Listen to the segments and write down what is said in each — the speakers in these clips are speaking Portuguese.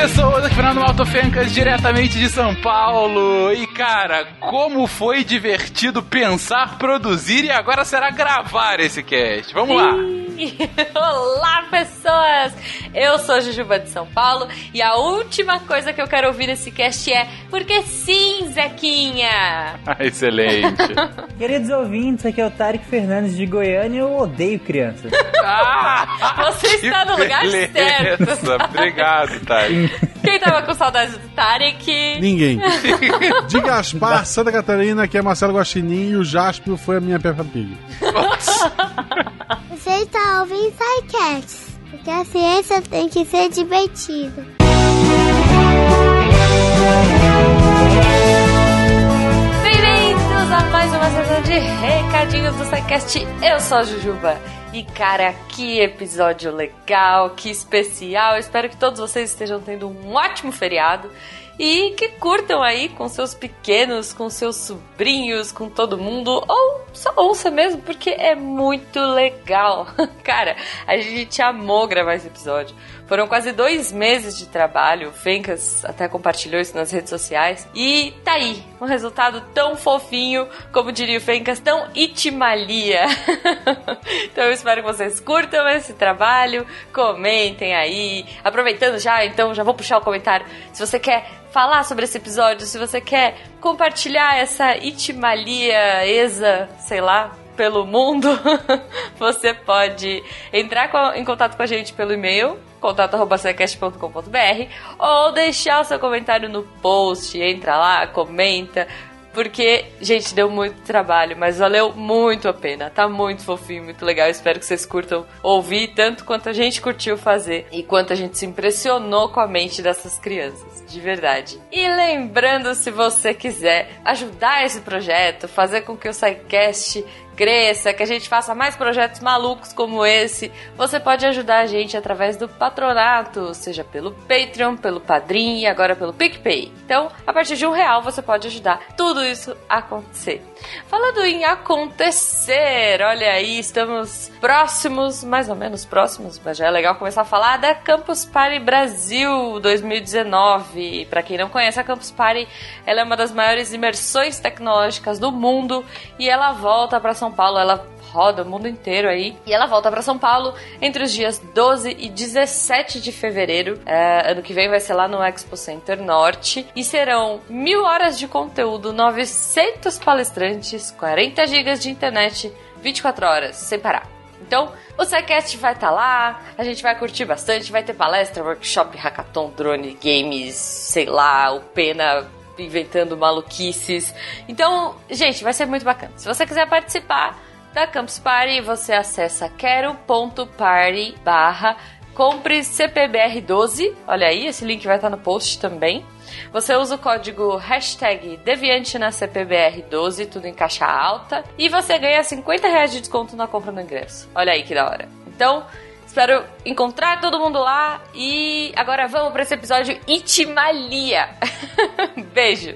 pessoas, aqui Fernando Maltofencas, diretamente de São Paulo. E cara, como foi divertido pensar, produzir e agora será gravar esse cast. Vamos lá. Olá, pessoas! Eu sou Jujuba de São Paulo e a última coisa que eu quero ouvir nesse cast é Porque sim, Zequinha! Excelente. Queridos ouvintes, aqui é o Tarek Fernandes de Goiânia e eu odeio crianças. ah, Você está no lugar beleza. certo. Obrigado, Tarek. Quem tava com saudade do Tarek? Ninguém. De Gaspar, Santa Catarina, que é Marcelo Guaxinim e o Jaspio foi a minha Peppa Pig. Você está ouvindo SciCats, porque a ciência tem que ser divertida. Bem-vindos a mais uma sessão de recadinhos do SciCast. Eu sou a Jujuba. E cara, que episódio legal, que especial. Espero que todos vocês estejam tendo um ótimo feriado e que curtam aí com seus pequenos, com seus sobrinhos, com todo mundo, ou só ouça mesmo, porque é muito legal. Cara, a gente amou gravar esse episódio. Foram quase dois meses de trabalho, o Fencas até compartilhou isso nas redes sociais, e tá aí, um resultado tão fofinho, como diria o Fencas, tão itimalia. então eu espero que vocês curtam esse trabalho, comentem aí. Aproveitando já, então já vou puxar o comentário. Se você quer falar sobre esse episódio, se você quer compartilhar essa itimalia, exa, sei lá, pelo mundo, você pode entrar com- em contato com a gente pelo e-mail contato.secast.com.br ou deixar o seu comentário no post, entra lá, comenta, porque, gente, deu muito trabalho, mas valeu muito a pena. Tá muito fofinho, muito legal. Espero que vocês curtam ouvir tanto quanto a gente curtiu fazer e quanto a gente se impressionou com a mente dessas crianças, de verdade. E lembrando, se você quiser ajudar esse projeto, fazer com que o SciCast cresça, que a gente faça mais projetos malucos como esse, você pode ajudar a gente através do patronato, seja pelo Patreon, pelo Padrim e agora pelo PicPay. Então, a partir de um real você pode ajudar tudo isso a acontecer. Falando em acontecer, olha aí, estamos próximos, mais ou menos próximos, mas já é legal começar a falar da Campus Party Brasil 2019. Para quem não conhece a Campus Party, ela é uma das maiores imersões tecnológicas do mundo e ela volta para São Paulo, ela roda o mundo inteiro aí. E ela volta para São Paulo entre os dias 12 e 17 de fevereiro. É, ano que vem vai ser lá no Expo Center Norte. E serão mil horas de conteúdo, 900 palestrantes, 40 gigas de internet, 24 horas, sem parar. Então, o SciCast vai estar lá, a gente vai curtir bastante, vai ter palestra, workshop, hackathon, drone, games, sei lá, o Pena inventando maluquices. Então, gente, vai ser muito bacana. Se você quiser participar da Campus Party, você acessa quero.party barra compre CPBR12. Olha aí, esse link vai estar no post também. Você usa o código hashtag Deviante na CPBR12, tudo em caixa alta, e você ganha 50 reais de desconto na compra do ingresso. Olha aí que da hora. Então, espero encontrar todo mundo lá e agora vamos para esse episódio Itimalia. Beijo!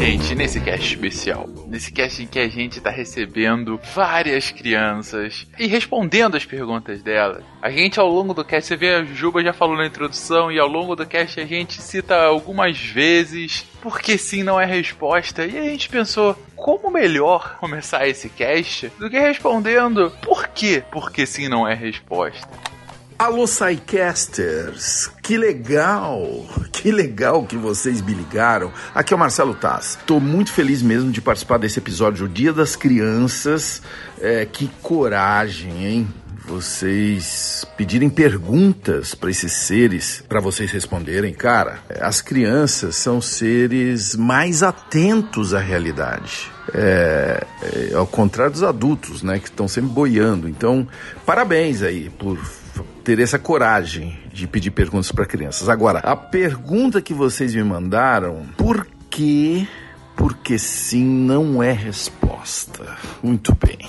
Gente, nesse cast especial, nesse cast em que a gente tá recebendo várias crianças e respondendo as perguntas delas, a gente ao longo do cast, você vê a Juba já falou na introdução, e ao longo do cast a gente cita algumas vezes porque sim não é resposta, e a gente pensou, como melhor começar esse cast do que respondendo por quê porque sim não é resposta. Alô, SciCasters! Que legal! Que legal que vocês me ligaram. Aqui é o Marcelo Taz. Tô muito feliz mesmo de participar desse episódio, o Dia das Crianças. É, que coragem, hein? Vocês pedirem perguntas para esses seres, para vocês responderem. Cara, as crianças são seres mais atentos à realidade. É, é, ao contrário dos adultos, né, que estão sempre boiando. Então, parabéns aí por ter essa coragem de pedir perguntas para crianças. Agora, a pergunta que vocês me mandaram, por que? Porque sim não é resposta. Muito bem.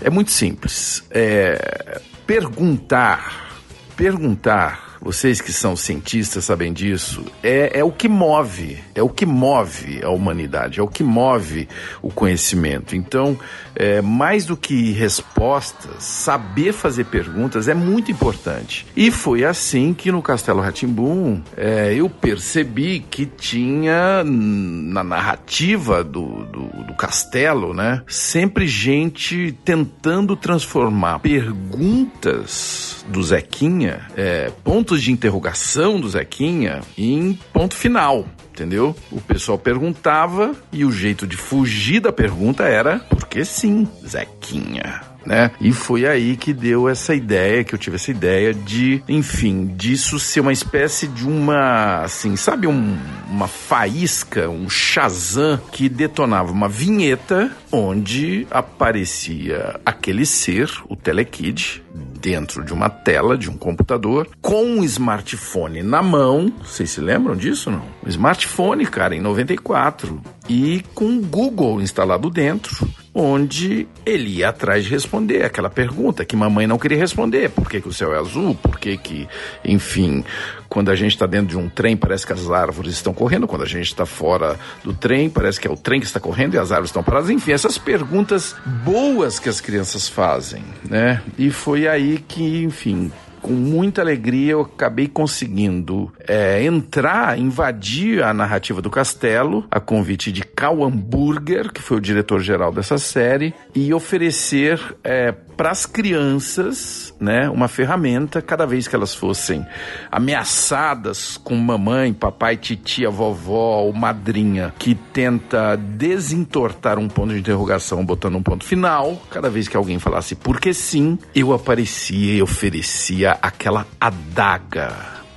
É muito simples. É, perguntar, perguntar vocês que são cientistas sabem disso, é, é o que move, é o que move a humanidade, é o que move o conhecimento. Então, é, mais do que respostas, saber fazer perguntas é muito importante. E foi assim que no Castelo Ratimbum é, eu percebi que tinha na narrativa do, do, do castelo, né, sempre gente tentando transformar perguntas do Zequinha, é, pontos de interrogação do Zequinha, em ponto final entendeu? O pessoal perguntava e o jeito de fugir da pergunta era porque sim, Zequinha né? E foi aí que deu essa ideia, que eu tive essa ideia de, enfim, disso ser uma espécie de uma, assim, sabe, um, uma faísca, um Shazam que detonava uma vinheta onde aparecia aquele ser, o Telekid, dentro de uma tela de um computador, com um smartphone na mão. Vocês se lembram disso, não? Um smartphone, cara, em 94. E com o Google instalado dentro onde ele ia atrás de responder aquela pergunta que mamãe não queria responder. Por que, que o céu é azul? Por que, que enfim, quando a gente está dentro de um trem, parece que as árvores estão correndo. Quando a gente está fora do trem, parece que é o trem que está correndo e as árvores estão paradas. Enfim, essas perguntas boas que as crianças fazem, né? E foi aí que, enfim, com muita alegria eu acabei conseguindo é, entrar, invadir a narrativa do castelo, a convite de Cal Hamburger, que foi o diretor-geral dessa série, e oferecer é, para as crianças né, uma ferramenta cada vez que elas fossem ameaçadas com mamãe, papai, titia, vovó ou madrinha que tenta desentortar um ponto de interrogação botando um ponto final, cada vez que alguém falasse porque sim, eu aparecia e oferecia aquela adaga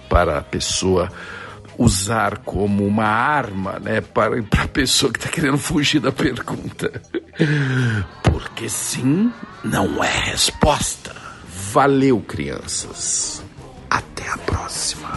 para a pessoa usar como uma arma, né, para a pessoa que está querendo fugir da pergunta. Porque sim não é resposta. Valeu, crianças. Até a próxima.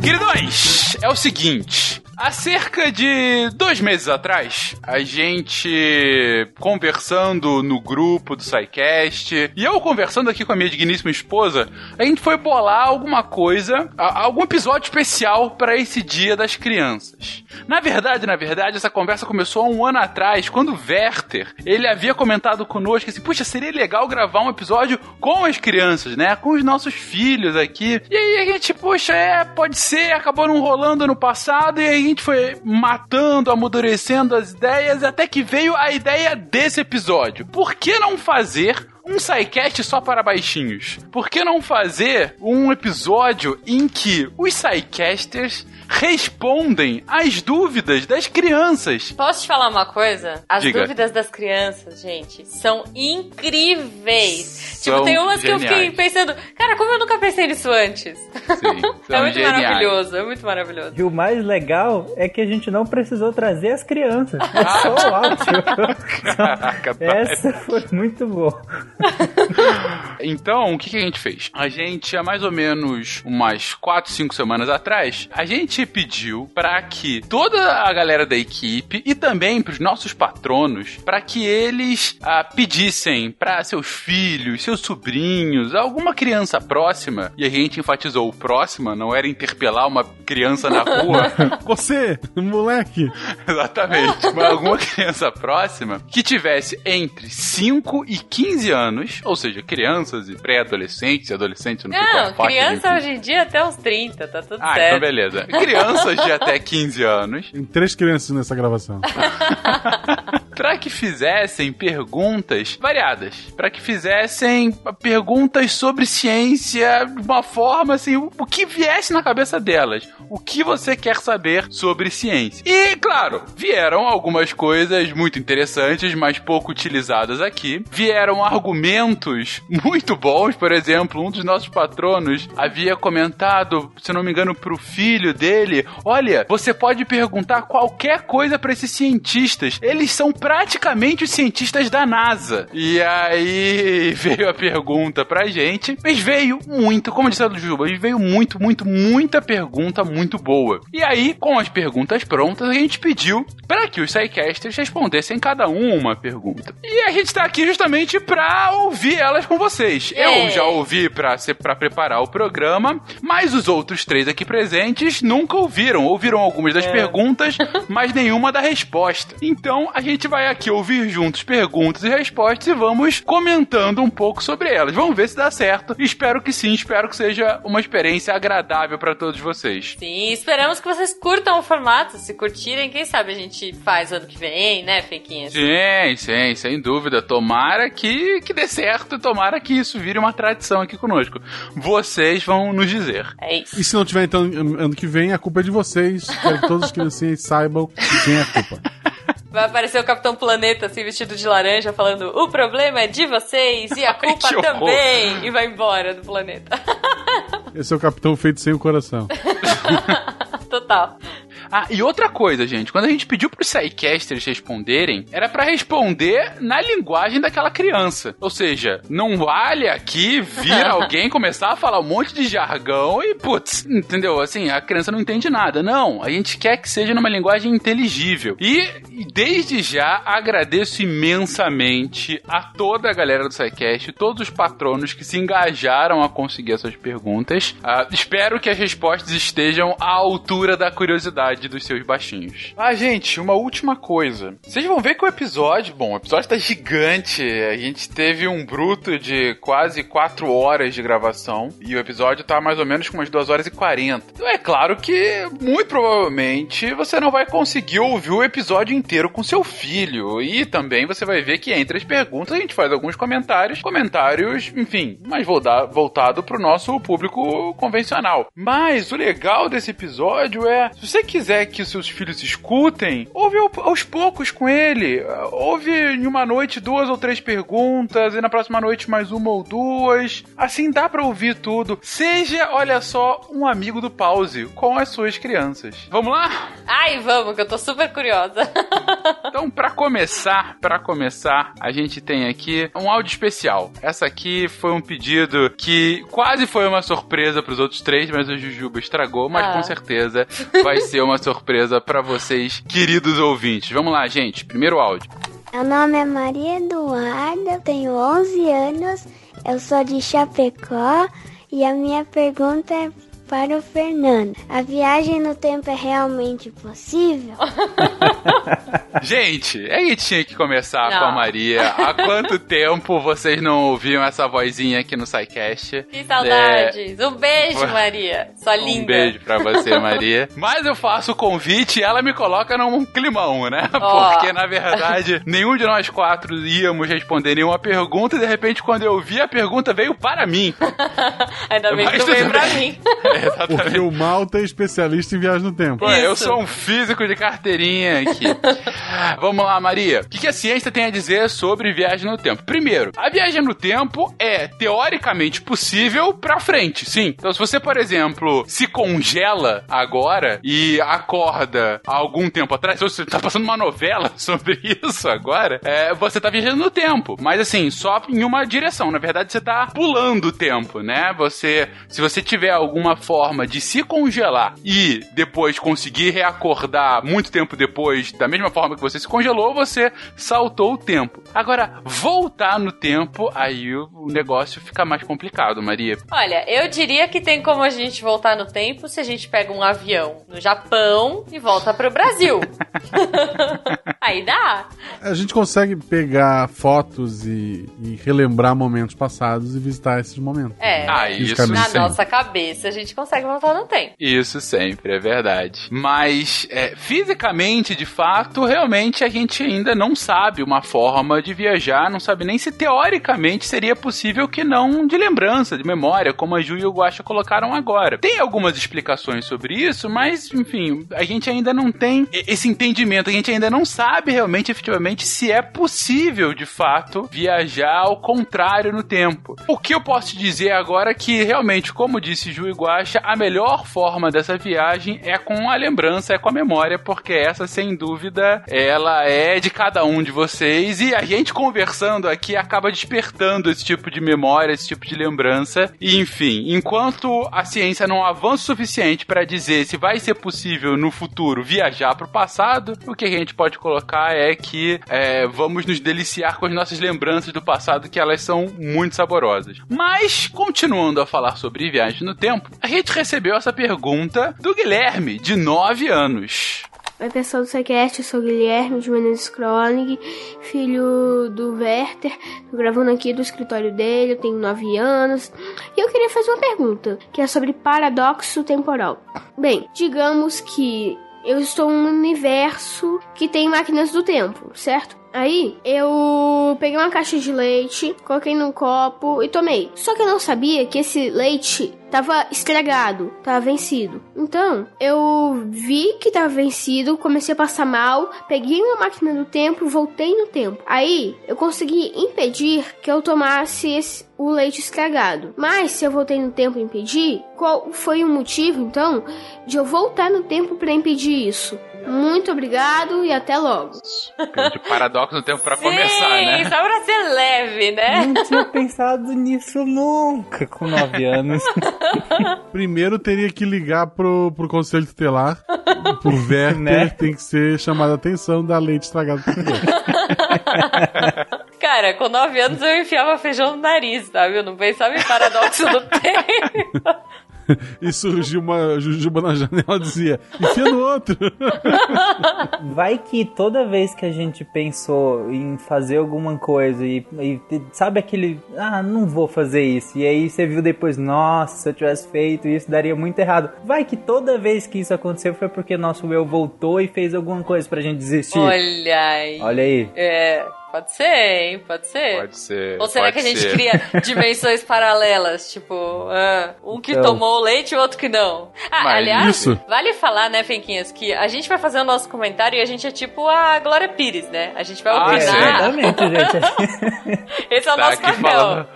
Queridões, é o seguinte. Há cerca de dois meses atrás, a gente conversando no grupo do SciCast, e eu conversando aqui com a minha digníssima esposa, a gente foi bolar alguma coisa, algum episódio especial para esse Dia das Crianças. Na verdade, na verdade, essa conversa começou há um ano atrás, quando o Werther, ele havia comentado conosco assim, puxa, seria legal gravar um episódio com as crianças, né? Com os nossos filhos aqui. E aí a gente, puxa, é, pode ser, acabou não rolando no passado, e aí gente foi matando, amadurecendo as ideias, até que veio a ideia desse episódio. Por que não fazer um SciCast só para baixinhos? Por que não fazer um episódio em que os SciCasters respondem às dúvidas das crianças? Posso te falar uma coisa? As Diga. dúvidas das crianças, gente, são incríveis. São tipo, tem umas que eu fiquei geniais. pensando, cara, como eu nunca pensei nisso antes? Sim, é muito geniais. maravilhoso, é muito maravilhoso. E o mais legal é que a gente não precisou trazer as crianças. É só o áudio. Caraca. Essa foi muito boa. Então, o que, que a gente fez? A gente, há mais ou menos umas 4, 5 semanas atrás, a gente pediu para que toda a galera da equipe e também para os nossos patronos, para que eles ah, pedissem para seus filhos, seus sobrinhos, alguma criança próxima, e a gente enfatizou o próxima, não era interpelar uma criança na rua, Você, moleque. Exatamente. Mas alguma criança próxima que tivesse entre 5 e 15 anos, ou seja, crianças e pré-adolescentes e adolescentes, eu não sei qual a Não, criança hoje em dia até uns 30, tá tudo Ah, certo. então beleza. Crianças de até 15 anos, Tem três crianças nessa gravação. para que fizessem perguntas variadas, para que fizessem perguntas sobre ciência de uma forma assim, o que viesse na cabeça delas, o que você quer saber sobre ciência. E claro, vieram algumas coisas muito interessantes, mas pouco utilizadas aqui. Vieram argumentos muito bons, por exemplo, um dos nossos patronos havia comentado, se não me engano, pro filho dele, olha, você pode perguntar qualquer coisa para esses cientistas, eles são praticamente os cientistas da NASA. E aí veio a pergunta pra gente, mas veio muito, como disse a Juba, veio muito, muito, muita pergunta muito boa. E aí, com as perguntas prontas, a gente pediu para que os Psycasters respondessem cada um uma pergunta. E a gente tá aqui justamente pra ouvir elas com vocês. É. Eu já ouvi pra, pra preparar o programa, mas os outros três aqui presentes nunca ouviram. Ouviram algumas das perguntas, mas nenhuma da resposta. Então a gente vai aqui ouvir juntos perguntas e respostas e vamos comentando um pouco sobre elas. Vamos ver se dá certo. Espero que sim, espero que seja uma experiência agradável pra todos vocês. Sim, esperamos que vocês curtam o formato. Se curtirem, quem sabe a gente faz ano que vem, né, Fequinhas? Sim, sim, sem dúvida. Tomara que, que dê certo, tomara que isso vire uma tradição aqui conosco. Vocês vão nos dizer. É isso. E se não tiver então ano que vem, a culpa é de vocês. Quero que todas as criancinhas saibam quem é a culpa. Vai aparecer o Capitão Planeta, assim, vestido de laranja, falando: o problema é de vocês e a culpa horror. também. E vai embora do planeta. Esse é o capitão feito sem o coração. Total. Ah, e outra coisa, gente, quando a gente pediu pros Psycasters responderem, era pra responder na linguagem daquela criança. Ou seja, não vale aqui vir alguém começar a falar um monte de jargão e, putz, entendeu? Assim, a criança não entende nada. Não, a gente quer que seja numa linguagem inteligível. E, desde já agradeço imensamente a toda a galera do SciCast, todos os patronos que se engajaram a conseguir essas perguntas. Ah, espero que as respostas estejam à altura da curiosidade dos seus baixinhos. Ah, gente, uma última coisa. Vocês vão ver que o episódio, bom, o episódio tá gigante. A gente teve um bruto de quase 4 horas de gravação e o episódio tá mais ou menos com umas 2 horas e 40. Então é claro que, muito provavelmente, você não vai conseguir ouvir o episódio inteiro com seu filho. E também você vai ver que entre as perguntas a gente faz alguns comentários, comentários, enfim, volta- voltado pro nosso público convencional. Mas o legal desse episódio é, se você quiser que os seus filhos escutem, ouve ao- aos poucos com ele. Ouve em uma noite duas ou três perguntas, e na próxima noite mais uma ou duas. Assim dá pra ouvir tudo. Seja, olha só, um amigo do pause com as suas crianças. Vamos lá? Ai, vamos, que eu tô super curiosa. Então, pra começar, para começar, a gente tem aqui um áudio especial. Essa aqui foi um pedido que quase foi uma surpresa pros outros três, mas o Jujuba estragou, mas Ah. com certeza vai ser uma surpresa pra vocês, queridos ouvintes. Vamos lá, gente. Primeiro áudio. Meu nome é Maria Eduarda, tenho 11 anos, eu sou de Chapecó e a minha pergunta é para o Fernando. A viagem no tempo é realmente possível? Gente, a gente tinha que começar Não. com a Maria. Há quanto tempo vocês não ouviam essa vozinha aqui no SciCast? Que saudades. Um beijo, Maria. Sua linda. Um beijo pra você, Maria. Mas eu faço o convite e ela me coloca num climão, né? Ó. Porque, na verdade, nenhum de nós quatro íamos responder nenhuma pergunta e, de repente, quando eu vi a pergunta, veio para mim. Ainda bem que Mas não veio tudo pra bem. mim. Porque o Malta é especialista em viagem no tempo. Pô, eu sou um físico de carteirinha aqui. Vamos lá, Maria. O que, que a ciência tem a dizer sobre viagem no tempo? Primeiro, a viagem no tempo é teoricamente possível pra frente, sim. Então, se você, por exemplo, se congela agora e acorda há algum tempo atrás, se você tá passando uma novela sobre isso agora, é, você tá viajando no tempo. Mas assim, só em uma direção. Na verdade, você tá pulando o tempo, né? Você, se você tiver alguma forma de se congelar e depois conseguir reacordar muito tempo depois, da mesma forma que você se congelou, você saltou o tempo. Agora, voltar no tempo, aí o negócio fica mais complicado, Maria. Olha, eu diria que tem como a gente voltar no tempo se a gente pega um avião no Japão e volta pro Brasil. Aí dá. A gente consegue pegar fotos e, e relembrar momentos passados e visitar esses momentos. É. Ah, isso. Na sim. nossa cabeça a gente consegue voltar no tempo. Isso sempre, é verdade. Mas, é, fisicamente, de fato, realmente a gente ainda não sabe uma forma de viajar, não sabe nem se teoricamente seria possível que não de lembrança, de memória, como a Ju e o Guaxa colocaram agora. Tem algumas explicações sobre isso, mas, enfim, a gente ainda não tem e- esse entendimento, a gente ainda não sabe realmente, efetivamente, se é possível, de fato, viajar ao contrário no tempo. O que eu posso te dizer agora é que, realmente, como disse Ju Iguacha, a melhor forma dessa viagem é com a lembrança, é com a memória, porque essa, sem dúvida, ela é de cada um de vocês e a gente conversando aqui acaba despertando esse tipo de memória, esse tipo de lembrança. E, enfim, enquanto a ciência não avança o suficiente para dizer se vai ser possível no futuro viajar para o passado, o que a gente pode colocar é que é, vamos nos deliciar com as nossas lembranças do passado, que elas são muito saborosas. Mas, continuando a falar sobre viagem no tempo, a gente recebeu essa pergunta do Guilherme, de 9 anos. Oi pessoal do Sequest, eu sou o Guilherme de Menezes Kronig, filho do Werther, tô gravando aqui do escritório dele, eu tenho 9 anos, e eu queria fazer uma pergunta, que é sobre paradoxo temporal. Bem, digamos que eu estou num universo que tem máquinas do tempo, certo? Aí eu peguei uma caixa de leite, coloquei num copo e tomei. Só que eu não sabia que esse leite tava estragado, tava vencido. Então, eu vi que tava vencido, comecei a passar mal, peguei uma máquina do tempo, voltei no tempo. Aí, eu consegui impedir que eu tomasse esse, o leite estragado. Mas se eu voltei no tempo e impedir, qual foi o motivo então de eu voltar no tempo para impedir isso? Muito obrigado e até logo. De paradoxo no tempo para começar, né? só pra ser leve, né? Não tinha pensado nisso nunca com 9 anos. Primeiro teria que ligar pro, pro conselho tutelar, pro Werther, Né? tem que ser chamada a atenção da leite estragada pra criança. Cara, com 9 anos eu enfiava feijão no nariz, sabe? Eu não pensava em paradoxo do tempo. E surgiu uma jujuba na janela e dizia: enfia no outro. Vai que toda vez que a gente pensou em fazer alguma coisa e, e sabe aquele, ah, não vou fazer isso. E aí você viu depois, nossa, se eu tivesse feito isso daria muito errado. Vai que toda vez que isso aconteceu foi porque nosso eu voltou e fez alguma coisa pra gente desistir. Olha aí. Olha aí. É, pode ser, hein? Pode ser. Pode ser. Ou será pode que a gente ser. cria dimensões paralelas? Tipo, ah, um que Então. tomou o leite e o outro que não. Ah, Mas aliás, isso- vale falar, né, Fenquinhas, que a gente vai fazer o nosso comentário e a gente é tipo a Glória Pires, né? A gente vai Ah, opinar. Exatamente, gente. Esse é o Tá nosso papel.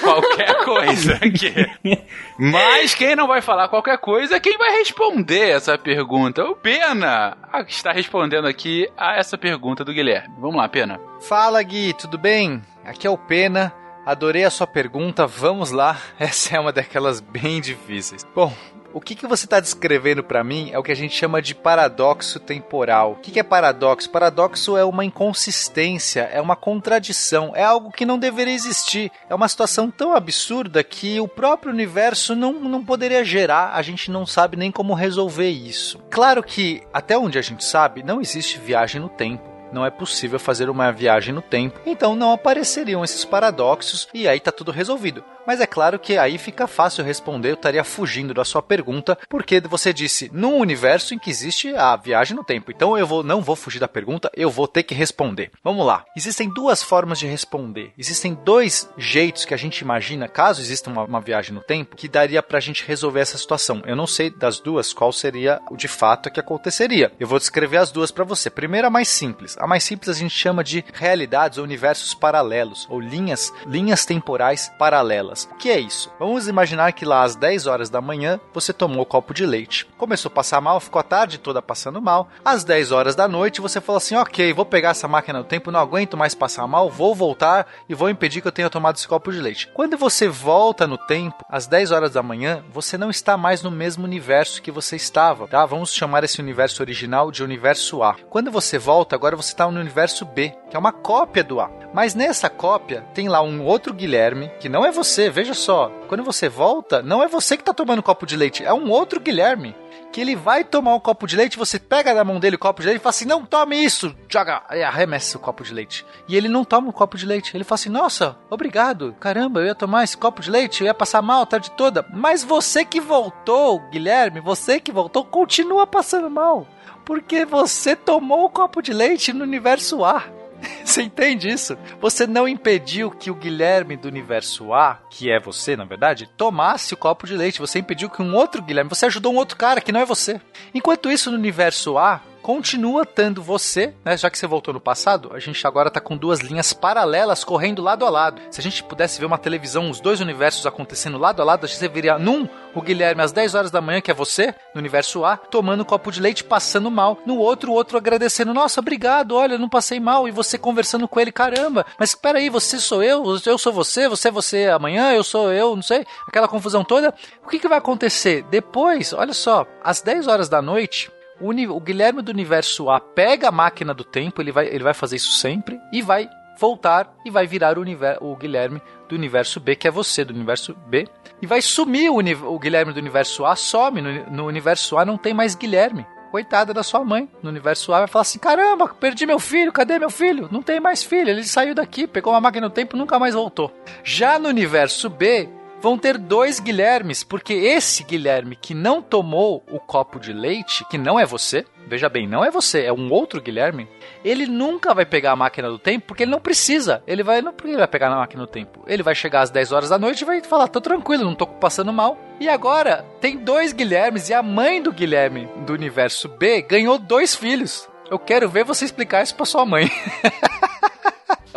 qualquer coisa aqui. Mas quem não vai falar qualquer coisa é quem vai responder essa pergunta. O Pena ah, está respondendo aqui a essa pergunta do Guilherme. Vamos lá, Pena. Fala Gui, tudo bem? Aqui é o Pena. Adorei a sua pergunta, vamos lá. Essa é uma daquelas bem difíceis. Bom, o que, que você está descrevendo para mim é o que a gente chama de paradoxo temporal. O que, que é paradoxo? Paradoxo é uma inconsistência, é uma contradição, é algo que não deveria existir. É uma situação tão absurda que o próprio universo não, não poderia gerar, a gente não sabe nem como resolver isso. Claro que, até onde a gente sabe, não existe viagem no tempo não é possível fazer uma viagem no tempo, então não apareceriam esses paradoxos e aí tá tudo resolvido. Mas é claro que aí fica fácil responder, eu estaria fugindo da sua pergunta, porque você disse num universo em que existe a viagem no tempo. Então eu vou não vou fugir da pergunta, eu vou ter que responder. Vamos lá. Existem duas formas de responder. Existem dois jeitos que a gente imagina, caso exista uma, uma viagem no tempo, que daria pra gente resolver essa situação. Eu não sei das duas qual seria o de fato que aconteceria. Eu vou descrever as duas pra você. Primeiro a mais simples. A mais simples a gente chama de realidades ou universos paralelos ou linhas, linhas temporais paralelas. O que é isso? Vamos imaginar que lá às 10 horas da manhã você tomou um copo de leite. Começou a passar mal, ficou a tarde toda passando mal. Às 10 horas da noite você falou assim: ok, vou pegar essa máquina do tempo, não aguento mais passar mal, vou voltar e vou impedir que eu tenha tomado esse copo de leite. Quando você volta no tempo, às 10 horas da manhã, você não está mais no mesmo universo que você estava, tá? Vamos chamar esse universo original de universo A. Quando você volta, agora você está no universo B, que é uma cópia do A. Mas nessa cópia tem lá um outro Guilherme, que não é você, veja só. Quando você volta, não é você que está tomando copo de leite, é um outro Guilherme. Que ele vai tomar um copo de leite, você pega na mão dele o copo de leite e fala assim: Não tome isso! Joga, aí arremessa o copo de leite. E ele não toma o copo de leite. Ele fala assim: Nossa, obrigado. Caramba, eu ia tomar esse copo de leite, eu ia passar mal a tarde toda. Mas você que voltou, Guilherme, você que voltou, continua passando mal. Porque você tomou o copo de leite no universo A. Você entende isso? Você não impediu que o Guilherme do universo A, que é você, na verdade, tomasse o copo de leite. Você impediu que um outro Guilherme, você ajudou um outro cara que não é você. Enquanto isso, no universo A, continua tendo você, né? Já que você voltou no passado, a gente agora tá com duas linhas paralelas correndo lado a lado. Se a gente pudesse ver uma televisão, os dois universos acontecendo lado a lado, a gente veria num o Guilherme às 10 horas da manhã, que é você, no universo A, tomando um copo de leite, passando mal. No outro, o outro agradecendo, nossa, obrigado, olha, não passei mal. E você conversando com ele, caramba, mas espera aí, você sou eu, eu sou você, você é você amanhã, eu sou eu, não sei, aquela confusão toda. O que, que vai acontecer? Depois, olha só, às 10 horas da noite, o, o Guilherme do universo A pega a máquina do tempo, ele vai, ele vai fazer isso sempre, e vai voltar e vai virar o, o Guilherme do universo B, que é você do universo B, e vai sumir o, o Guilherme do universo A, some. No, no universo A não tem mais Guilherme. Coitada da sua mãe. No universo A vai falar assim: caramba, perdi meu filho, cadê meu filho? Não tem mais filho, ele saiu daqui, pegou uma máquina do tempo nunca mais voltou. Já no universo B, vão ter dois Guilhermes, porque esse Guilherme que não tomou o copo de leite, que não é você, veja bem, não é você, é um outro Guilherme, ele nunca vai pegar a máquina do tempo porque ele não precisa. Ele vai, não porque ele vai pegar a máquina do tempo. Ele vai chegar às 10 horas da noite e vai falar: "Tô tranquilo, não tô passando mal". E agora tem dois Guilhermes e a mãe do Guilherme do universo B ganhou dois filhos. Eu quero ver você explicar isso para sua mãe.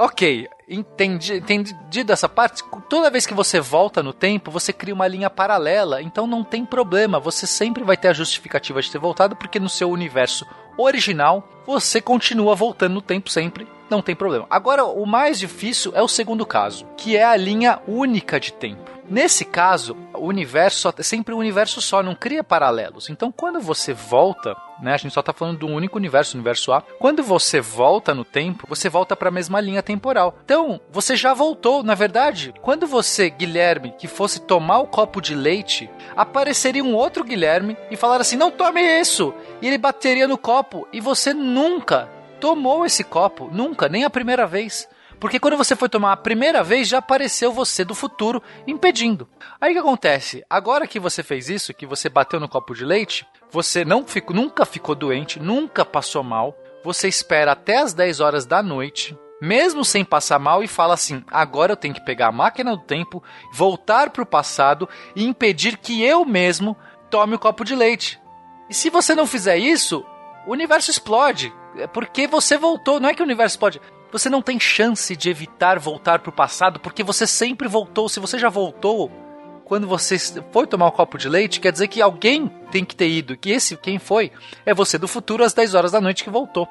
ok, entendi, entendido essa parte, toda vez que você volta no tempo, você cria uma linha paralela, então não tem problema, você sempre vai ter a justificativa de ter voltado, porque no seu universo original você continua voltando no tempo sempre, não tem problema. Agora, o mais difícil é o segundo caso, que é a linha única de tempo. Nesse caso, o universo é sempre um universo só, não cria paralelos. Então, quando você volta, né, a gente só está falando de um único universo, o universo A. Quando você volta no tempo, você volta para a mesma linha temporal. Então, você já voltou. Na verdade, quando você, Guilherme, que fosse tomar o copo de leite, apareceria um outro Guilherme e falar assim: "Não tome isso!" E ele bateria no copo e você nunca tomou esse copo, nunca, nem a primeira vez. Porque quando você foi tomar a primeira vez, já apareceu você do futuro impedindo. Aí o que acontece? Agora que você fez isso, que você bateu no copo de leite, você não ficou, nunca ficou doente, nunca passou mal. Você espera até as 10 horas da noite, mesmo sem passar mal, e fala assim: agora eu tenho que pegar a máquina do tempo, voltar para o passado e impedir que eu mesmo tome o copo de leite. E se você não fizer isso, o universo explode. É porque você voltou, não é que o universo explode. Você não tem chance de evitar voltar para o passado, porque você sempre voltou. Se você já voltou, quando você foi tomar um copo de leite, quer dizer que alguém tem que ter ido. Que esse quem foi é você do futuro às 10 horas da noite que voltou.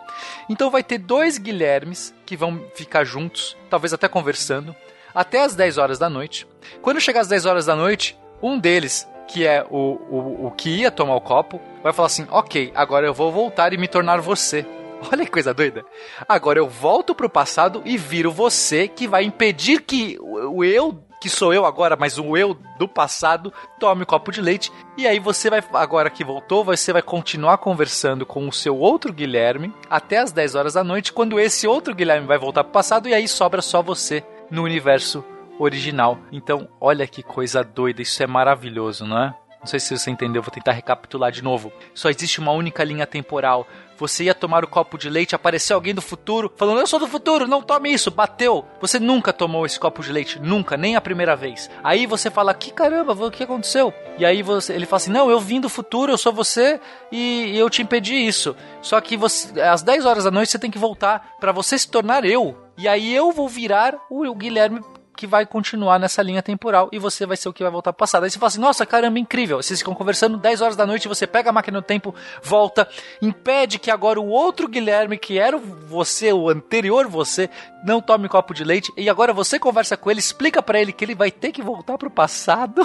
Então vai ter dois Guilhermes que vão ficar juntos, talvez até conversando, até às 10 horas da noite. Quando chegar às 10 horas da noite, um deles, que é o, o, o que ia tomar o copo, vai falar assim: Ok, agora eu vou voltar e me tornar você. Olha que coisa doida. Agora eu volto pro passado e viro você que vai impedir que o eu que sou eu agora, mas o eu do passado, tome um copo de leite. E aí você vai, agora que voltou, você vai continuar conversando com o seu outro Guilherme até as 10 horas da noite, quando esse outro Guilherme vai voltar pro passado e aí sobra só você no universo original. Então, olha que coisa doida, isso é maravilhoso, não é? Não sei se você entendeu, vou tentar recapitular de novo. Só existe uma única linha temporal. Você ia tomar o copo de leite, apareceu alguém do futuro falando: Eu sou do futuro, não tome isso, bateu. Você nunca tomou esse copo de leite, nunca, nem a primeira vez. Aí você fala: Que caramba, o que aconteceu? E aí você, ele fala assim: Não, eu vim do futuro, eu sou você e, eu te impedi isso. Só que você, às 10 horas da noite você tem que voltar para você se tornar eu. E aí eu vou virar o Guilherme que vai continuar nessa linha temporal e você vai ser o que vai voltar pro passado. Aí você fala assim: nossa, caramba, incrível. Vocês ficam conversando 10 horas da noite, você pega a máquina do tempo, volta, impede que agora o outro Guilherme, que era você, o anterior você, não tome copo de leite e agora você conversa com ele, explica para ele que ele vai ter que voltar pro passado.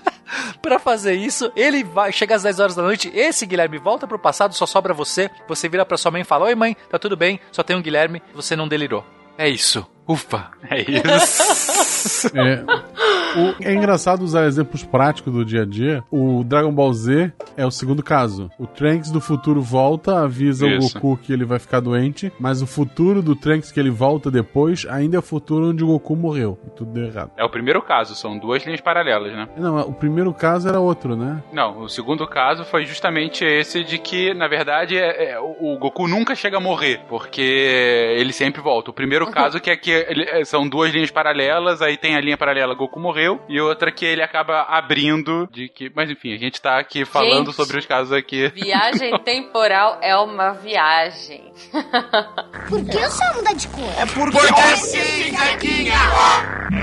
para fazer isso, ele vai chega às 10 horas da noite, esse Guilherme volta pro passado, só sobra você. Você vira para sua mãe e fala: "Oi, mãe, tá tudo bem? Só tem um Guilherme, você não delirou". É isso. Ufa, é isso. é, o, é engraçado usar exemplos práticos do dia a dia. O Dragon Ball Z é o segundo caso. O Trunks do futuro volta, avisa Isso. o Goku que ele vai ficar doente, mas o futuro do Trunks que ele volta depois ainda é o futuro onde o Goku morreu. E tudo deu errado. É o primeiro caso, são duas linhas paralelas, né? Não, o primeiro caso era outro, né? Não, o segundo caso foi justamente esse de que, na verdade, é, é, o Goku nunca chega a morrer, porque ele sempre volta. O primeiro caso que é que é, são duas linhas paralelas, aí tem a linha paralela Goku morreu morreu, e outra que ele acaba abrindo de que. Mas enfim, a gente tá aqui falando Gente, sobre os casos aqui. Viagem temporal é uma viagem. Por que o sol muda de cor? É porque... Porque sim,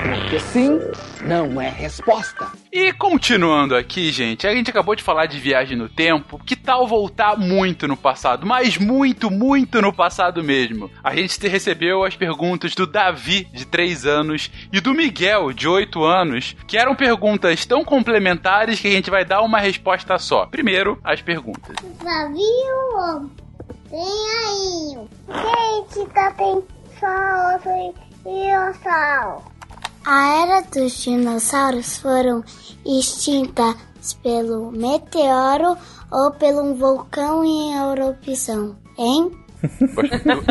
Porque sim não é resposta. E continuando aqui, gente, a gente acabou de falar de viagem no tempo. Que tal voltar muito no passado? Mas muito, muito no passado mesmo. A gente recebeu as perguntas do Davi, de 3 anos, e do Miguel, de 8 anos, que eram perguntas tão complementares que a gente vai dar uma resposta só. Primeiro, as perguntas. Navio, tem aí. Gente, tá tem só outro dinossauro. A era dos dinossauros foram extintas pelo meteoro ou pelo vulcão em erupção, hein?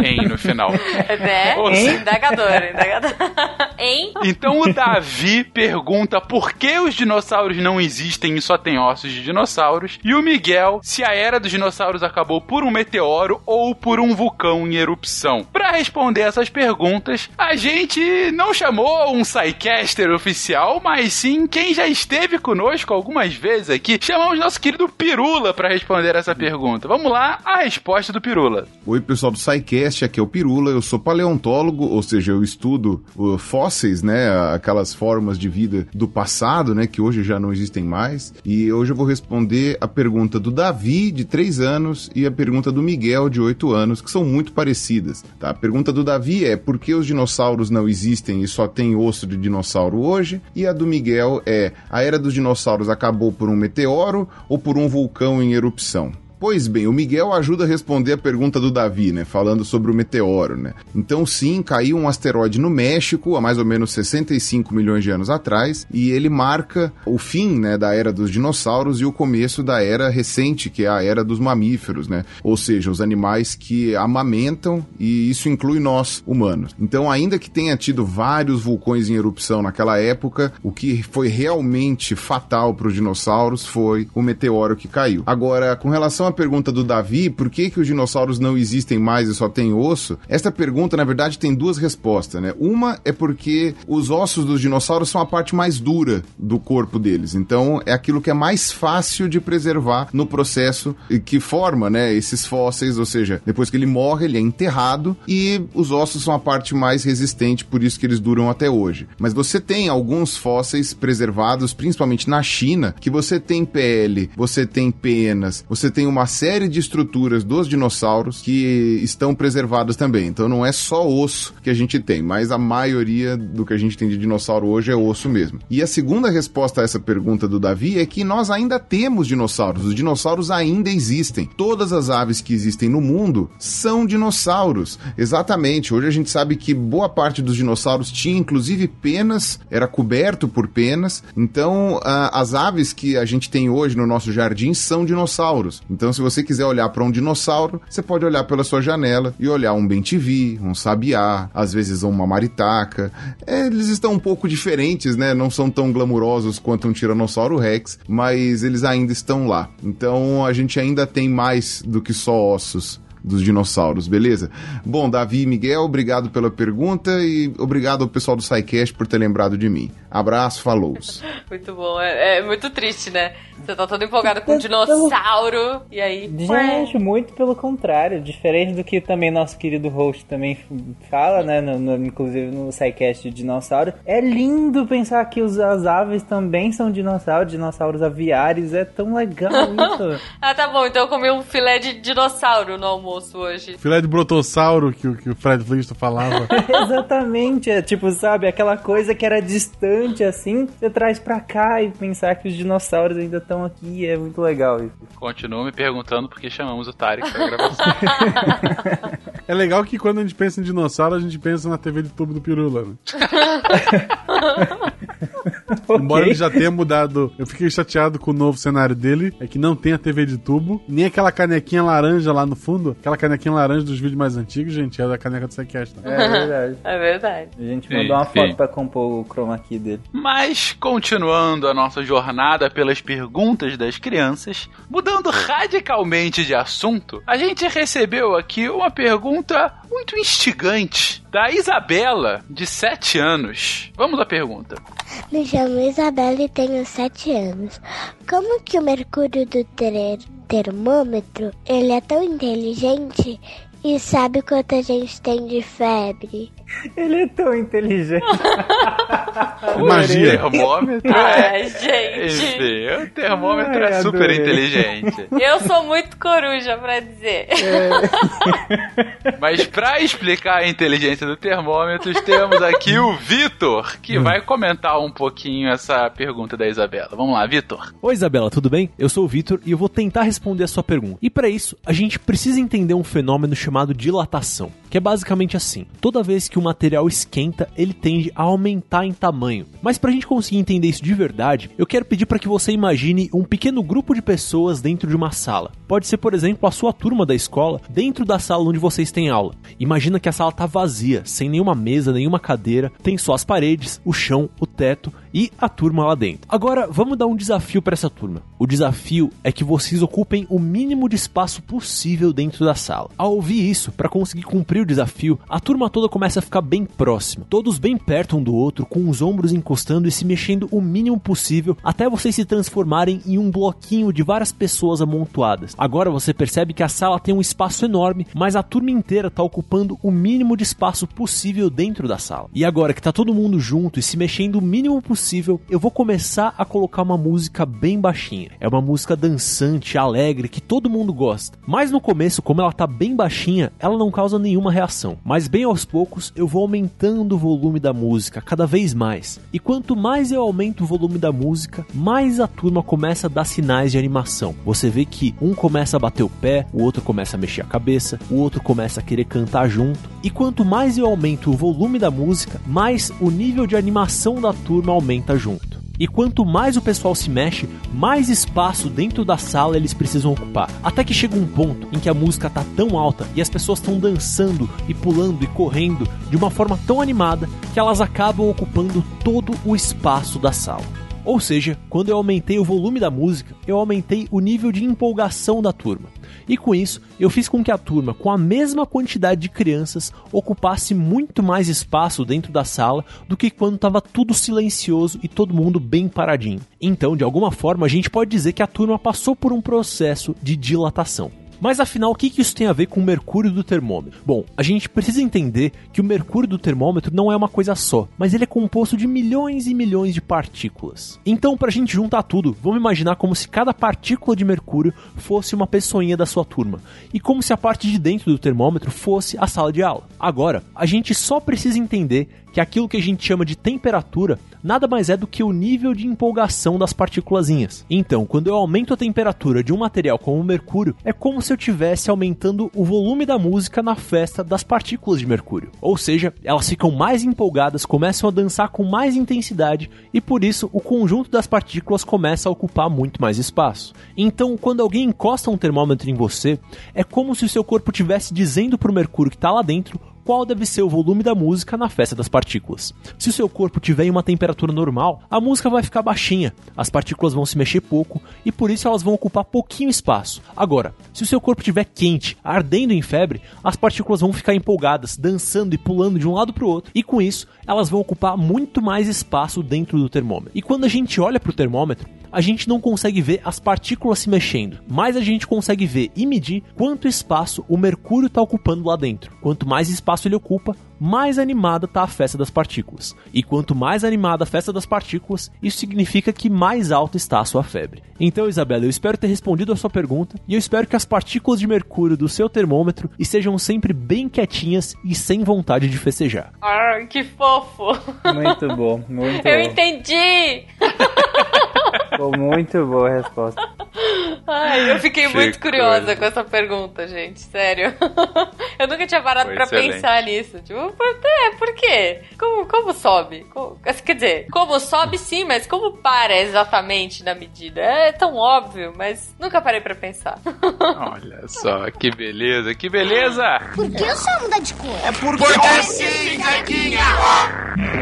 Em no final. Né? Ou seja- Indagador, indagador. hein? Então o Davi pergunta por que os dinossauros não existem e só tem ossos de dinossauros. E o Miguel se a era dos dinossauros acabou por um meteoro ou por um vulcão em erupção. Para responder essas perguntas, a gente não chamou um Psycaster oficial, mas sim quem já esteve conosco algumas vezes aqui. Chamamos nosso querido Pirula para responder essa pergunta. Vamos lá, a resposta do Pirula. Oi, pessoal do SciCast, aqui é o Pirula, eu sou paleontólogo, ou seja, eu estudo uh, fósseis, né, aquelas formas de vida do passado, né, que hoje já não existem mais, e hoje eu vou responder a pergunta do Davi, de 3 anos, e a pergunta do Miguel, de 8 anos, que são muito parecidas, tá? A pergunta do Davi é por que os dinossauros não existem e só tem osso de dinossauro hoje, e a do Miguel é a era dos dinossauros acabou por um meteoro ou por um vulcão em erupção? Pois bem, o Miguel ajuda a responder a pergunta do Davi, né? Falando sobre o meteoro, né? Então, sim, caiu um asteroide no México há mais ou menos 65 milhões de anos atrás e ele marca o fim, né, da era dos dinossauros e o começo da era recente, que é a era dos mamíferos, né? Ou seja, os animais que amamentam e isso inclui nós, humanos. Então, ainda que tenha tido vários vulcões em erupção naquela época, o que foi realmente fatal para os dinossauros foi o meteoro que caiu. Agora, com relação à pergunta do Davi, por que, que os dinossauros não existem mais e só tem osso? Esta pergunta, na verdade, tem duas respostas, né? Uma é porque os ossos dos dinossauros são a parte mais dura do corpo deles. Então, é aquilo que é mais fácil de preservar no processo que forma, né, esses fósseis, ou seja, depois que ele morre, ele é enterrado e os ossos são a parte mais resistente, por isso que eles duram até hoje. Mas você tem alguns fósseis preservados, principalmente na China, que você tem pele, você tem penas, você tem uma série de estruturas dos dinossauros que estão preservadas também. Então não é só osso que a gente tem, mas a maioria do que a gente tem de dinossauro hoje é osso mesmo. E a segunda resposta a essa pergunta do Davi é que nós ainda temos dinossauros. Os dinossauros ainda existem. Todas as aves que existem no mundo são dinossauros. Exatamente. Hoje a gente sabe que boa parte dos dinossauros tinha inclusive penas, era coberto por penas. Então, as aves que a gente tem hoje no nosso jardim são dinossauros. Então, se você quiser olhar para um dinossauro, você pode olhar pela sua janela e olhar um bentivi, um sabiá, às vezes uma maritaca. Eles estão um pouco diferentes, né? Não são tão glamurosos quanto um tiranossauro rex, mas eles ainda estão lá. Então, a gente ainda tem mais do que só ossos dos dinossauros, beleza? Bom, Davi e Miguel, obrigado pela pergunta e obrigado ao pessoal do SciCast por ter lembrado de mim. Abraço, falou. Muito bom. É, é muito triste, né? Você tá todo empolgado com um dinossauro e aí. Gente, muito pelo contrário. Diferente do que também nosso querido host também fala, né? No, no- inclusive no SciCast de dinossauro. É lindo pensar que os, as aves também são dinossauros, dinossauros aviários. É tão legal isso. Ah, tá bom. Então eu comi um filé de dinossauro no almoço hoje. Filé de brotossauro que, o- que o Fred Flintstone falava. Exatamente. É tipo, sabe, aquela coisa que era distante assim, você traz pra cá e pensar que os dinossauros ainda estão aqui. É muito legal isso. Continua me perguntando por que chamamos o Tarek pra gravação. É legal que quando a gente pensa em dinossauro, a gente pensa na TV de tubo do Pirula, né? Embora ele já tenha mudado, eu fiquei chateado com o novo cenário dele, é que não tem a TV de tubo, nem aquela canequinha laranja lá no fundo, aquela canequinha laranja dos vídeos mais antigos, gente, é da caneca do Sequest. É verdade. É verdade. A gente Sim, mandou uma sim. foto pra compor o chroma key dele. Mas, continuando a nossa jornada pelas perguntas das crianças, mudando radicalmente de assunto, a gente recebeu aqui uma pergunta muito instigante da Isabela, de 7 anos. Vamos à pergunta. Me chamo Isabela e tenho 7 anos. Como que o mercúrio do ter termômetro, ele é tão inteligente e sabe quanto a gente tem de febre? Ele é tão inteligente. Magia. termômetro Ai, é. gente. Enfim, o termômetro Ai, é super adorei. inteligente. Eu sou muito coruja pra dizer. Mas pra explicar a inteligência do termômetro, temos aqui o Vitor, que vai comentar um pouquinho essa pergunta da Isabela. Vamos lá, Vitor. Oi Isabela, tudo bem? Eu sou o Vitor e eu vou tentar responder a sua pergunta. E para isso, a gente precisa entender um fenômeno chamado dilatação, que é basicamente assim: toda vez que o material esquenta, ele tende a aumentar em tamanho. Mas pra gente conseguir entender isso de verdade, eu quero pedir para que você imagine um pequeno grupo de pessoas dentro de uma sala. Pode ser, por exemplo, a sua turma da escola dentro da sala onde vocês têm aula. Imagina que a sala tá vazia, sem nenhuma mesa, nenhuma cadeira, tem só as paredes, o chão, o teto e a turma lá dentro. Agora, vamos dar um desafio para essa turma. O desafio é que vocês ocupem o mínimo de espaço possível dentro da sala. Ao ouvir isso, para conseguir cumprir o desafio, a turma toda começa a ficar bem próxima, todos bem perto um do outro, com os ombros encostando e se mexendo o mínimo possível, até vocês se transformarem em um bloquinho de várias pessoas amontoadas. Agora você percebe que a sala tem um espaço enorme, mas a turma inteira está ocupando o mínimo de espaço possível dentro da sala. E agora que tá todo mundo junto e se mexendo o mínimo possível, eu vou começar a colocar uma música bem baixinha. É uma música dançante, alegre, que todo mundo gosta. Mas no começo, como ela tá bem baixinha, ela não causa nenhuma reação. Mas bem aos poucos, eu vou aumentando o volume da música cada vez mais. E quanto mais eu aumento o volume da música, mais a turma começa a dar sinais de animação. Você vê que um começa a bater o pé, o outro começa a mexer a cabeça, o outro começa a querer cantar junto. E quanto mais eu aumento o volume da música, mais o nível de animação da turma aumenta junto. E quanto mais o pessoal se mexe, mais espaço dentro da sala eles precisam ocupar. Até que chega um ponto em que a música tá tão alta e as pessoas estão dançando e pulando e correndo de uma forma tão animada que elas acabam ocupando todo o espaço da sala. Ou seja, quando eu aumentei o volume da música, eu aumentei o nível de empolgação da turma. E com isso, eu fiz com que a turma, com a mesma quantidade de crianças, ocupasse muito mais espaço dentro da sala do que quando estava tudo silencioso e todo mundo bem paradinho. Então, de alguma forma, a gente pode dizer que a turma passou por um processo de dilatação. Mas afinal, o que isso tem a ver com o mercúrio do termômetro? Bom, a gente precisa entender que o mercúrio do termômetro não é uma coisa só, mas ele é composto de milhões e milhões de partículas. Então, pra gente juntar tudo, vamos imaginar como se cada partícula de mercúrio fosse uma pessoinha da sua turma, e como se a parte de dentro do termômetro fosse a sala de aula. Agora, a gente só precisa entender que aquilo que a gente chama de temperatura nada mais é do que o nível de empolgação das partículazinhas. Então, quando eu aumento a temperatura de um material como o mercúrio, é como se eu estivesse aumentando o volume da música na festa das partículas de mercúrio. Ou seja, elas ficam mais empolgadas, começam a dançar com mais intensidade e por isso o conjunto das partículas começa a ocupar muito mais espaço. Então, quando alguém encosta um termômetro em você, é como se o seu corpo estivesse dizendo para o mercúrio que está lá dentro qual deve ser o volume da música na festa das partículas. Se o seu corpo tiver em uma temperatura normal, a música vai ficar baixinha, as partículas vão se mexer pouco e por isso elas vão ocupar pouquinho espaço. Agora, se o seu corpo estiver quente, ardendo em febre, as partículas vão ficar empolgadas, dançando e pulando de um lado para o outro, e com isso elas vão ocupar muito mais espaço dentro do termômetro. E quando a gente olha para o termômetro, a gente não consegue ver as partículas se mexendo, mas a gente consegue ver e medir quanto espaço o mercúrio está ocupando lá dentro. Quanto mais espaço ele ocupa, mais animada está a festa das partículas. E quanto mais animada a festa das partículas, isso significa que mais alta está a sua febre. Então, Isabela, eu espero ter respondido a sua pergunta e eu espero que as partículas de mercúrio do seu termômetro estejam sempre bem quietinhas e sem vontade de festejar. Ai, que fofo! Muito bom, muito Eu bom. entendi! Muito boa a resposta. Ai, eu fiquei Que muito curiosa coisa. com essa pergunta, gente. Sério. Eu nunca tinha parado Foi pra excelente. pensar nisso. Tipo, por, é, por quê? Como, como sobe? Como- quer dizer, como sobe sim, mas como para exatamente na medida? É tão óbvio, mas nunca parei pra pensar. Olha só, que beleza, que beleza! Por que o sol muda de cor? É porque, sim, Zequinha!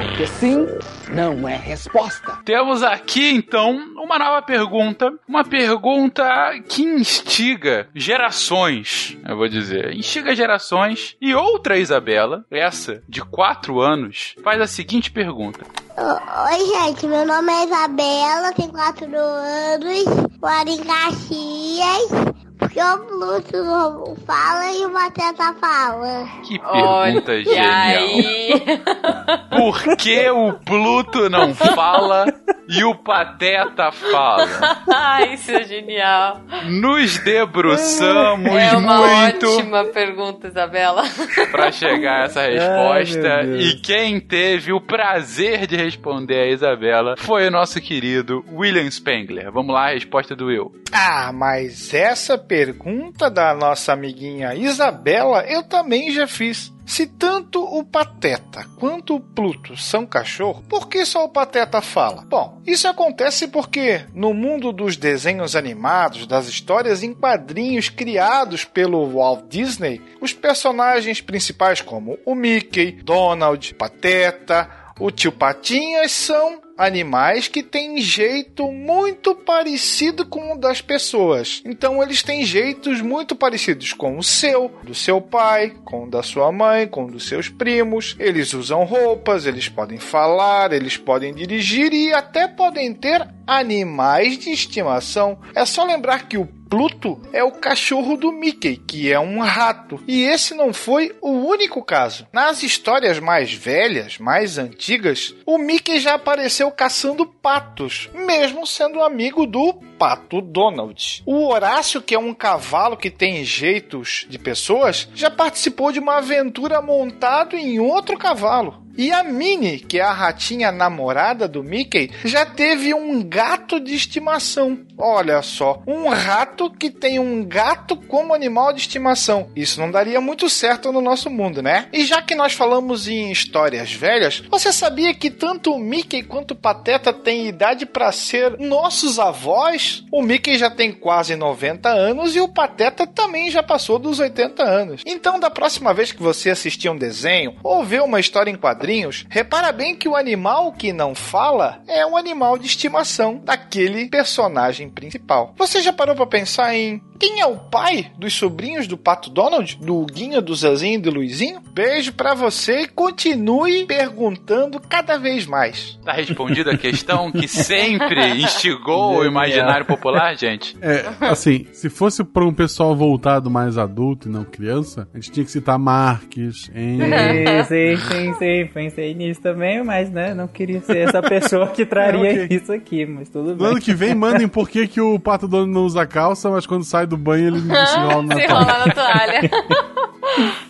Porque sim não é resposta. Temos aqui então uma nova pergunta, uma pergunta que instiga gerações, eu vou dizer, instiga gerações. E outra Isabela, essa de 4 anos, faz a seguinte pergunta: Oi, gente, meu nome é Isabela, tenho 4 anos, moro em Caxias. Porque o Pluto não fala e o Batata fala. Que pergunta Olha genial. aí. Por que o Pluto não fala e o Pateta fala? Ai, isso é genial. Nos debruçamos É uma muito ótima pergunta, Isabela. pra chegar a essa Ai, resposta. Deus. e quem teve o prazer de responder a Isabela foi o nosso querido William Spengler. Vamos lá, a resposta do Will. Ah, mas essa pergunta da nossa amiguinha Isabela eu também já fiz. Se tanto o Pateta quanto o Pluto são cachorro, por que só o Pateta fala? Bom, isso acontece porque no mundo dos desenhos animados, das histórias em quadrinhos criados pelo Walt Disney, os personagens principais como o Mickey, Donald, Pateta, o tio Patinhas são animais que têm jeito muito parecido com o das pessoas. Então eles têm jeitos muito parecidos com o seu, do seu pai, com o da sua mãe, com o dos seus primos. Eles usam roupas, eles podem falar, eles podem dirigir e até podem ter animais de estimação. É só lembrar que o Pluto é o cachorro do Mickey, que é um rato. E esse não foi o único caso. Nas histórias mais velhas, mais antigas, o Mickey já apareceu caçando patos, mesmo sendo amigo do pato Donald. O Horácio, que é um cavalo que tem jeitos de pessoas, já participou de uma aventura montado em outro cavalo. E a Minnie, que é a ratinha namorada do Mickey, já teve um gato de estimação. Olha só, um rato que tem um gato como animal de estimação. Isso não daria muito certo no nosso mundo, né? E já que nós falamos em histórias velhas, você sabia que tanto o Mickey quanto o Pateta têm idade para ser nossos avós? O Mickey já tem quase 90 anos e o Pateta também já passou dos 80 anos. Então, da próxima vez que você assistir um desenho ou ver uma história em quadrinhos, repara bem que o animal que não fala é um animal de estimação daquele personagem principal. Você já parou para pensar em quem é o pai dos sobrinhos do Pato Donald, do Huguinho, do Zezinho e do Luizinho? Beijo para você e continue perguntando cada vez mais. Tá respondida a questão que sempre instigou o imaginário popular, gente? É, assim, se fosse pra um pessoal voltado mais adulto e não criança, a gente tinha que citar Marques, Henry. Sim, sim, sim, sim. Pensei nisso também, mas né, não queria ser essa pessoa que traria É, ok. isso aqui, mas tudo No bem. ano que vem, mandem por que, que o Pato Dono não usa calça, mas quando sai do banho ele não se enrola na Se toalha. na toalha.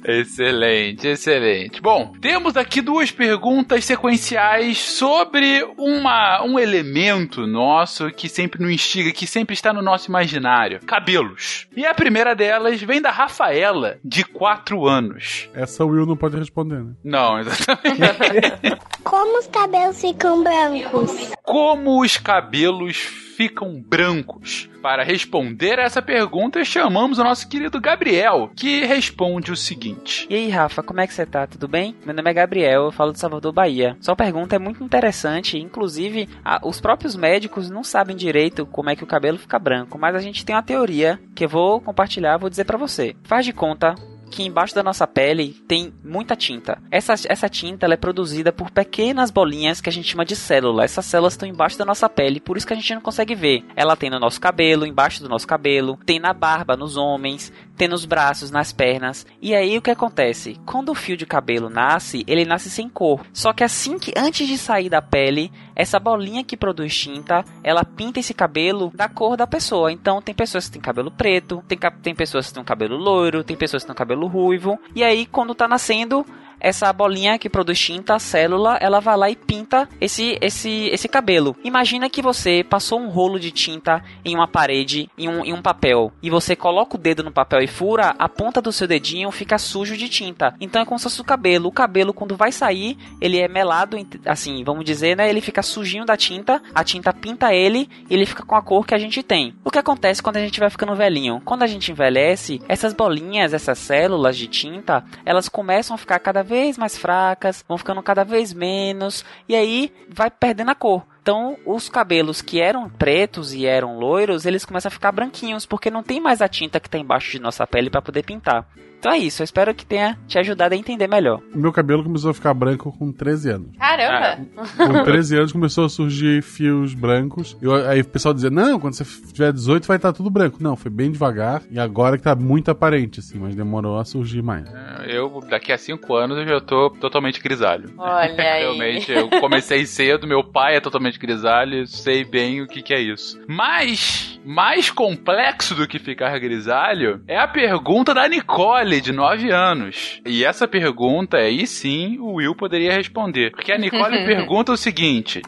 Excelente, excelente. Bom, temos aqui duas perguntas sequenciais sobre uma, um elemento nosso que sempre nos instiga, que sempre está no nosso imaginário: cabelos. E a primeira delas vem da Rafaela, de 4 anos. Essa o Will não pode responder, né? Não, exatamente. Como os cabelos ficam brancos? Como os cabelos ficam brancos? Para responder essa pergunta, chamamos o nosso querido Gabriel, que responde o seguinte. E aí, Rafa, como é que você tá? Tudo bem? Meu nome é Gabriel, eu falo de Salvador, Bahia. Sua pergunta é muito interessante, inclusive a- os próprios médicos não sabem direito como é que o cabelo fica branco, mas a gente tem uma teoria que eu vou compartilhar, vou dizer pra você. Faz de conta que embaixo da nossa pele tem muita tinta. Essa, essa tinta é produzida por pequenas bolinhas que a gente chama de célula. Essas células estão embaixo da nossa pele, por isso que a gente não consegue ver. Ela tem no nosso cabelo, embaixo do nosso cabelo, tem na barba nos homens, tem nos braços, nas pernas. E aí o que acontece? Quando o fio de cabelo nasce, ele nasce sem cor. Só que assim que antes de sair da pele, essa bolinha que produz tinta, ela pinta esse cabelo da cor da pessoa. Então tem pessoas que têm cabelo preto, tem, tem pessoas que têm cabelo loiro, tem pessoas que têm cabelo ruivo. E aí quando tá nascendo, essa bolinha que produz tinta, a célula, ela vai lá e pinta esse, esse, esse cabelo. Imagina que você passou um rolo de tinta em uma parede, em um, em um papel, e você coloca o dedo no papel e fura, a ponta do seu dedinho fica sujo de tinta. Então é como se fosse o cabelo. O cabelo, quando vai sair, ele é melado, assim, vamos dizer, né? Ele fica sujinho da tinta, a tinta pinta ele, e ele fica com a cor que a gente tem. O que acontece quando a gente vai ficando velhinho? Quando a gente envelhece, essas bolinhas, essas células de tinta, elas começam a ficar cada vez mais fracas, vão ficando cada vez menos, e aí vai perdendo a cor. Então, os cabelos que eram pretos e eram loiros, eles começam a ficar branquinhos, porque não tem mais a tinta que está embaixo de nossa pele para poder pintar. Então é isso, eu espero que tenha te ajudado a entender melhor. O meu cabelo começou a ficar branco com 13 anos. Caramba! Com 13 anos começou a surgir fios brancos. Eu, aí o pessoal dizia: Não, quando você tiver 18 vai estar tudo branco. Não, foi bem devagar e agora que tá muito aparente, assim, mas demorou a surgir mais. É, eu, daqui a 5 anos, eu já tô totalmente grisalho. Olha aí. Realmente, eu comecei cedo, meu pai é totalmente grisalho, sei bem o que, que é isso. Mas, mais complexo do que ficar grisalho é a pergunta da Nicole, de 9 anos. E essa pergunta aí sim o Will poderia responder. Porque a Nicole pergunta o seguinte: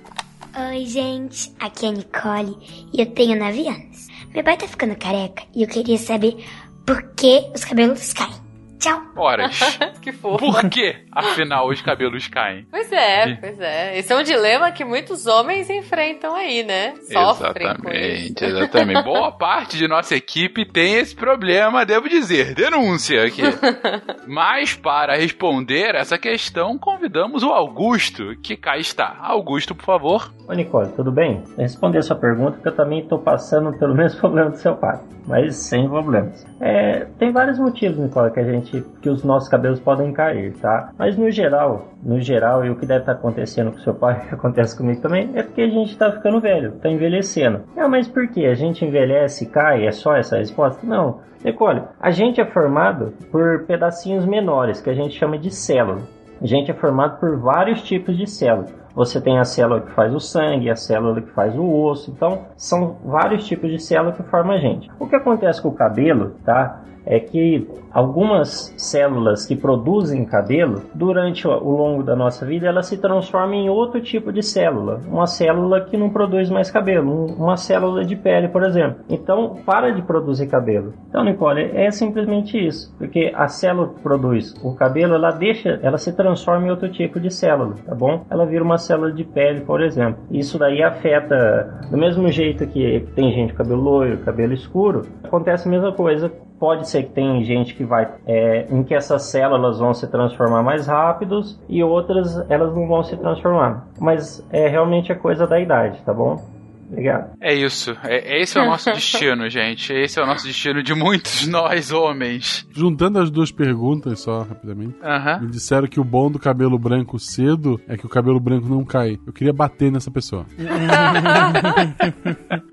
Oi, gente. Aqui é a Nicole e eu tenho 9 anos. Meu pai tá ficando careca e eu queria saber por que os cabelos caem. Tchau. Horas. que fofo. Por que, afinal, os cabelos caem? Pois é, pois é. Esse é um dilema que muitos homens enfrentam aí, né? Sofrem com isso. Exatamente, exatamente. Boa parte de nossa equipe tem esse problema, devo dizer. Denúncia aqui. Mas para responder essa questão, convidamos o Augusto, que cá está. Augusto, por favor. Ô Nicole, tudo bem? Eu respondi a sua pergunta porque eu também estou passando pelo mesmo problema do seu pai, mas sem problemas. É, tem vários motivos, Nicole, que a gente, que os nossos cabelos podem cair, tá? Mas no geral, no geral, e o que deve estar acontecendo com seu pai, que acontece comigo também, é porque a gente está ficando velho, está envelhecendo. Ah, mas por que? A gente envelhece e cai? É só essa resposta? Não. Nicole, a gente é formado por pedacinhos menores, que a gente chama de célula. A gente é formado por vários tipos de células. Você tem a célula que faz o sangue, a célula que faz o osso. Então, são vários tipos de célula que formam a gente. O que acontece com o cabelo, tá? É que algumas células que produzem cabelo, durante o longo da nossa vida, elas se transformam em outro tipo de célula. Uma célula que não produz mais cabelo, uma célula de pele, por exemplo. Então, para de produzir cabelo. Então, Nicole, é simplesmente isso. Porque a célula que produz o cabelo, ela deixa, ela se transforma em outro tipo de célula, tá bom? Ela vira uma célula de pele, por exemplo. Isso daí afeta, do mesmo jeito que tem gente com cabelo loiro, cabelo escuro, acontece a mesma coisa pode ser que tem gente que vai é, em que essas células vão se transformar mais rápidos e outras elas não vão se transformar. Mas é realmente a coisa da idade, tá bom? Obrigado. É isso. É, esse é o nosso destino, gente. Esse é o nosso destino de muitos nós, homens. Juntando as duas perguntas só, rapidamente. Me disseram que o bom do cabelo branco cedo é que o cabelo branco não cai. Eu queria bater nessa pessoa.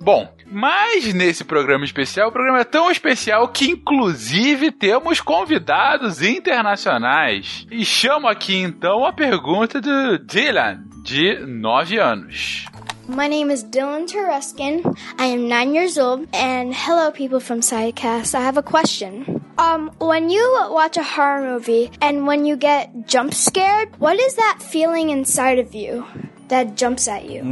Bom, mas nesse programa especial, o programa é tão especial que inclusive temos convidados internacionais. E chamo aqui então a pergunta do Dylan, de 9 anos. My name is Dylan Teruskin. I am nine years old. And hello, people from Sidecast. I have a question. Um, when you watch a horror movie and when you get jump scared, what is that feeling inside of you that jumps at you?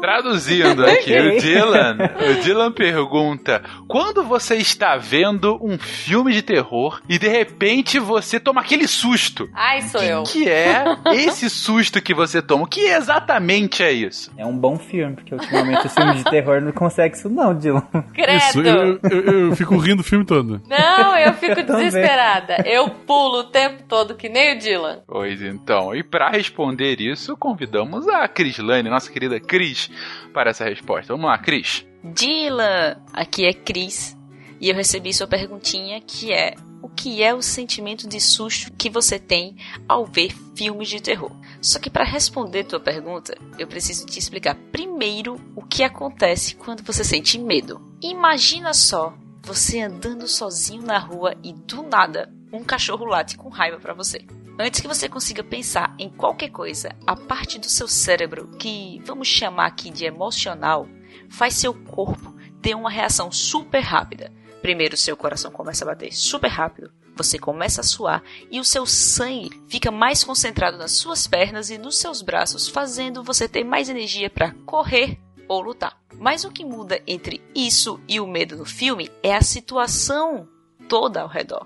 Traduzindo aqui, o Dylan, o Dylan pergunta: quando você está vendo um filme de terror e de repente você toma aquele susto? Ai, sou eu. O que é esse susto que você toma? O que exatamente é isso? É um bom filme, porque ultimamente os filmes de terror não conseguem isso não, Dylan. Isso, eu, eu, eu fico rindo o filme todo. Não, eu fico Eu também. desesperada. Eu pulo o tempo todo que nem o Dylan. Pois então, e para responder isso, convidamos a Cris Lane, nossa querida Cris, para essa resposta. Vamos lá, Cris. Dylan, aqui é Cris e eu recebi sua perguntinha que é o que é o sentimento de susto que você tem ao ver filmes de terror? Só que para responder tua pergunta, eu preciso te explicar primeiro o que acontece quando você sente medo. Imagina só você andando sozinho na rua e do nada um cachorro late com raiva para você. Antes que você consiga pensar em qualquer coisa, a parte do seu cérebro que vamos chamar aqui de emocional faz seu corpo ter uma reação super rápida. Primeiro, seu coração começa a bater super rápido, você começa a suar e o seu sangue fica mais concentrado nas suas pernas e nos seus braços, fazendo você ter mais energia para correr ou lutar. Mas o que muda entre isso e o medo no filme é a situação toda ao redor.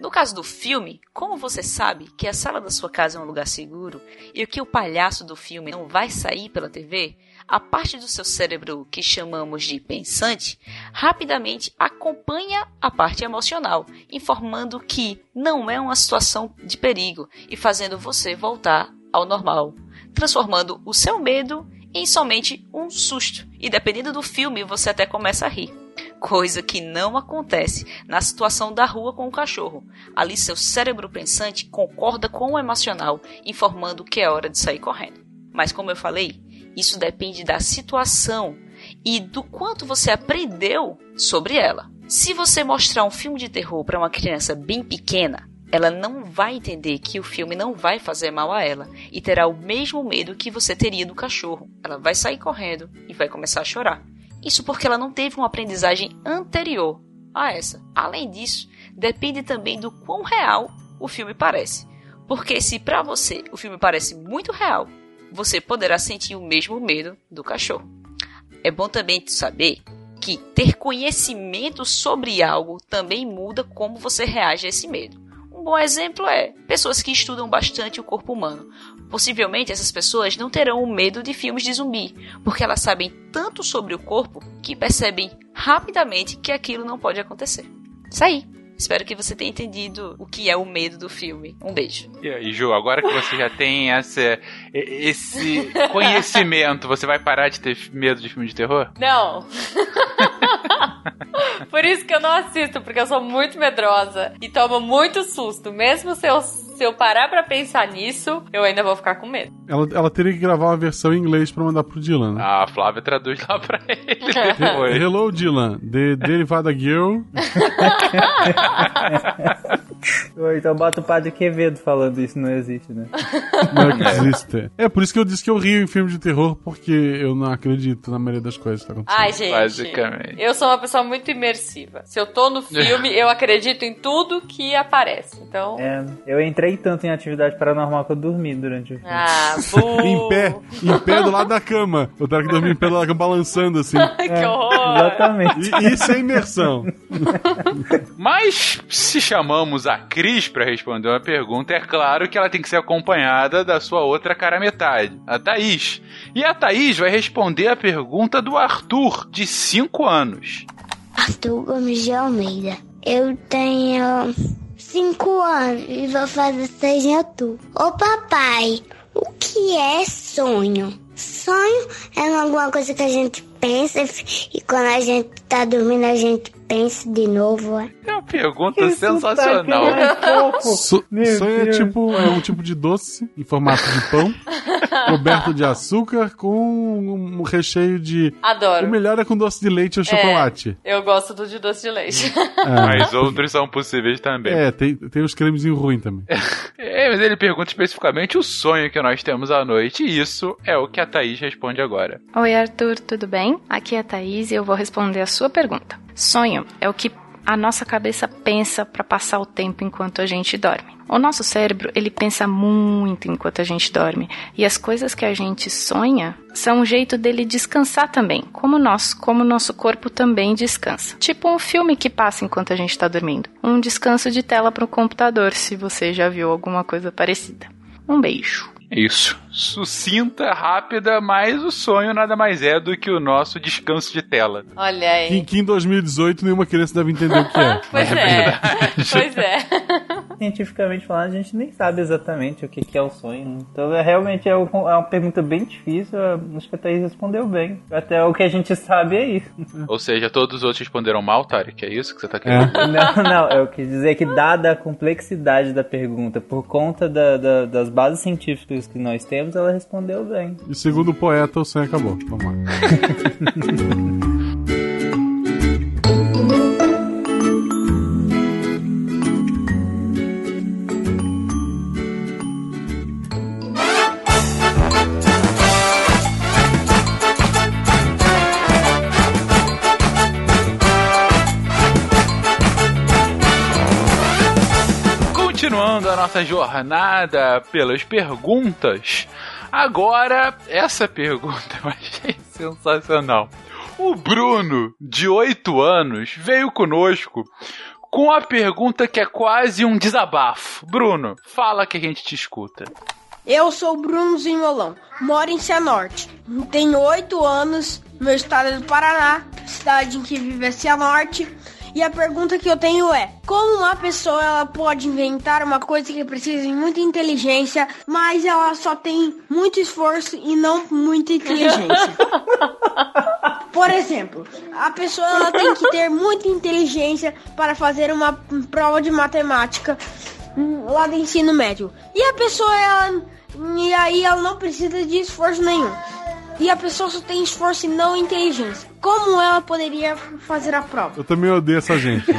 No caso do filme, como você sabe que a sala da sua casa é um lugar seguro e que o palhaço do filme não vai sair pela TV, a parte do seu cérebro que chamamos de pensante rapidamente acompanha a parte emocional, informando que não é uma situação de perigo e fazendo você voltar ao normal, transformando o seu medo em somente um susto. E dependendo do filme, você até começa a rir coisa que não acontece na situação da rua com o cachorro. Ali seu cérebro pensante concorda com o emocional, informando que é hora de sair correndo. Mas como eu falei, isso depende da situação e do quanto você aprendeu sobre ela. Se você mostrar um filme de terror para uma criança bem pequena, ela não vai entender que o filme não vai fazer mal a ela e terá o mesmo medo que você teria do cachorro. Ela vai sair correndo e vai começar a chorar. Isso porque ela não teve uma aprendizagem anterior a essa. Além disso, depende também do quão real o filme parece. Porque se para você o filme parece muito real, você poderá sentir o mesmo medo do cachorro. É bom também saber que ter conhecimento sobre algo também muda como você reage a esse medo. Um bom exemplo é pessoas que estudam bastante o corpo humano. Possivelmente essas pessoas não terão o medo de filmes de zumbi, porque elas sabem tanto sobre o corpo que percebem rapidamente que aquilo não pode acontecer. Isso aí. Espero que você tenha entendido o que é o medo do filme. Um beijo. E aí, Ju, agora que você já tem essa, esse conhecimento, você vai parar de ter medo de filme de terror? Não. Por isso que eu não assisto, porque eu sou muito medrosa e tomo muito susto. Mesmo se eu, se eu parar pra pensar nisso, eu ainda vou ficar com medo. Ela, ela teria que gravar uma versão em inglês pra mandar pro Dylan. Né? Ah, a Flávia traduz lá pra ele. Hello, Dylan. The Derivada Girl. então bota o Padre Quevedo falando isso, não existe, né? Não existe. É por isso que eu disse que eu rio em filme de terror, porque eu não acredito na maioria das coisas que tá acontecendo. Ai, gente. Basicamente. Eu sou uma pessoa muito imersiva. Se eu tô no filme, eu acredito em tudo que aparece. Então. É, eu entrei tanto em atividade paranormal que eu dormi durante o filme. Ah, em pé, em pé do lado da cama. Eu tava que dormir em pé do lado da cama balançando assim. que é, horror! Exatamente. E, isso é imersão. Mas se chamamos a Cris para responder uma pergunta, é claro que ela tem que ser acompanhada da sua outra cara metade, a Thaís. E a Thaís vai responder a pergunta do Arthur, de 5 anos. Arthur Gomes de Almeida. Eu tenho 5 anos e vou fazer 6 em outubro. Ô papai, o que é sonho? Sonho é alguma coisa que a gente pensa e quando a gente tá dormindo a gente pensa de novo. É, é uma pergunta Isso sensacional. Tá so, sonho é tipo é um tipo de doce em formato de pão, coberto de açúcar com um recheio de. Adoro. O melhor é com doce de leite ou chocolate. É, eu gosto do de doce de leite. É. Mas outros são possíveis também. É, tem, tem os cremezinhos ruins também. É, mas ele pergunta especificamente o sonho que nós temos à noite, e isso é o que a Thaís responde agora. Oi, Arthur, tudo bem? Aqui é a Thaís e eu vou responder a sua pergunta. Sonho é o que a nossa cabeça pensa para passar o tempo enquanto a gente dorme. O nosso cérebro, ele pensa muito enquanto a gente dorme, e as coisas que a gente sonha são um jeito dele descansar também, como nós, como nosso corpo também descansa. Tipo um filme que passa enquanto a gente está dormindo. Um descanso de tela para o computador, se você já viu alguma coisa parecida. Um beijo. Isso. Sucinta, rápida, mas o sonho nada mais é do que o nosso descanso de tela. Olha aí. Que, que em 2018 nenhuma criança deve entender o que é. pois é. é. pois é. Cientificamente falando, a gente nem sabe exatamente o que, que é o sonho. Então, é, realmente é, um, é, uma pergunta bem difícil. Acho que a Thaís respondeu bem. Até o que a gente sabe é isso. Ou seja, todos os outros responderam mal, Tarek? É isso que você tá querendo? É. Não, não. Eu quis dizer que, dada a complexidade da pergunta, por conta da, da, das bases científicas que nós temos, ela respondeu bem. E segundo o poeta, o sonho acabou. Vamos lá. continuando a nossa jornada pelas perguntas, agora essa pergunta eu achei sensacional. O Bruno, de 8 anos, veio conosco com a pergunta que é quase um desabafo. Bruno, fala que a gente te escuta. Eu sou Bruno Zimolão, moro em Cianorte. Tenho oito anos, meu estado é do Paraná, cidade em que vive é Cianorte. E a pergunta que eu tenho é: como uma pessoa ela pode inventar uma coisa que precisa de muita inteligência, mas ela só tem muito esforço e não muita inteligência? Por exemplo, a pessoa ela tem que ter muita inteligência para fazer uma prova de matemática hum, lá do ensino médio. E a pessoa ela e aí ela não precisa de esforço nenhum. E a pessoa só tem esforço e não inteligência. Como ela poderia fazer a prova? Eu também odeio essa gente.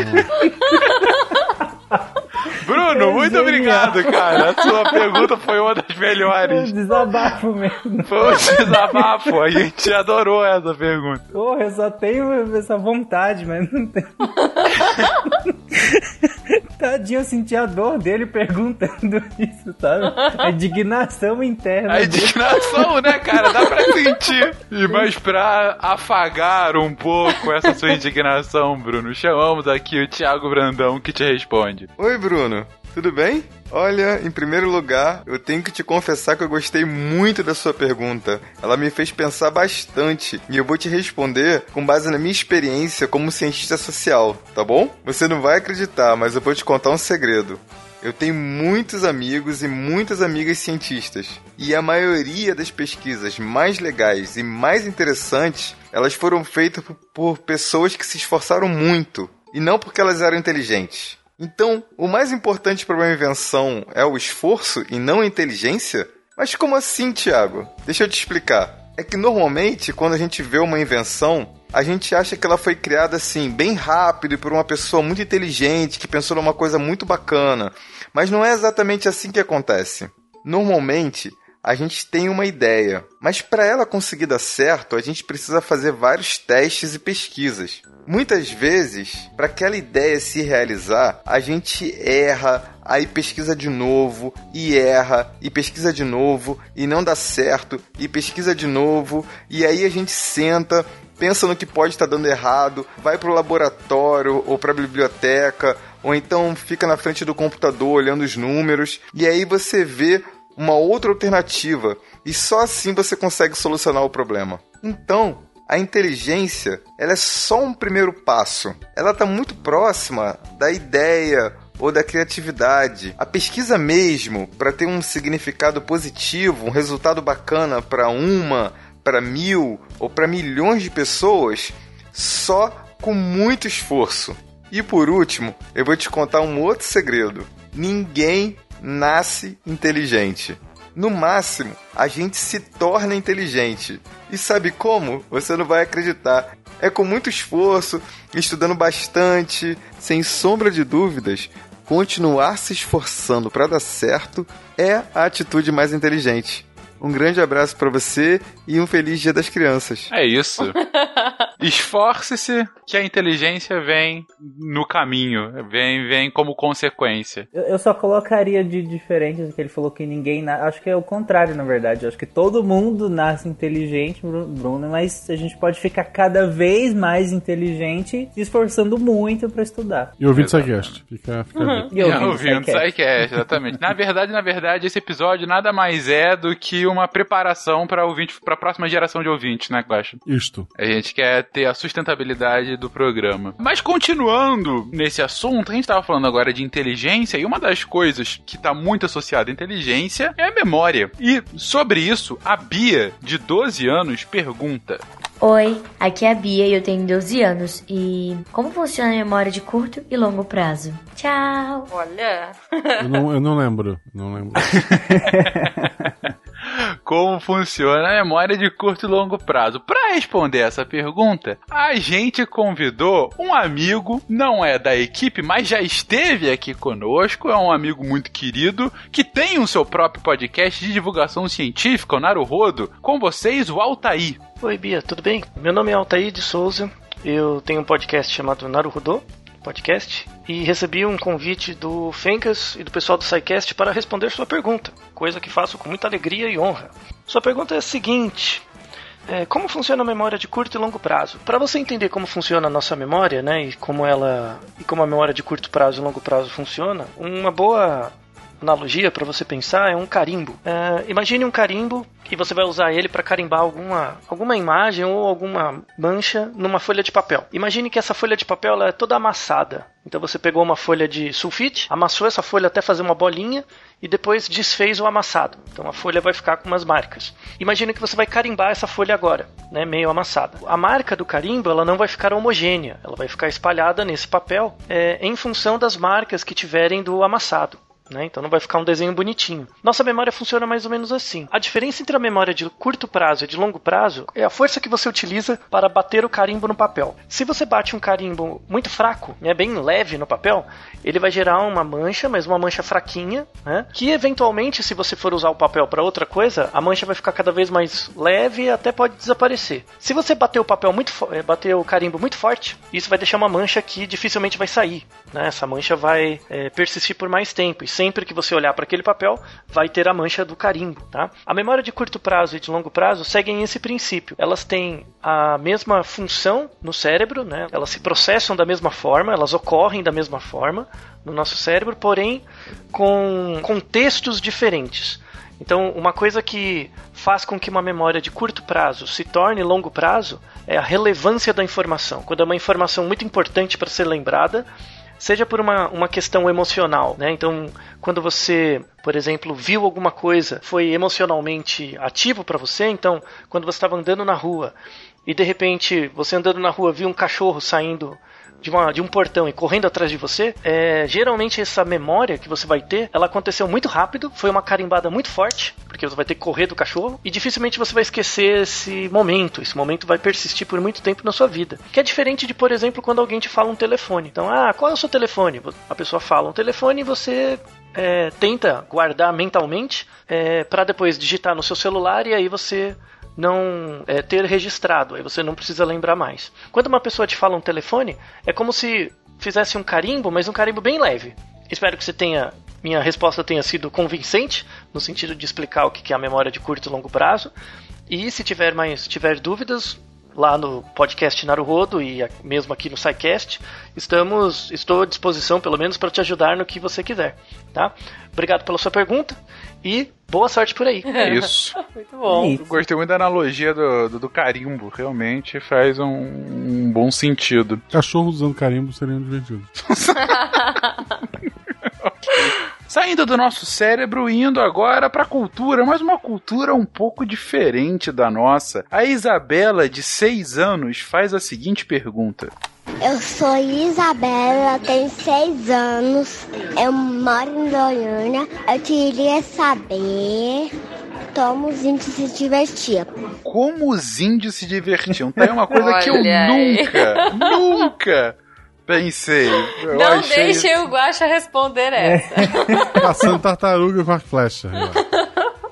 Bruno, muito obrigado, cara. A sua pergunta foi uma das melhores. Foi um desabafo mesmo. Foi um desabafo. A gente adorou essa pergunta. Porra, eu só tenho essa vontade, mas não tenho. Tadinho, eu senti a dor dele perguntando isso, sabe? A indignação interna. A indignação, né, cara? Dá pra sentir. E mas pra afagar um pouco essa sua indignação, Bruno, chamamos aqui o Thiago Brandão que te responde. Oi, Bruno. Tudo bem? Olha, em primeiro lugar, eu tenho que te confessar que eu gostei muito da sua pergunta. Ela me fez pensar bastante e eu vou te responder com base na minha experiência como cientista social, tá bom? Você não vai acreditar, mas eu vou te contar um segredo. Eu tenho muitos amigos e muitas amigas cientistas, e a maioria das pesquisas mais legais e mais interessantes, elas foram feitas por pessoas que se esforçaram muito, e não porque elas eram inteligentes. Então, o mais importante para uma invenção é o esforço e não a inteligência? Mas como assim, Tiago? Deixa eu te explicar. É que normalmente, quando a gente vê uma invenção, a gente acha que ela foi criada assim, bem rápido e por uma pessoa muito inteligente que pensou numa coisa muito bacana. Mas não é exatamente assim que acontece. Normalmente, a gente tem uma ideia, mas para ela conseguir dar certo, a gente precisa fazer vários testes e pesquisas. Muitas vezes, para aquela ideia se realizar, a gente erra, aí pesquisa de novo, e erra, e pesquisa de novo, e não dá certo, e pesquisa de novo, e aí a gente senta, pensa no que pode estar dando errado, vai para o laboratório ou para a biblioteca, ou então fica na frente do computador olhando os números, e aí você vê uma outra alternativa e só assim você consegue solucionar o problema. Então, a inteligência, ela é só um primeiro passo. Ela está muito próxima da ideia ou da criatividade. A pesquisa mesmo, para ter um significado positivo, um resultado bacana para uma, para mil ou para milhões de pessoas, só com muito esforço. E por último, eu vou te contar um outro segredo. Ninguém nasce inteligente. No máximo, a gente se torna inteligente. E sabe como? Você não vai acreditar. É com muito esforço, estudando bastante, sem sombra de dúvidas, continuar se esforçando para dar certo é a atitude mais inteligente. Um grande abraço para você e um feliz Dia das Crianças. É isso. Esforce-se que a inteligência vem no caminho, vem, vem como consequência. Eu, eu só colocaria de diferente do que ele falou que ninguém nasce. Acho que é o contrário, na verdade. acho que todo mundo nasce inteligente, Bruno, mas a gente pode ficar cada vez mais inteligente se esforçando muito para estudar. E ouvindo Psycast. Fica, fica uhum. E ouvindo, ouvindo Psycast, exatamente. na verdade, na verdade, esse episódio nada mais é do que uma preparação para ouvinte, para a próxima geração de ouvintes, né, Guaxa? Isto. A gente quer ter a sustentabilidade do programa. Mas continuando nesse assunto, a gente estava falando agora de inteligência e uma das coisas que está muito associada à inteligência é a memória. E sobre isso, a Bia, de 12 anos, pergunta: Oi, aqui é a Bia e eu tenho 12 anos. E como funciona a memória de curto e longo prazo? Tchau! Olha! eu, não, eu não lembro, não lembro. como funciona a memória de curto e longo prazo. Para responder essa pergunta, a gente convidou um amigo, não é da equipe, mas já esteve aqui conosco, é um amigo muito querido, que tem o seu próprio podcast de divulgação científica, o Naruhodo. Com vocês, o Altair. Oi, Bia, tudo bem? Meu nome é Altair de Souza, eu tenho um podcast chamado Naruhodo, podcast e recebi um convite do Fencas e do pessoal do SciCast para responder sua pergunta, coisa que faço com muita alegria e honra. Sua pergunta é a seguinte: é, como funciona a memória de curto e longo prazo? Para você entender como funciona a nossa memória, né, e como ela e como a memória de curto prazo e longo prazo funciona, uma boa analogia para você pensar é um carimbo. É, imagine um carimbo e você vai usar ele para carimbar alguma, alguma imagem ou alguma mancha numa folha de papel. Imagine que essa folha de papel é toda amassada. Então você pegou uma folha de sulfite, amassou essa folha até fazer uma bolinha e depois desfez o amassado. Então a folha vai ficar com umas marcas. Imagine que você vai carimbar essa folha agora, né, meio amassada. A marca do carimbo ela não vai ficar homogênea, ela vai ficar espalhada nesse papel é, em função das marcas que tiverem do amassado. Né? Então não vai ficar um desenho bonitinho. Nossa memória funciona mais ou menos assim. A diferença entre a memória de curto prazo e de longo prazo é a força que você utiliza para bater o carimbo no papel. Se você bate um carimbo muito fraco, né, bem leve no papel, ele vai gerar uma mancha, mas uma mancha fraquinha, né, que eventualmente, se você for usar o papel para outra coisa, a mancha vai ficar cada vez mais leve e até pode desaparecer. Se você bater o papel muito, eh, bater o carimbo muito forte, isso vai deixar uma mancha que dificilmente vai sair. Né? Essa mancha vai é, persistir por mais tempo. Sempre que você olhar para aquele papel, vai ter a mancha do carimbo, tá? A memória de curto prazo e de longo prazo seguem esse princípio. Elas têm a mesma função no cérebro, né? Elas se processam da mesma forma, elas ocorrem da mesma forma no nosso cérebro, porém com contextos diferentes. Então, uma coisa que faz com que uma memória de curto prazo se torne longo prazo é a relevância da informação. Quando é uma informação muito importante para ser lembrada, seja por uma, uma questão emocional, né? Então, quando você, por exemplo, viu alguma coisa, foi emocionalmente ativo para você, então, quando você estava andando na rua e de repente você andando na rua viu um cachorro saindo de, uma, de um portão e correndo atrás de você, é, geralmente essa memória que você vai ter, ela aconteceu muito rápido, foi uma carimbada muito forte, porque você vai ter que correr do cachorro, e dificilmente você vai esquecer esse momento. Esse momento vai persistir por muito tempo na sua vida. Que é diferente de, por exemplo, quando alguém te fala um telefone. Então, ah, qual é o seu telefone? A pessoa fala um telefone e você é, tenta guardar mentalmente é, para depois digitar no seu celular e aí você não é, ter registrado, aí você não precisa lembrar mais. Quando uma pessoa te fala um telefone, é como se fizesse um carimbo, mas um carimbo bem leve. Espero que você tenha minha resposta tenha sido convincente no sentido de explicar o que é a memória de curto e longo prazo. E se tiver mais tiver dúvidas, lá no podcast Naruhodo e mesmo aqui no SciCast, estamos, estou à disposição, pelo menos, para te ajudar no que você quiser, tá? Obrigado pela sua pergunta e boa sorte por aí. É isso. muito bom. Eu gostei muito da analogia do, do, do carimbo, realmente faz um, um, bom sentido. Cachorro usando carimbo seria divertido. Saindo do nosso cérebro, indo agora para a cultura, mas uma cultura um pouco diferente da nossa. A Isabela, de 6 anos, faz a seguinte pergunta. Eu sou Isabela, tenho 6 anos, eu moro em Goiânia. Eu queria saber como os índios se divertiam. Como os índios se divertiam? Tá aí uma coisa que eu nunca, nunca Pensei. Não deixe o Guaxa responder essa. É. Passando tartaruga com a flecha.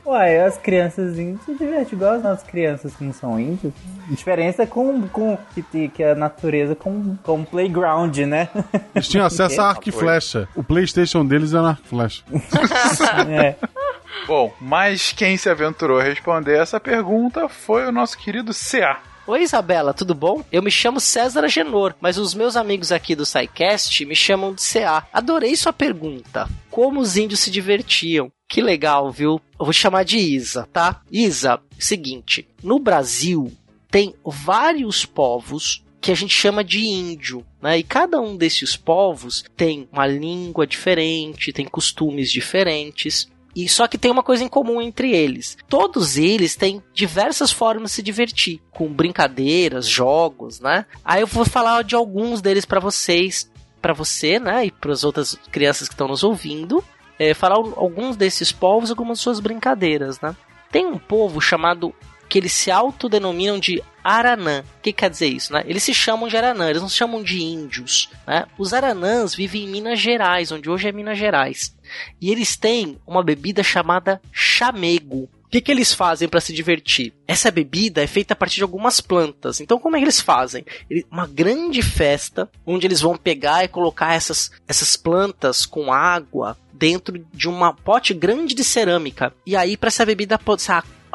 Uai, as crianças índias se divertem igual as nossas crianças que não são índios. A diferença é com, com que, que a natureza com, com playground, né? Eles tinham acesso a arco e flecha. O Playstation deles era arco e flecha. é. Bom, mas quem se aventurou a responder essa pergunta foi o nosso querido CA. Oi, Isabela, tudo bom? Eu me chamo César Genor, mas os meus amigos aqui do SciCast me chamam de CA. Adorei sua pergunta. Como os índios se divertiam? Que legal, viu? Eu vou chamar de Isa, tá? Isa, seguinte, no Brasil tem vários povos que a gente chama de índio, né? E cada um desses povos tem uma língua diferente, tem costumes diferentes. E só que tem uma coisa em comum entre eles. Todos eles têm diversas formas de se divertir, com brincadeiras, jogos, né? Aí eu vou falar de alguns deles para vocês, para você, né, e para as outras crianças que estão nos ouvindo, é, falar alguns desses povos, algumas suas brincadeiras, né? Tem um povo chamado que eles se autodenominam de Aranã. O que quer dizer isso, né? Eles se chamam de Aranã, eles não se chamam de índios, né? Os Aranãs vivem em Minas Gerais, onde hoje é Minas Gerais. E eles têm uma bebida chamada chamego. O que, que eles fazem para se divertir? Essa bebida é feita a partir de algumas plantas. Então, como é que eles fazem? Uma grande festa onde eles vão pegar e colocar essas, essas plantas com água dentro de uma pote grande de cerâmica. E aí, para essa bebida,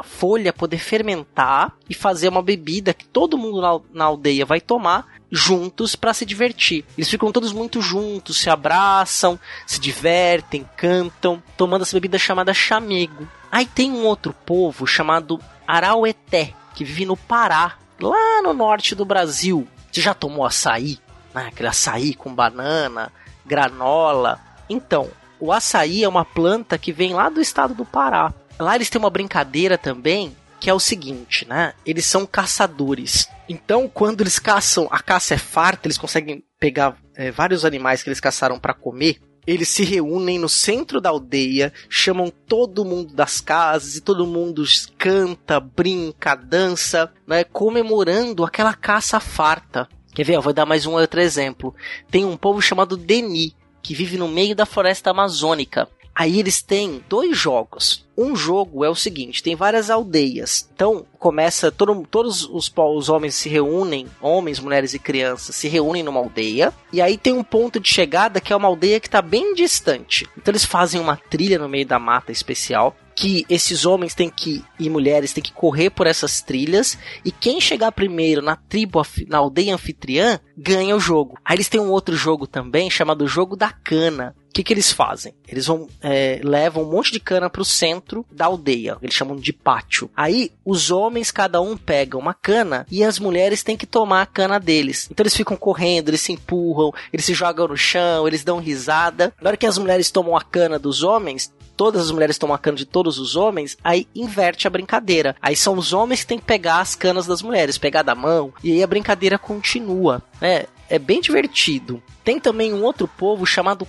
folha poder fermentar e fazer uma bebida que todo mundo na, aldeia vai tomar juntos para se divertir. Eles ficam todos muito juntos, se abraçam, se divertem, cantam, tomando essa bebida chamada chamego. Aí tem um outro povo chamado Araueté, que vive no Pará, lá no norte do Brasil. Você já tomou açaí? Ah, aquele açaí com banana, granola. Então, o açaí é uma planta que vem lá do estado do Pará. Lá eles têm uma brincadeira também que é o seguinte, né? Eles são caçadores. Então, quando eles caçam, a caça é farta, eles conseguem pegar é, vários animais que eles caçaram para comer. Eles se reúnem no centro da aldeia, chamam todo mundo das casas e todo mundo canta, brinca, dança, né, comemorando aquela caça farta. Quer ver? Eu vou dar mais um outro exemplo. Tem um povo chamado Deni, que vive no meio da floresta amazônica. Aí eles têm dois jogos. Um jogo é o seguinte: tem várias aldeias. Então começa todo, todos os, os homens se reúnem, homens, mulheres e crianças se reúnem numa aldeia. E aí tem um ponto de chegada que é uma aldeia que está bem distante. Então eles fazem uma trilha no meio da mata especial que esses homens têm que e mulheres têm que correr por essas trilhas e quem chegar primeiro na tribo na aldeia anfitriã ganha o jogo. Aí eles têm um outro jogo também chamado jogo da cana. O que, que eles fazem? Eles vão é, levam um monte de cana para o centro da aldeia. Eles chamam de pátio. Aí os homens cada um pega uma cana e as mulheres têm que tomar a cana deles. Então eles ficam correndo, eles se empurram, eles se jogam no chão, eles dão risada. Na hora que as mulheres tomam a cana dos homens, todas as mulheres tomam a cana de todos os homens, aí inverte a brincadeira. Aí são os homens que têm que pegar as canas das mulheres, pegar da mão, e aí a brincadeira continua. É, é bem divertido. Tem também um outro povo chamado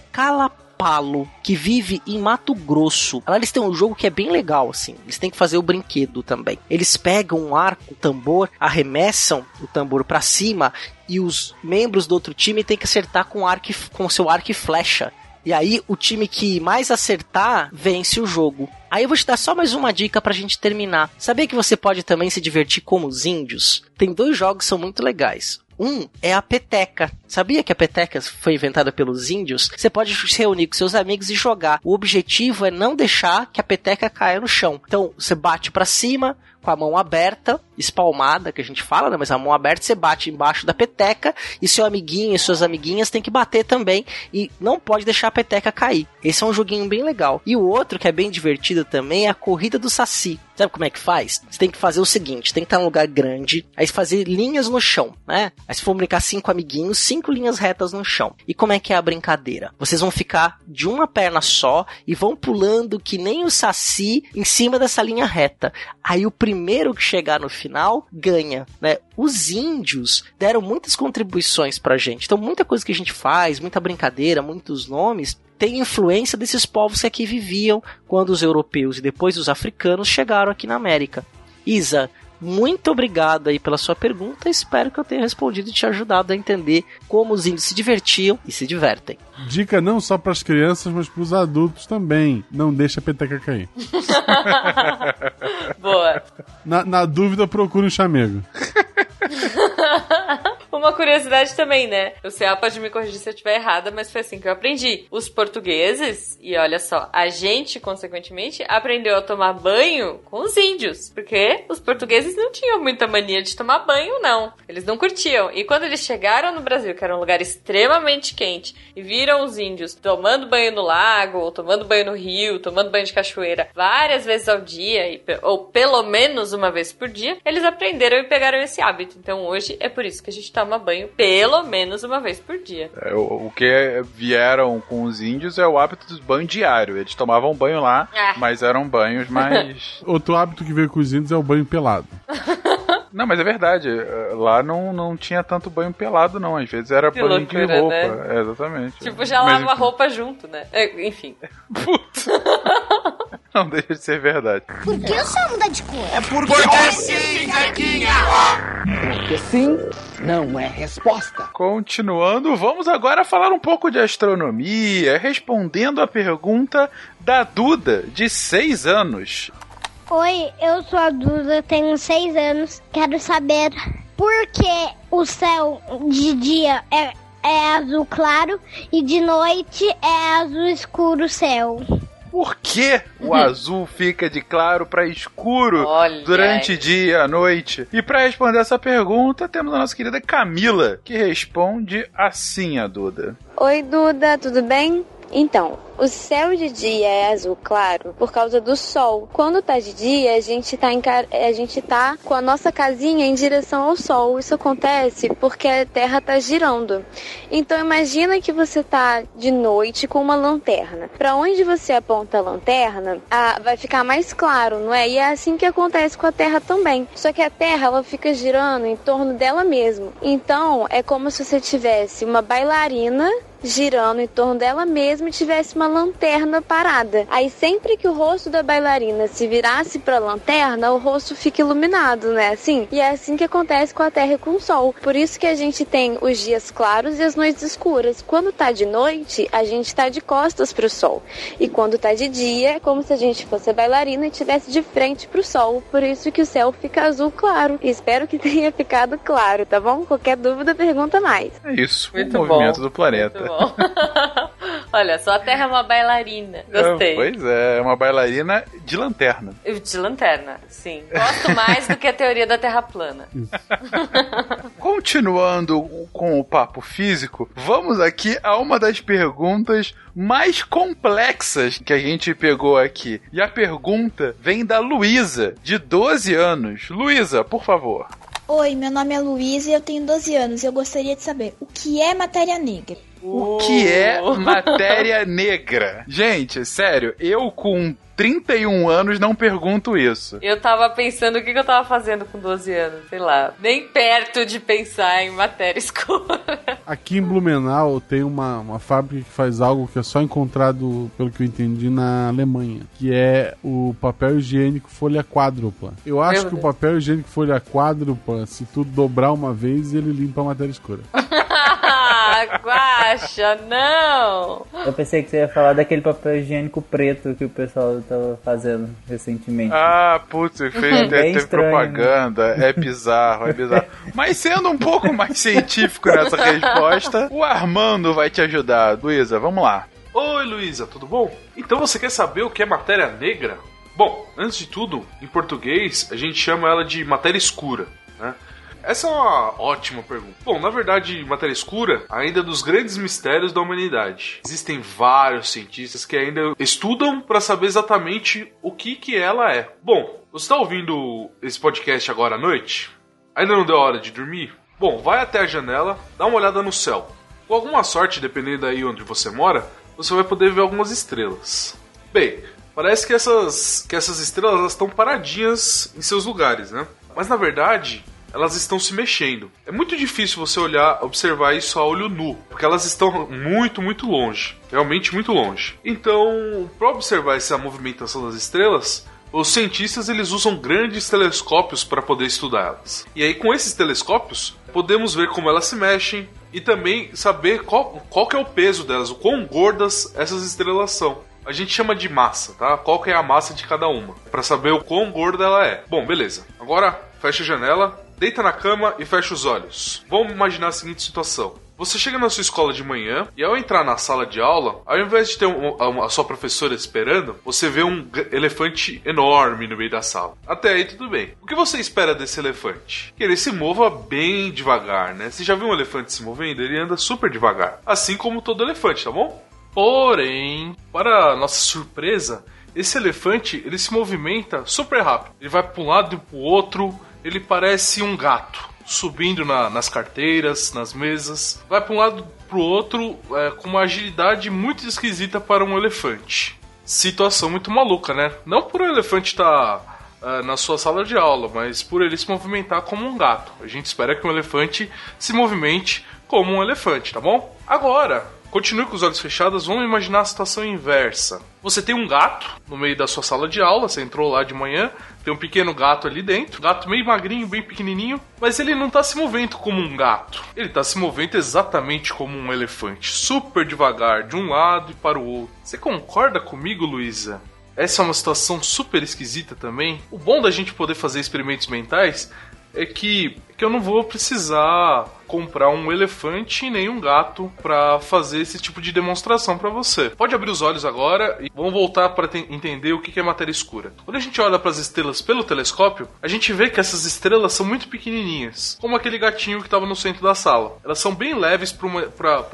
Calapalo, que vive em Mato Grosso. Lá eles têm um jogo que é bem legal, assim. Eles têm que fazer o brinquedo também. Eles pegam um arco, um tambor, arremessam o tambor para cima e os membros do outro time têm que acertar com, arco, com seu arco e flecha. E aí, o time que mais acertar vence o jogo. Aí eu vou te dar só mais uma dica pra gente terminar. Sabia que você pode também se divertir como os índios? Tem dois jogos que são muito legais. Um é a peteca. Sabia que a peteca foi inventada pelos índios? Você pode se reunir com seus amigos e jogar. O objetivo é não deixar que a peteca caia no chão. Então, você bate para cima, com a mão aberta, espalmada, que a gente fala, né? Mas a mão aberta você bate embaixo da peteca e seu amiguinho e suas amiguinhas tem que bater também e não pode deixar a peteca cair. Esse é um joguinho bem legal. E o outro que é bem divertido também é a corrida do saci. Sabe como é que faz? Você tem que fazer o seguinte: tem que estar num lugar grande, aí fazer linhas no chão, né? Aí se for brincar cinco amiguinhos, cinco linhas retas no chão. E como é que é a brincadeira? Vocês vão ficar de uma perna só e vão pulando que nem o saci em cima dessa linha reta. Aí o primeiro que chegar no final ganha, né? Os índios deram muitas contribuições pra gente. Então, muita coisa que a gente faz, muita brincadeira, muitos nomes, tem influência desses povos que aqui viviam quando os europeus e depois os africanos chegaram aqui na América. Isa, muito obrigado aí pela sua pergunta. Espero que eu tenha respondido e te ajudado a entender como os índios se divertiam e se divertem. Dica não só para as crianças, mas para os adultos também. Não deixa a peteca cair. Boa. Na, na dúvida, procure um chamego. Uma curiosidade também, né? O CA pode me corrigir se eu estiver errada, mas foi assim que eu aprendi. Os portugueses, e olha só, a gente, consequentemente, aprendeu a tomar banho com os índios. Porque os portugueses não tinham muita mania de tomar banho, não. Eles não curtiam. E quando eles chegaram no Brasil, que era um lugar extremamente quente, e viram os índios tomando banho no lago, ou tomando banho no rio, tomando banho de cachoeira várias vezes ao dia, ou pelo menos uma vez por dia, eles aprenderam e pegaram esse hábito. Então hoje é por isso que a gente toma banho pelo menos uma vez por dia. É, o, o, que vieram com os índios é o hábito do banho diário. Eles tomavam banho lá, é. mas eram banhos mais. Outro hábito que veio com os índios é o banho pelado. Não, mas é verdade. Lá não, não tinha tanto banho pelado, não. Às vezes era que banho loucura, de roupa. Né? É, exatamente. Tipo, já mas, lava a roupa junto, né? É, enfim. Putz. Não deixa de ser verdade. Por que o sol muda de cor? É porque, porque sim, Zequinha! Porque sim não é resposta. Continuando, vamos agora falar um pouco de astronomia, respondendo a pergunta da Duda, de 6 anos. Oi, eu sou a Duda, tenho 6 anos. Quero saber por que o céu de dia é, é azul claro e de noite é azul escuro céu. por que o azul fica de claro para escuro Olha durante aí. dia, noite? E para responder essa pergunta, temos a nossa querida Camila, que responde assim a Duda. Oi, Duda, tudo bem? Então, o céu de dia é azul claro por causa do sol. Quando tá de dia, a gente tá, a gente tá com a nossa casinha em direção ao sol. Isso acontece porque a Terra tá girando. Então imagina que você tá de noite com uma lanterna. Para onde você aponta a lanterna, ah, vai ficar mais claro, não é? E é assim que acontece com a Terra também. Só que a Terra ela fica girando em torno dela mesma. Então é como se você tivesse uma bailarina girando em torno dela mesma e tivesse uma lanterna parada. Aí sempre que o rosto da bailarina se virasse para a lanterna, o rosto fica iluminado, né? Assim. E é assim que acontece com a Terra e com o Sol. Por isso que a gente tem os dias claros e as noites escuras. Quando tá de noite, a gente tá de costas pro Sol. E quando tá de dia, é como se a gente fosse a bailarina e tivesse de frente pro Sol. Por isso que o céu fica azul claro. E espero que tenha ficado claro, tá bom? Qualquer dúvida, pergunta mais. É isso, Muito o bom. movimento do planeta. Bom. Olha, só a Terra é uma bailarina. Gostei. É, pois é, é uma bailarina de lanterna. De lanterna, sim. Gosto mais do que a teoria da Terra plana. Continuando com o papo físico, vamos aqui a uma das perguntas mais complexas que a gente pegou aqui. E a pergunta vem da Luísa, de 12 anos. Luísa, por favor. Oi, meu nome é Luísa e eu tenho 12 anos e eu gostaria de saber o que é matéria negra. O que é matéria negra? Gente, sério, eu com 31 anos não pergunto isso. Eu tava pensando o que, que eu tava fazendo com 12 anos, sei lá. Nem perto de pensar em matéria escura. Aqui em Blumenau tem uma, uma fábrica que faz algo que é só encontrado, pelo que eu entendi, na Alemanha, que é o papel higiênico folha quádrupla. Eu acho Meu que o Deus. papel higiênico folha quádrupla, se tu dobrar uma vez, ele limpa a matéria escura. Guaxa, não! Eu pensei que você ia falar daquele papel higiênico preto que o pessoal tava fazendo recentemente. Ah, putz, fez, Bem teve estranho, propaganda. É bizarro, é bizarro. Mas sendo um pouco mais científico nessa resposta, o Armando vai te ajudar. Luísa, vamos lá. Oi, Luísa, tudo bom? Então você quer saber o que é matéria negra? Bom, antes de tudo, em português a gente chama ela de matéria escura, né? Essa é uma ótima pergunta. Bom, na verdade, matéria escura ainda é dos grandes mistérios da humanidade. Existem vários cientistas que ainda estudam para saber exatamente o que que ela é. Bom, você está ouvindo esse podcast agora à noite? Ainda não deu hora de dormir? Bom, vai até a janela, dá uma olhada no céu. Com alguma sorte, dependendo aí onde você mora, você vai poder ver algumas estrelas. Bem, parece que essas, que essas estrelas elas estão paradinhas em seus lugares, né? Mas na verdade, elas estão se mexendo. É muito difícil você olhar, observar isso a olho nu, porque elas estão muito, muito longe, realmente muito longe. Então, para observar essa movimentação das estrelas, os cientistas eles usam grandes telescópios para poder estudá-las. E aí com esses telescópios podemos ver como elas se mexem e também saber qual, qual que é o peso delas, o quão gordas essas estrelas são. A gente chama de massa, tá? Qual que é a massa de cada uma, para saber o quão gorda ela é. Bom, beleza. Agora fecha a janela, deita na cama e fecha os olhos. Vamos imaginar a seguinte situação. Você chega na sua escola de manhã e ao entrar na sala de aula, ao invés de ter um- a, a sua professora esperando, você vê um elefante enorme no meio da sala. Até aí tudo bem. O que você espera desse elefante? Que ele se mova bem devagar, né? Você já viu um elefante se movendo? Ele anda super devagar. Assim como todo elefante, tá bom? Porém, para nossa surpresa, esse elefante ele se movimenta super rápido. Ele vai para um lado e para o outro. Ele parece um gato subindo na- nas carteiras, nas mesas. Vai para um lado para o outro é, com uma agilidade muito esquisita para um elefante. Situação muito maluca, né? Não por o elefante estar ah, na sua sala de aula, mas por ele se movimentar como um gato. A gente espera que um elefante se movimente como um elefante, tá bom? Agora, continue com os olhos fechados, vamos imaginar a situação inversa. Você tem um gato no meio da sua sala de aula, você entrou lá de manhã, tem um pequeno gato ali dentro, gato meio magrinho, bem pequenininho, mas ele não tá se movendo como um gato. Ele tá se movendo exatamente como um elefante, super devagar, de um lado e para o outro. Você concorda comigo, Luísa? Essa é uma situação super esquisita também. O bom da gente poder fazer experimentos mentais é que, que eu não vou precisar comprar um elefante nem um gato para fazer esse tipo de demonstração para você. Pode abrir os olhos agora e vamos voltar para entender o que é matéria escura. Quando a gente olha para as estrelas pelo telescópio, a gente vê que essas estrelas são muito pequenininhas, como aquele gatinho que estava no centro da sala. Elas são bem leves para uma,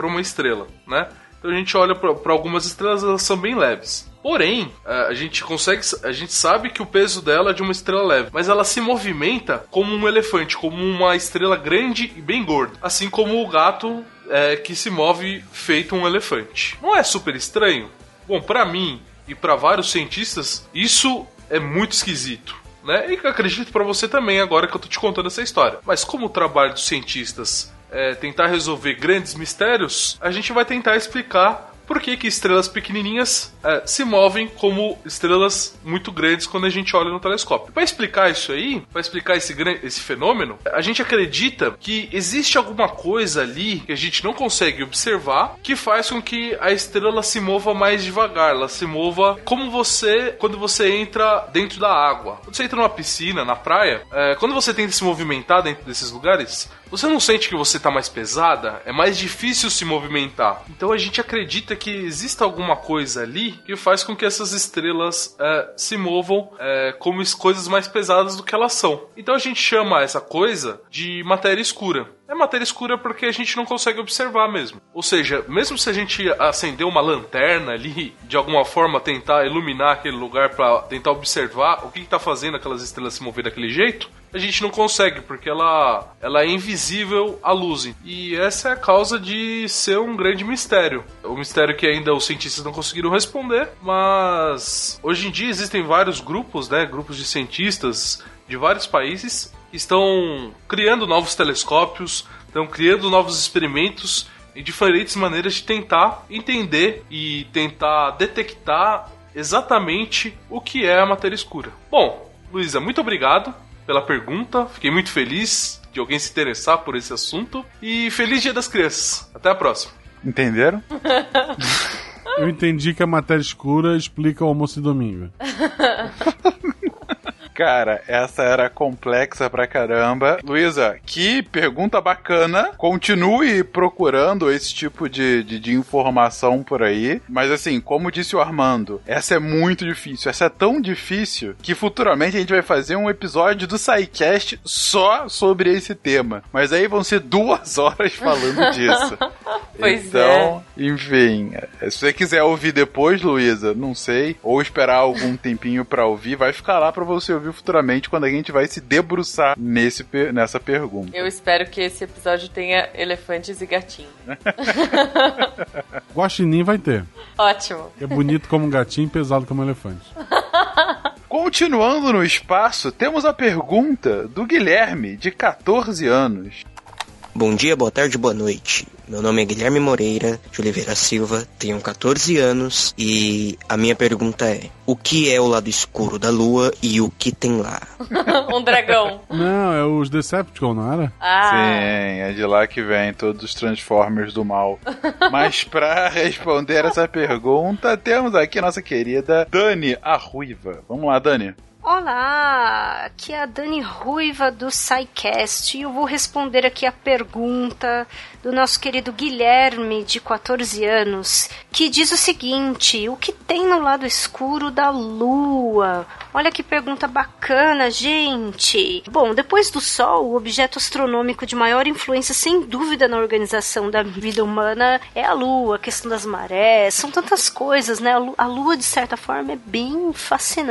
uma estrela, né? Então a gente olha para algumas estrelas, elas são bem leves. Porém, a gente consegue, a gente sabe que o peso dela é de uma estrela leve, mas ela se movimenta como um elefante, como uma estrela grande e bem gorda, assim como o gato é, que se move feito um elefante. Não é super estranho? Bom, para mim e para vários cientistas, isso é muito esquisito. Né? E acredito para você também agora que eu tô te contando essa história. Mas como o trabalho dos cientistas é tentar resolver grandes mistérios, a gente vai tentar explicar por que, que estrelas pequenininhas é, se movem como estrelas muito grandes quando a gente olha no telescópio. Para explicar isso aí, para explicar esse, esse fenômeno, a gente acredita que existe alguma coisa ali que a gente não consegue observar que faz com que a estrela se mova mais devagar, ela se mova como você quando você entra dentro da água. Quando você entra numa piscina, na praia, é, quando você tenta se movimentar dentro desses lugares, você não sente que você está mais pesada? É mais difícil se movimentar. Então a gente acredita que exista alguma coisa ali que faz com que essas estrelas é, se movam é, como coisas mais pesadas do que elas são. Então a gente chama essa coisa de matéria escura. É matéria escura porque a gente não consegue observar mesmo. Ou seja, mesmo se a gente acender uma lanterna ali, de alguma forma tentar iluminar aquele lugar para tentar observar o que está fazendo aquelas estrelas se mover daquele jeito, a gente não consegue, porque ela, ela é invisível à luz. E essa é a causa de ser um grande mistério. Um mistério que ainda os cientistas não conseguiram responder, mas hoje em dia existem vários grupos, né, grupos de cientistas de vários países estão criando novos telescópios, estão criando novos experimentos e diferentes maneiras de tentar entender e tentar detectar exatamente o que é a matéria escura. Bom, Luísa, muito obrigado pela pergunta. Fiquei muito feliz de alguém se interessar por esse assunto. E feliz Dia das Crianças. Até a próxima. Entenderam? Eu entendi que a matéria escura explica o almoço de domingo. Cara, essa era complexa pra caramba. Luísa, que pergunta bacana. Continue procurando esse tipo de, de, de, informação por aí. Mas assim, como disse o Armando, essa é muito difícil. Essa é tão difícil que futuramente a gente vai fazer um episódio do SciCast só sobre esse tema. Mas aí vão ser duas horas falando disso. pois então, é. enfim. Se você quiser ouvir depois, Luísa, não sei. Ou esperar algum tempinho pra ouvir, vai ficar lá pra você ouvir futuramente quando a gente vai se debruçar nesse, nessa pergunta. Eu espero que esse episódio tenha elefantes e gatinhos. Guaxinim vai ter. Ótimo. É bonito como um gatinho e pesado como um elefante. Continuando no espaço, temos a pergunta do Guilherme, de 14 anos. Bom dia, boa tarde, boa noite. Meu nome é Guilherme Moreira de Oliveira Silva, tenho 14 anos e a minha pergunta é: o que é o lado escuro da lua e o que tem lá? um dragão. Não, é os Decepticons, não era? Ah. Sim, é de lá que vem todos os Transformers do mal. Mas para responder essa pergunta, temos aqui a nossa querida Dani, a Ruiva. Vamos lá, Dani. Olá, aqui é a Dani Ruiva do SciCast e eu vou responder aqui a pergunta do nosso querido Guilherme, de 14 anos, que diz o seguinte: o que tem no lado escuro da Lua? Olha que pergunta bacana, gente! Bom, depois do Sol, o objeto astronômico de maior influência, sem dúvida, na organização da vida humana é a Lua, a questão das marés, são tantas coisas, né? A Lua, de certa forma, é bem fascinante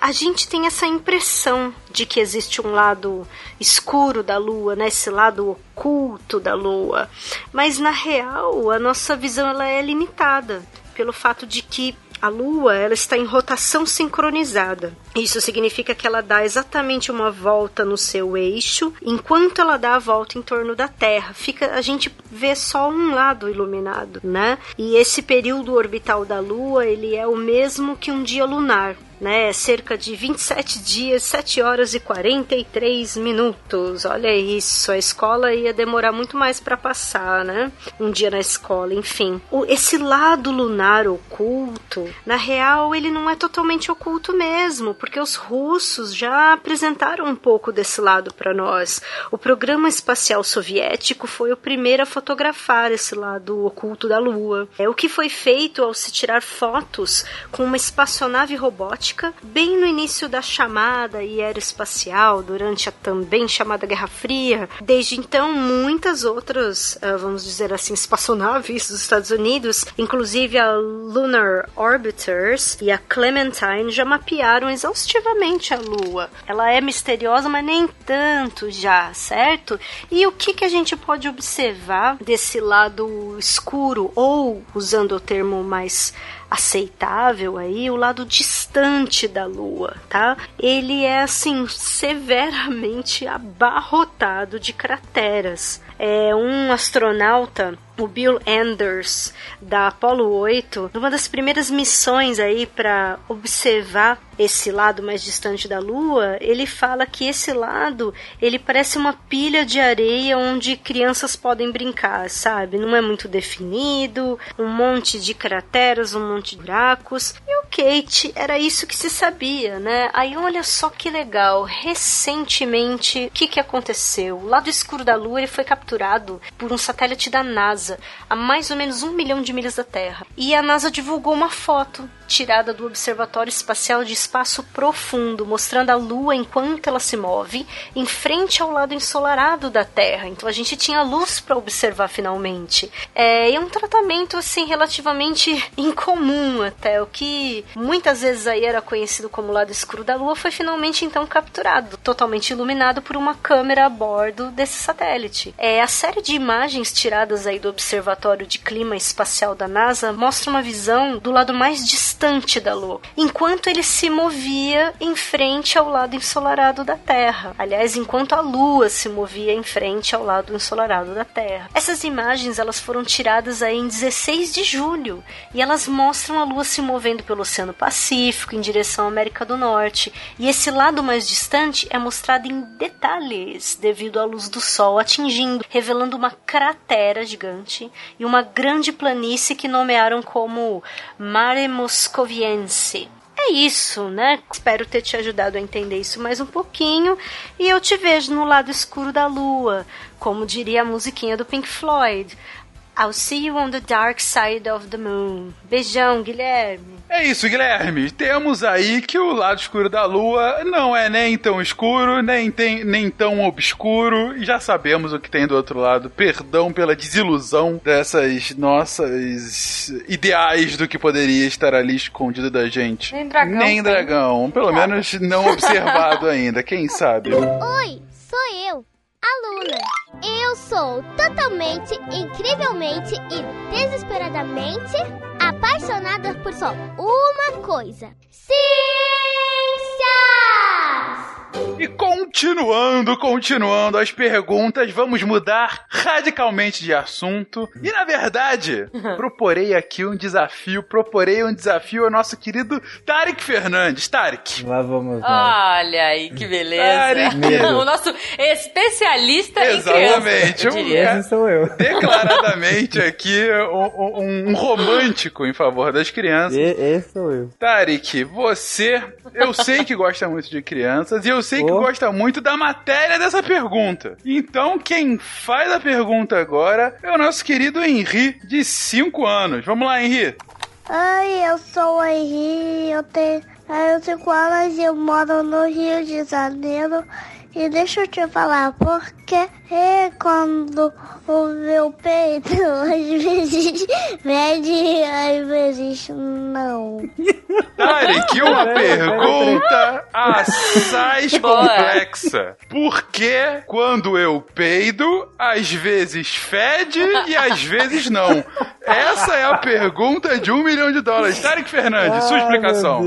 a gente tem essa impressão de que existe um lado escuro da lua, né? Esse lado oculto da lua. Mas na real, a nossa visão ela é limitada pelo fato de que a Lua ela está em rotação sincronizada. Isso significa que ela dá exatamente uma volta no seu eixo, enquanto ela dá a volta em torno da Terra. Fica, a gente vê só um lado iluminado, né? E esse período orbital da Lua ele é o mesmo que um dia lunar. Né? Cerca de 27 dias, 7 horas e 43 minutos. Olha isso, a escola ia demorar muito mais para passar, né? Um dia na escola, enfim. O, esse lado lunar oculto, na real, ele não é totalmente oculto mesmo, porque os russos já apresentaram um pouco desse lado para nós. O programa espacial soviético foi o primeiro a fotografar esse lado oculto da Lua. É o que foi feito ao se tirar fotos com uma espaçonave robótica bem no início da chamada aeroespacial, durante a também chamada Guerra Fria. Desde então, muitas outras, ah, vamos dizer assim, espaçonaves dos Estados Unidos, inclusive a Lunar Orbiters e a Clementine, já mapearam exaustivamente a Lua. Ela é misteriosa, mas nem tanto já, certo? E o que, que a gente pode observar desse lado escuro, ou usando o termo mais aceitável aí, o lado distante da Lua, tá? Ele é assim severamente abarrotado de crateras. É um astronauta o Bill Anders da Apollo 8, numa das primeiras missões aí para observar esse lado mais distante da Lua, ele fala que esse lado ele parece uma pilha de areia onde crianças podem brincar, sabe? Não é muito definido, um monte de crateras, um monte de buracos. E o Kate era isso que se sabia, né? Aí olha só que legal, recentemente o que que aconteceu? O lado escuro da Lua ele foi capturado por um satélite da NASA NASA a mais ou menos um milhão de milhas da Terra. E a NASA divulgou uma foto tirada do Observatório Espacial de Espaço Profundo, mostrando a Lua enquanto ela se move em frente ao lado ensolarado da Terra. Então a gente tinha luz para observar finalmente. É, é um tratamento assim relativamente incomum até o que muitas vezes aí era conhecido como lado escuro da Lua foi finalmente então capturado, totalmente iluminado por uma câmera a bordo desse satélite. É a série de imagens tiradas aí do Observatório de Clima Espacial da NASA mostra uma visão do lado mais distante da Lua, enquanto ele se movia em frente ao lado ensolarado da Terra. Aliás, enquanto a Lua se movia em frente ao lado ensolarado da Terra. Essas imagens elas foram tiradas aí em 16 de julho e elas mostram a Lua se movendo pelo Oceano Pacífico em direção à América do Norte. E esse lado mais distante é mostrado em detalhes devido à luz do Sol atingindo, revelando uma cratera gigante e uma grande planície que nomearam como Mare Moscoviense. É isso, né? Espero ter te ajudado a entender isso mais um pouquinho. E eu te vejo no lado escuro da lua, como diria a musiquinha do Pink Floyd. I'll see you on the dark side of the moon. Beijão, Guilherme. É isso, Guilherme. Temos aí que o lado escuro da lua não é nem tão escuro, nem, tem, nem tão obscuro. E já sabemos o que tem do outro lado. Perdão pela desilusão dessas nossas ideais do que poderia estar ali escondido da gente. Nem dragão. Nem dragão. Pelo menos não observado ainda. Quem sabe? Oi, sou eu a Luna. Eu sou totalmente, incrivelmente e desesperadamente apaixonada por só uma coisa: ciências! E continuando, continuando as perguntas, vamos mudar radicalmente de assunto. E na verdade, proporei aqui um desafio, proporei um desafio ao nosso querido Tarek Fernandes. Tarek. Lá vamos nós. Olha aí que beleza. o nosso especialista Exatamente. em crianças. Exatamente. Sou eu. Declaradamente aqui um, um, romântico em favor das crianças. Esse sou eu. Tarek, você, eu sei que gosta muito de crianças e eu sei que gosta muito da matéria dessa pergunta. Então, quem faz a pergunta agora é o nosso querido Henri, de 5 anos. Vamos lá, Henri. Oi, eu sou o Henri, eu tenho 5 anos e eu moro no Rio de Janeiro. E deixa eu te falar, porque é quando o meu peito às vezes mede, às vezes não. Tarek, uma pergunta assaz complexa. Por que quando eu peido, às vezes fede e às vezes não? Essa é a pergunta de um milhão de dólares. Tarek Fernandes, sua explicação.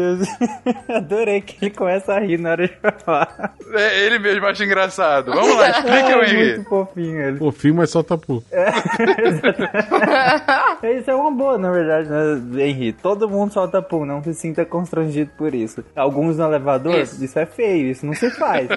Adorei que ele começa a rir na hora de falar. É, ele mesmo acham engraçado? Vamos lá, explica o É Henrique. muito fofinho ele. Fofinho, mas solta pu. Isso é uma boa, na verdade, né, Henri? Todo mundo solta pum, não se sinta constrangido por isso. Alguns no elevador, isso, é feio, isso não se faz.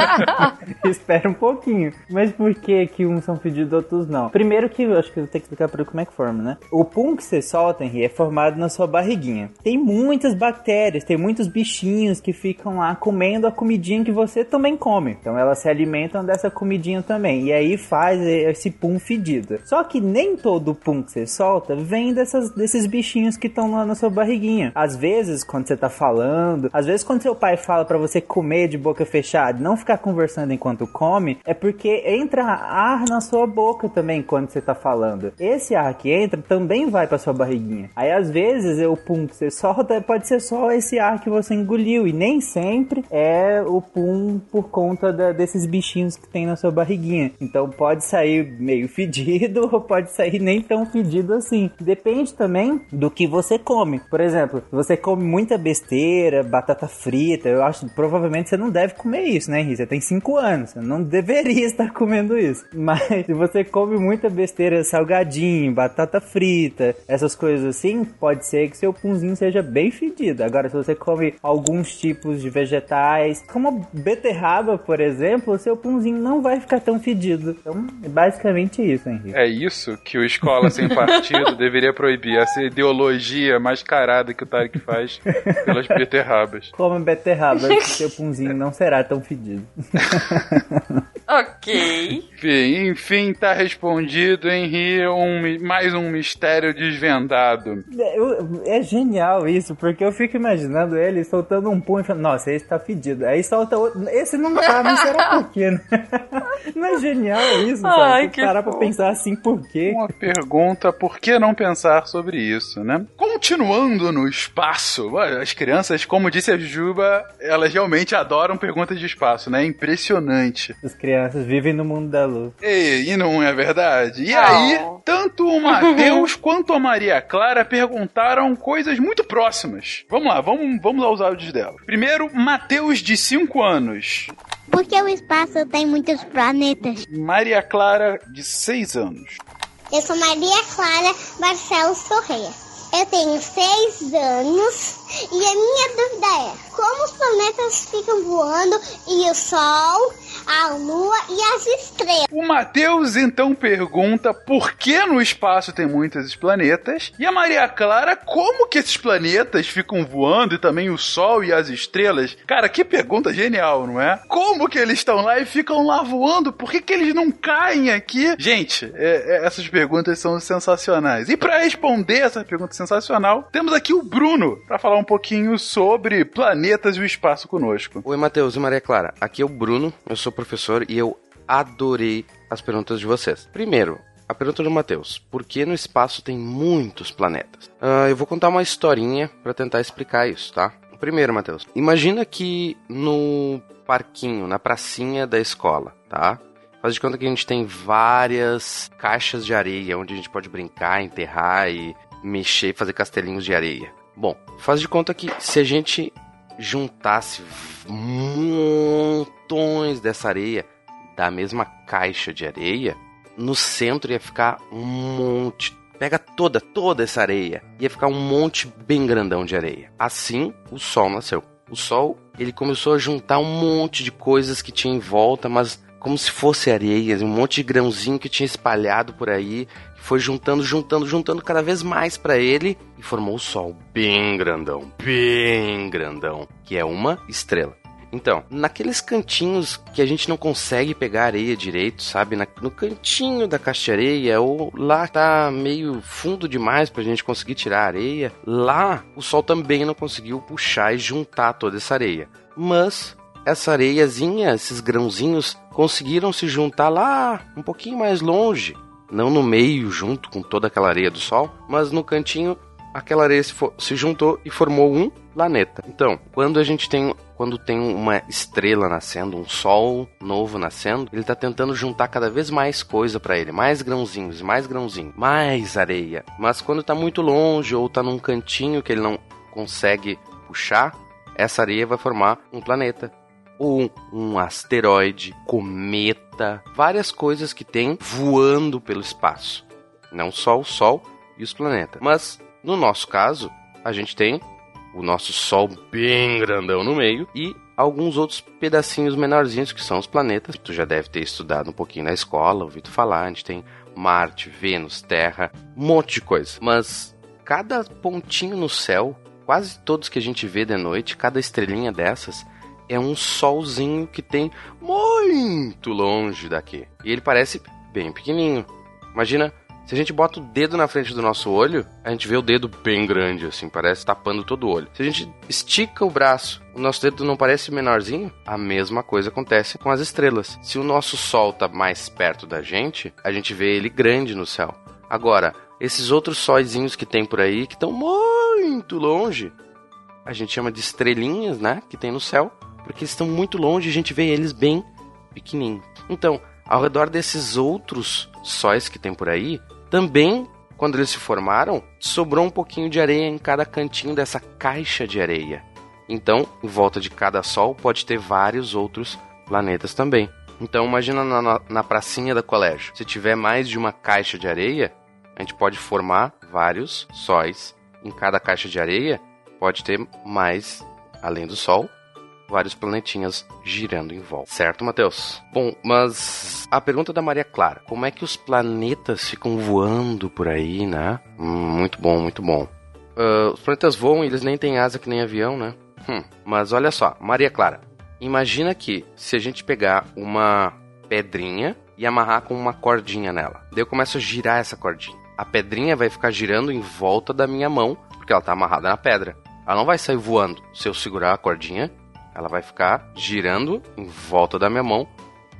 Espera um pouquinho. Mas por que que uns são fedidos e outros não? Primeiro que eu acho que eu tenho que explicar pra ele como é que forma, né? O pum que você solta, Henri, é formado na sua barriguinha. Tem muitas bactérias, tem muitos bichinhos que ficam lá comendo a comidinha que você também come. Então elas se alimentam dessa comidinha também. E aí faz esse pum fedido. Só que nem todo pum que você solta vem dessas, desses bichinhos que estão lá na sua barriguinha. Às vezes, quando você tá falando, às vezes quando seu pai fala pra você comer de boca fechada, não ficar conversando enquanto come, é porque entra ar na sua boca também quando você tá falando. Esse ar que entra também vai pra sua barriguinha. Aí às vezes o pum que você solta pode ser só esse ar que você engoliu e nem sempre é o pum por conta da- desses bichinhos que tem na sua barriguinha. Então pode sair meio fedido ou pode sair nem tão fedido assim. Depende também do que você come. Por exemplo, você come muita besteira, batata frita, eu acho que provavelmente você não deve comer isso, né, Henri? Você tem 5 anos, você não deveria estar comendo isso. Mas se você come muita besteira, salgadinho, batata frita, essas coisas assim, pode ser que seu punzinho seja bem fedido. Agora, se você come alguns tipos de vegetais, como beterraba, por exemplo, seu punzinho não vai ficar tão fedido. Então, é basicamente isso, Henrique. É isso que o Escola Sem Partido deveria proibir, essa ideologia mascarada que o Tarek faz pelas beterrabas. Coma beterraba, que seu punzinho não será tão fedido. ok. Enfim, enfim, tá respondido, Henri, um, mais um mistério desvendado. É, eu- é genial isso, porque eu fico imaginando ele soltando um pum e falando, nossa, esse tá fedido. Aí solta outro, esse não tá, mas será por quê? Não é genial isso, sabe? Ai, Tem que parar pra fofo. pensar assim, por quê? Uma pergunta, por que não pensar sobre isso, né? Continuando no espaço, olha, as crianças, como disse a Juba, elas realmente adoram perguntas de espaço, né? Impressionante. As crianças vivem no mundo da luz. E, e não é verdade? E Não. aí, tanto o Matheus quanto a Maria Clara perguntaram coisas muito próximas. Vamos lá, vamos, vamos aos áudios dela. Primeiro, Matheus, de 5 anos. Porque o espaço tem muitos planetas. Maria Clara, de 6 anos. Eu sou Maria Clara Barcelos Correia. Eu tenho seis anos e a minha dúvida é: como os planetas ficam voando e o Sol, a Lua e as estrelas? O Matheus então pergunta por que no espaço tem muitos planetas e a Maria Clara como que esses planetas ficam voando e também o Sol e as estrelas. Cara, que pergunta genial, não é? Como que eles estão lá e ficam lá voando? Por que, que eles não caem aqui? Gente, é- é- essas perguntas são sensacionais. E para responder essa pergunta sensacional, temos aqui o Bruno para falar um pouquinho sobre planetas e o espaço conosco. Oi, Matheus e Maria Clara. Aqui é o Bruno, eu sou professor e eu adorei as perguntas de vocês. Primeiro, a pergunta do Matheus: por que no espaço tem muitos planetas? Ah, eu vou contar uma historinha para tentar explicar isso, tá? Primeiro, Matheus, imagina que no parquinho, na pracinha da escola, tá? Faz de conta que a gente tem várias caixas de areia onde a gente pode brincar, enterrar e mexer, fazer castelinhos de areia. Bom, faz de conta que se a gente juntasse montões dessa areia da mesma caixa de areia, no centro ia ficar um monte. Pega toda, toda essa areia. Ia ficar um monte bem grandão de areia. Assim, o Sol nasceu. O Sol, ele começou a juntar um monte de coisas que tinha em volta, mas como se fosse areia, um monte de grãozinho que tinha espalhado por aí, foi juntando, juntando, juntando cada vez mais para ele e formou o Sol bem grandão, bem grandão, que é uma estrela. Então, naqueles cantinhos que a gente não consegue pegar areia direito, sabe? Na- no cantinho da caixa de areia, ou lá tá meio fundo demais pra gente conseguir tirar a areia, lá o sol também não conseguiu puxar e juntar toda essa areia. Mas essa areiazinha, esses grãozinhos, conseguiram se juntar lá um pouquinho mais longe. Não no meio, junto com toda aquela areia do sol, mas no cantinho aquela areia se, se juntou e formou um planeta. Então, quando a gente tem quando tem uma estrela nascendo, um sol novo nascendo, ele tá tentando juntar cada vez mais coisa para ele, mais grãozinhos, mais grãozinhos, mais areia. Mas quando tá muito longe ou tá num cantinho que ele não consegue puxar, essa areia vai formar um planeta. Ou um, asteroide, cometa, várias coisas que tem voando pelo espaço. Não só o Sol e os planetas. Mas, no nosso caso, a gente tem o nosso Sol bem grandão no meio e alguns outros pedacinhos menorzinhos que são os planetas. Tu já deve ter estudado um pouquinho na escola, ouvido falar. A gente tem Marte, Vênus, Terra, um monte de coisa. Mas cada pontinho no céu, quase todos que a gente vê de noite, cada estrelinha dessas é um solzinho que tem muito longe daqui. E ele parece bem pequenininho. Imagina se a gente bota o dedo na frente do nosso olho, a gente vê o dedo bem grande, assim, parece tapando todo o olho. Se a gente estica o braço, o nosso dedo não parece menorzinho? A mesma coisa acontece com as estrelas. Se o nosso Sol tá mais perto da gente, a gente vê ele grande no céu. Agora, esses outros sóizinhos que tem por aí, que estão muito longe, a gente chama de estrelinhas, né? Que tem no céu, porque eles estão muito longe e a gente vê eles bem pequenininhos. Então, ao redor desses outros sóis que tem por aí, também, quando eles se formaram, sobrou um pouquinho de areia em cada cantinho dessa caixa de areia. Então, em volta de cada sol pode ter vários outros planetas também. Então, imagina na, na, na pracinha do colégio. Se tiver mais de uma caixa de areia, a gente pode formar vários sóis. Em cada caixa de areia pode ter mais, além do Sol, vários planetinhas girando em volta. Certo, Matheus? Bom, mas a pergunta da Maria Clara: como é que os planetas ficam voando por aí, né? Hum, muito bom, muito bom. Uh, os planetas voam e eles nem têm asa que nem avião, né? Hum, mas olha só, Maria Clara, imagina que se a gente pegar uma pedrinha e amarrar com uma cordinha nela, daí eu começo a girar essa cordinha. A pedrinha vai ficar girando em volta da minha mão, porque ela está amarrada na pedra. Ela não vai sair voando. Se eu segurar a cordinha, ela vai ficar girando em volta da minha mão,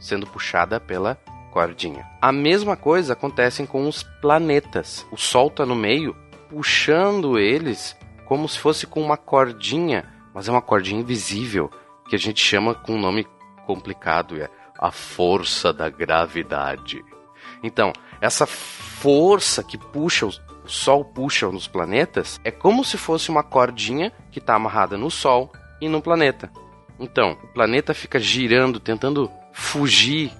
sendo puxada pela cordinha. A mesma coisa acontece com os planetas. O Sol está no meio, puxando eles como se fosse com uma cordinha, mas é uma cordinha invisível, que a gente chama com um nome complicado, é a força da gravidade. Então, essa força que puxa o Sol puxa nos planetas é como se fosse uma cordinha que está amarrada no Sol e no planeta. Então, o planeta fica girando, tentando fugir,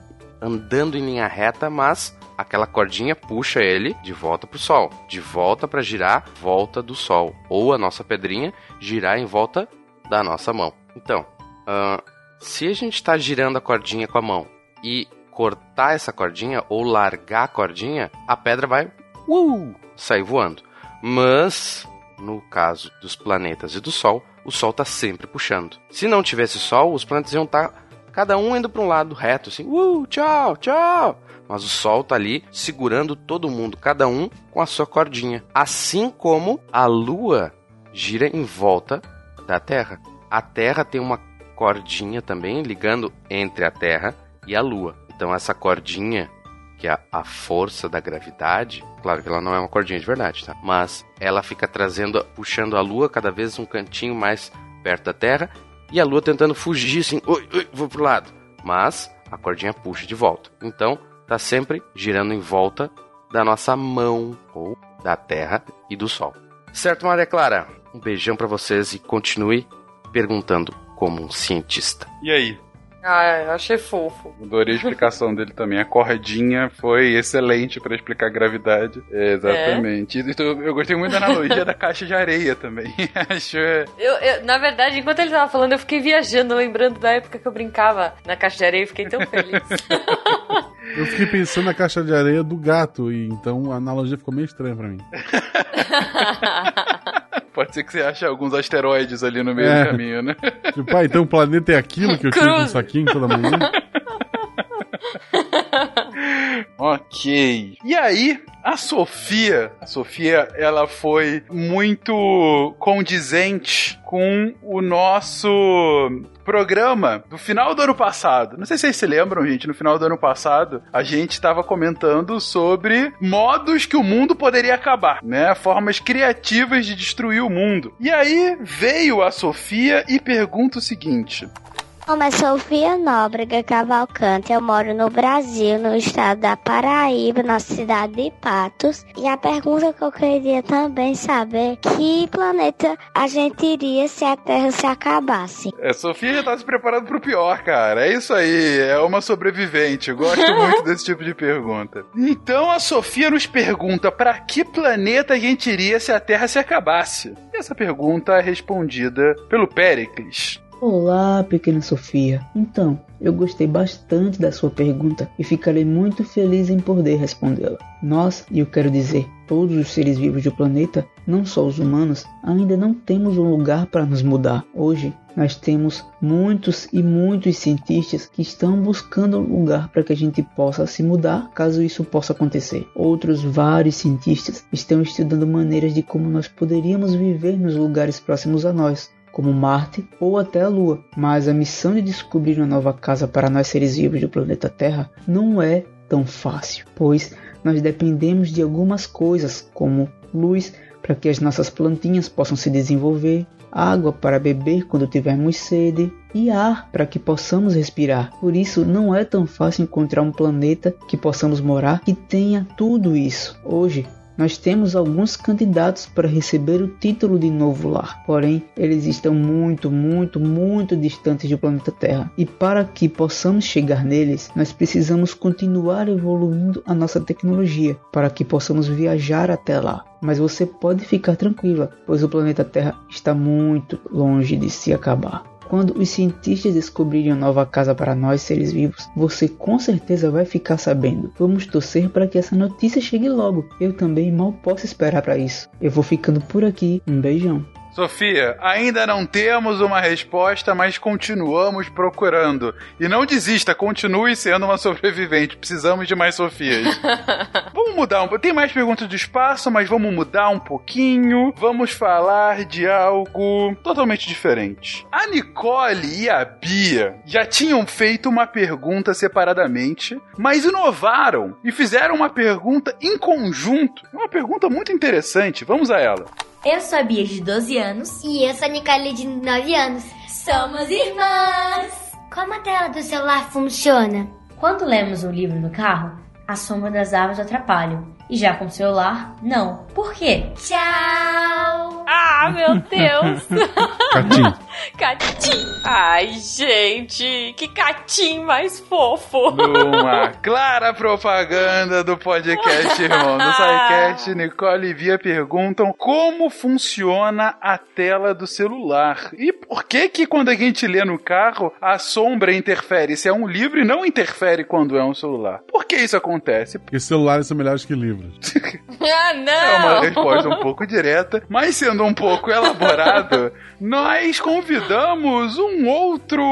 andando em linha reta, mas aquela cordinha puxa ele de volta para o Sol, de volta para girar volta do Sol, ou a nossa pedrinha girar em volta da nossa mão. Então, uh, se a gente está girando a cordinha com a mão e cortar essa cordinha ou largar a cordinha, a pedra vai uh, sair voando. Mas, no caso dos planetas e do Sol, o Sol está sempre puxando. Se não tivesse Sol, os planetas iam estar tá, cada um indo para um lado reto, assim, uh, tchau, tchau. Mas o Sol está ali segurando todo mundo, cada um com a sua cordinha. Assim como a Lua gira em volta da Terra. A Terra tem uma cordinha também ligando entre a Terra e a Lua. Então essa cordinha que é a força da gravidade, claro que ela não é uma cordinha de verdade, tá? Mas ela fica trazendo, puxando a Lua cada vez um cantinho mais perto da Terra e a Lua tentando fugir assim, oi, oi, vou pro lado. Mas a cordinha puxa de volta. Então tá sempre girando em volta da nossa mão ou da Terra e do Sol. Certo, Maria Clara? Um beijão para vocês e continue perguntando como um cientista. E aí, ah, eu achei fofo. Adorei a explicação dele também. A cordinha foi excelente para explicar a gravidade. É, exatamente. É. Então, eu gostei muito da analogia da caixa de areia também. Acho. Eu, eu, na verdade, enquanto ele tava falando, eu fiquei viajando, lembrando da época que eu brincava na caixa de areia e fiquei tão feliz. eu fiquei pensando na caixa de areia do gato, e então a analogia ficou meio estranha para mim. Pode ser que você ache alguns asteroides ali no meio é. do caminho, né? Tipo, ah, então o planeta é aquilo que eu tiro com um saquinho toda manhã? ok. E aí, a Sofia, a Sofia, ela foi muito condizente com o nosso programa do final do ano passado. Não sei se vocês se lembram, gente, no final do ano passado, a gente estava comentando sobre modos que o mundo poderia acabar, né? Formas criativas de destruir o mundo. E aí veio a Sofia e pergunta o seguinte: nome é Sofia Nóbrega Cavalcante. Eu moro no Brasil, no estado da Paraíba, na cidade de Patos. E a pergunta que eu queria também saber: que planeta a gente iria se a Terra se acabasse? É, Sofia já tá se preparando pro pior, cara. É isso aí, é uma sobrevivente. Eu gosto muito desse tipo de pergunta. Então a Sofia nos pergunta: para que planeta a gente iria se a Terra se acabasse? E essa pergunta é respondida pelo Péricles. Olá, pequena Sofia. Então, eu gostei bastante da sua pergunta e ficarei muito feliz em poder respondê-la. Nós, e eu quero dizer, todos os seres vivos do planeta, não só os humanos, ainda não temos um lugar para nos mudar. Hoje, nós temos muitos e muitos cientistas que estão buscando um lugar para que a gente possa se mudar, caso isso possa acontecer. Outros vários cientistas estão estudando maneiras de como nós poderíamos viver nos lugares próximos a nós, como Marte ou até a Lua. Mas a missão de descobrir uma nova casa para nós seres vivos do planeta Terra não é tão fácil, pois nós dependemos de algumas coisas, como luz para que as nossas plantinhas possam se desenvolver, água para beber quando tivermos sede e ar para que possamos respirar. Por isso, não é tão fácil encontrar um planeta que possamos morar que tenha tudo isso. Hoje, nós temos alguns candidatos para receber o título de novo lar, porém eles estão muito, muito, muito distantes do planeta Terra. E para que possamos chegar neles, nós precisamos continuar evoluindo a nossa tecnologia para que possamos viajar até lá. Mas você pode ficar tranquila, pois o planeta Terra está muito longe de se acabar. Quando os cientistas descobrirem uma nova casa para nós seres vivos, você com certeza vai ficar sabendo. Vamos torcer para que essa notícia chegue logo. Eu também mal posso esperar para isso. Eu vou ficando por aqui. Um beijão. Sofia, ainda não temos uma resposta, mas continuamos procurando. E não desista, continue sendo uma sobrevivente. Precisamos de mais Sofias. vamos mudar um pouco. Tem mais perguntas do espaço, mas vamos mudar um pouquinho. Vamos falar de algo totalmente diferente. A Nicole e a Bia já tinham feito uma pergunta separadamente, mas inovaram e fizeram uma pergunta em conjunto. Uma pergunta muito interessante. Vamos a ela. Eu sou a Bia, de 12 anos. E eu sou a Nicole, de 9 anos. Somos irmãs! Como a tela do celular funciona? Quando lemos um livro no carro, a sombra das árvores atrapalham. E já com o celular, não. Por quê? Tchau! Ah, meu Deus! Catim. Catim! Ai, gente, que catim mais fofo! Numa clara propaganda do podcast Irmão do SciCast, Nicole e Bia perguntam como funciona a tela do celular. E por que que quando a gente lê no carro, a sombra interfere? Se é um livro e não interfere quando é um celular. Por que isso acontece? Porque celulares são melhores que livros. ah, não! É uma resposta um pouco direta, mas sendo um pouco elaborado, nós convidamos um outro,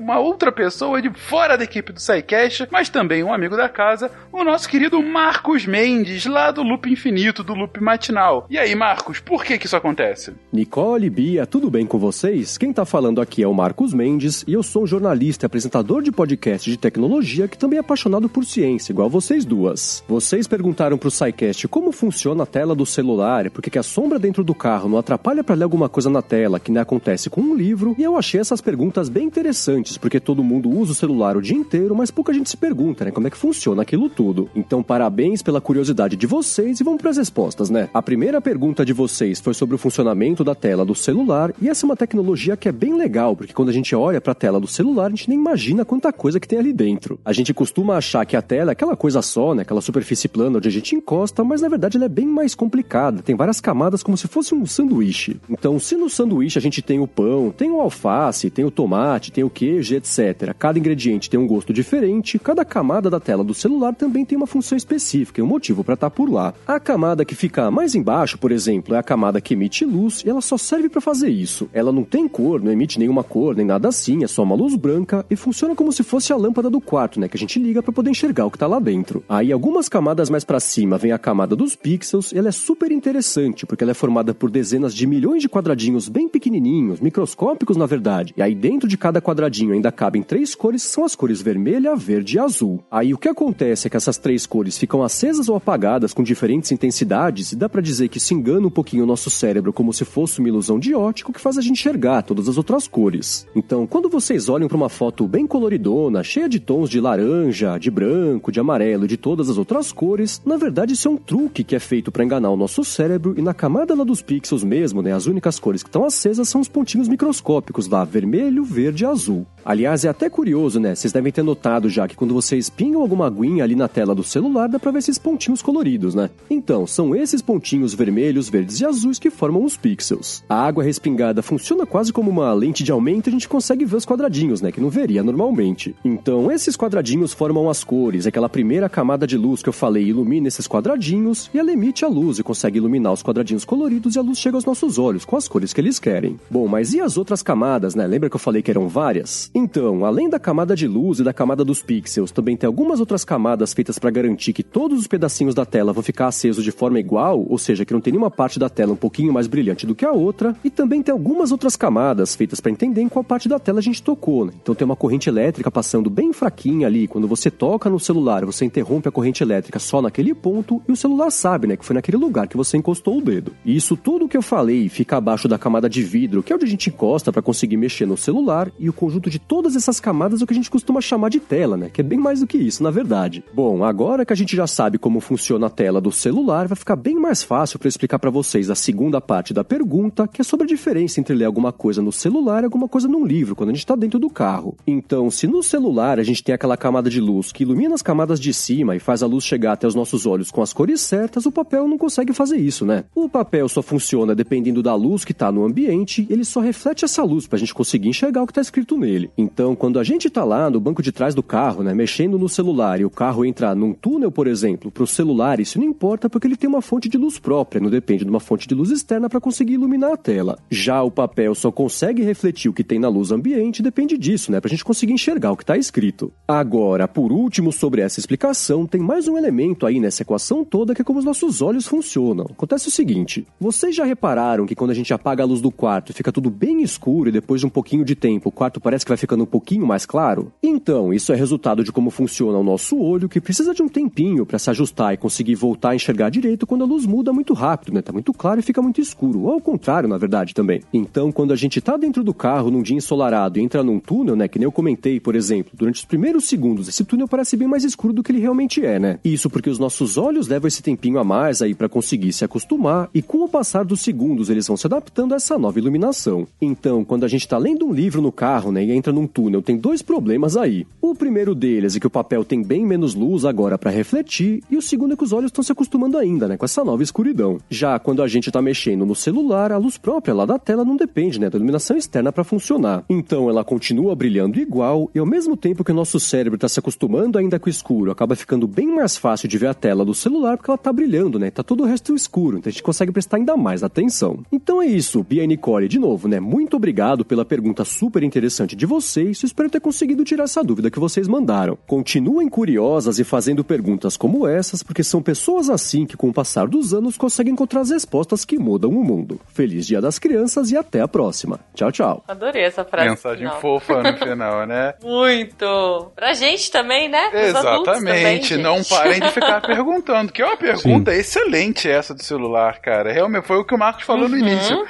uma outra pessoa de fora da equipe do SciCast, mas também um amigo da casa, o nosso querido Marcos Mendes, lá do Loop Infinito, do Loop Matinal. E aí, Marcos, por que que isso acontece? Nicole, Bia, tudo bem com vocês? Quem tá falando aqui é o Marcos Mendes e eu sou um jornalista e apresentador de podcast de tecnologia que também é apaixonado por ciência, igual vocês duas. Vocês perguntaram pro SciCast como funciona a tela do celular, porque que a sombra dentro do carro não atrapalha para ler alguma coisa na tela, que nem acontece com um livro, e eu achei essas perguntas bem interessantes, porque todo mundo usa o celular o dia inteiro, mas pouca gente se pergunta, né, como é que funciona aquilo tudo. Então, parabéns pela curiosidade de vocês e vamos para as respostas, né? A primeira pergunta de vocês foi sobre o funcionamento da tela do celular, e essa é uma tecnologia que é bem legal, porque quando a gente olha para a tela do celular, a gente nem imagina quanta coisa que tem ali dentro. A gente costuma achar que a tela é aquela coisa só, né, aquela superfície plana onde a gente encosta, mas na verdade ela é bem mais complicada, tem várias camadas como se fosse um sanduíche. Então, se no sanduíche a gente tem o pão, tem o alface, tem o tomate, tem o queijo, etc. Cada ingrediente tem um gosto diferente, cada camada da tela do celular também tem uma função específica e um motivo para estar por lá. A camada que fica mais embaixo, por exemplo, é a camada que emite luz e ela só serve para fazer isso. Ela não tem cor, não emite nenhuma cor, nem nada assim, é só uma luz branca e funciona como se fosse a lâmpada do quarto, né, que a gente liga para poder enxergar o que tá lá dentro. Aí algumas camadas mais para cima vem a camada dos pixels ela é super interessante porque ela é formada por dezenas de milhões de quadradinhos bem pequenininhos, microscópicos, na verdade. E aí dentro de cada quadradinho ainda cabem três cores, que são as cores vermelha, verde e azul. Aí o que acontece é que essas três cores ficam acesas ou apagadas com diferentes intensidades e dá para dizer que se engana um pouquinho o nosso cérebro como se fosse uma ilusão de ótico que faz a gente enxergar todas as outras cores. Então, quando vocês olham para uma foto bem coloridona, cheia de tons de laranja, de branco, de amarelo e de todas as outras cores, na verdade isso é um truque que é feito para enganar o nosso cérebro e na camada lá dos pixels mesmo, né, as únicas cores que estão acesas são os pontinhos microscópicos lá, vermelho, verde e azul. Aliás, é até curioso, né? Vocês devem ter notado já que quando vocês pingam alguma aguinha ali na tela do celular, dá pra ver esses pontinhos coloridos, né? Então, são esses pontinhos vermelhos, verdes e azuis que formam os pixels. A água respingada funciona quase como uma lente de aumento e a gente consegue ver os quadradinhos, né? Que não veria normalmente. Então, esses quadradinhos formam as cores. Aquela primeira camada de luz que eu falei ilumina esses quadradinhos e ela emite a luz e consegue iluminar os quadradinhos coloridos e a luz chega aos nossos olhos com as cores que eles querem. Bom, mas e as outras camadas, né? Lembra que eu falei que eram várias? Então, além da camada de luz e da camada dos pixels, também tem algumas outras camadas feitas para garantir que todos os pedacinhos da tela vão ficar acesos de forma igual, ou seja, que não tem nenhuma parte da tela um pouquinho mais brilhante do que a outra, e também tem algumas outras camadas feitas para entender em qual parte da tela a gente tocou. Né? Então tem uma corrente elétrica passando bem fraquinha ali, quando você toca no celular, você interrompe a corrente elétrica só naquele ponto e o celular sabe, né, que foi naquele lugar que você encostou o dedo. E isso tudo que eu falei fica abaixo da camada de vidro, que é onde a gente encosta para conseguir mexer no celular, e o conjunto de todas essas camadas é o que a gente costuma chamar de tela, né? Que é bem mais do que isso, na verdade. Bom, agora que a gente já sabe como funciona a tela do celular, vai ficar bem mais fácil para explicar para vocês a segunda parte da pergunta, que é sobre a diferença entre ler alguma coisa no celular e alguma coisa num livro, quando a gente está dentro do carro. Então, se no celular a gente tem aquela camada de luz que ilumina as camadas de cima e faz a luz chegar até os nossos olhos com as cores certas, o papel não consegue fazer isso, né? O papel só funciona dependendo da luz que está no ambiente, ele só reflete essa luz para a gente conseguir enxergar o que está escrito nele. Então, quando a gente está lá no banco de trás do carro, né, mexendo no celular e o carro entra num túnel, por exemplo, para o celular, isso não importa porque ele tem uma fonte de luz própria, não depende de uma fonte de luz externa para conseguir iluminar a tela. Já o papel só consegue refletir o que tem na luz ambiente, depende disso, né, para a gente conseguir enxergar o que está escrito. Agora, por último, sobre essa explicação, tem mais um elemento aí nessa equação toda que é como os nossos olhos funcionam. Acontece o seguinte: vocês já repararam que quando a gente apaga a luz do quarto fica tudo bem escuro e depois de um pouquinho de tempo o quarto parece que vai ficando um pouquinho mais claro? Então, isso é resultado de como funciona o nosso olho, que precisa de um tempinho para se ajustar e conseguir voltar a enxergar direito quando a luz muda muito rápido, né? Tá muito claro e fica muito escuro. Ou ao contrário, na verdade, também. Então, quando a gente tá dentro do carro num dia ensolarado e entra num túnel, né? Que nem eu comentei, por exemplo, durante os primeiros segundos, esse túnel parece bem mais escuro do que ele realmente é, né? Isso porque os nossos olhos levam esse tempinho a mais aí para conseguir se acostumar e com o passar dos segundos eles vão se adaptando a essa nova iluminação. Então, quando a gente tá lendo um livro no carro, né, e entra num túnel, tem dois problemas aí. O primeiro deles é que o papel tem bem menos luz agora para refletir, e o segundo é que os olhos estão se acostumando ainda, né, com essa nova escuridão. Já quando a gente tá mexendo no celular, a luz própria lá da tela não depende, né, da iluminação externa para funcionar. Então, ela continua brilhando igual, e ao mesmo tempo que o nosso cérebro tá se acostumando ainda com o escuro, acaba ficando bem mais fácil de ver a tela do celular porque ela tá brilhando, né? Tá todo o resto escuro, então a gente consegue prestar ainda mais atenção. Então é isso, e Nicole, de novo, né? Muito obrigado pela pergunta super interessante de vocês. Espero ter conseguido tirar essa dúvida que vocês mandaram. Continuem curiosas e fazendo perguntas como essas, porque são pessoas assim que, com o passar dos anos, conseguem encontrar as respostas que mudam o mundo. Feliz Dia das Crianças e até a próxima. Tchau, tchau. Adorei essa frase. Mensagem final. fofa no final, né? Muito. Pra gente também, né? Os Exatamente. Também, não parem de ficar perguntando, que é uma pergunta Sim. excelente essa do celular, cara. Realmente foi o que o Marcos falou uhum. no início.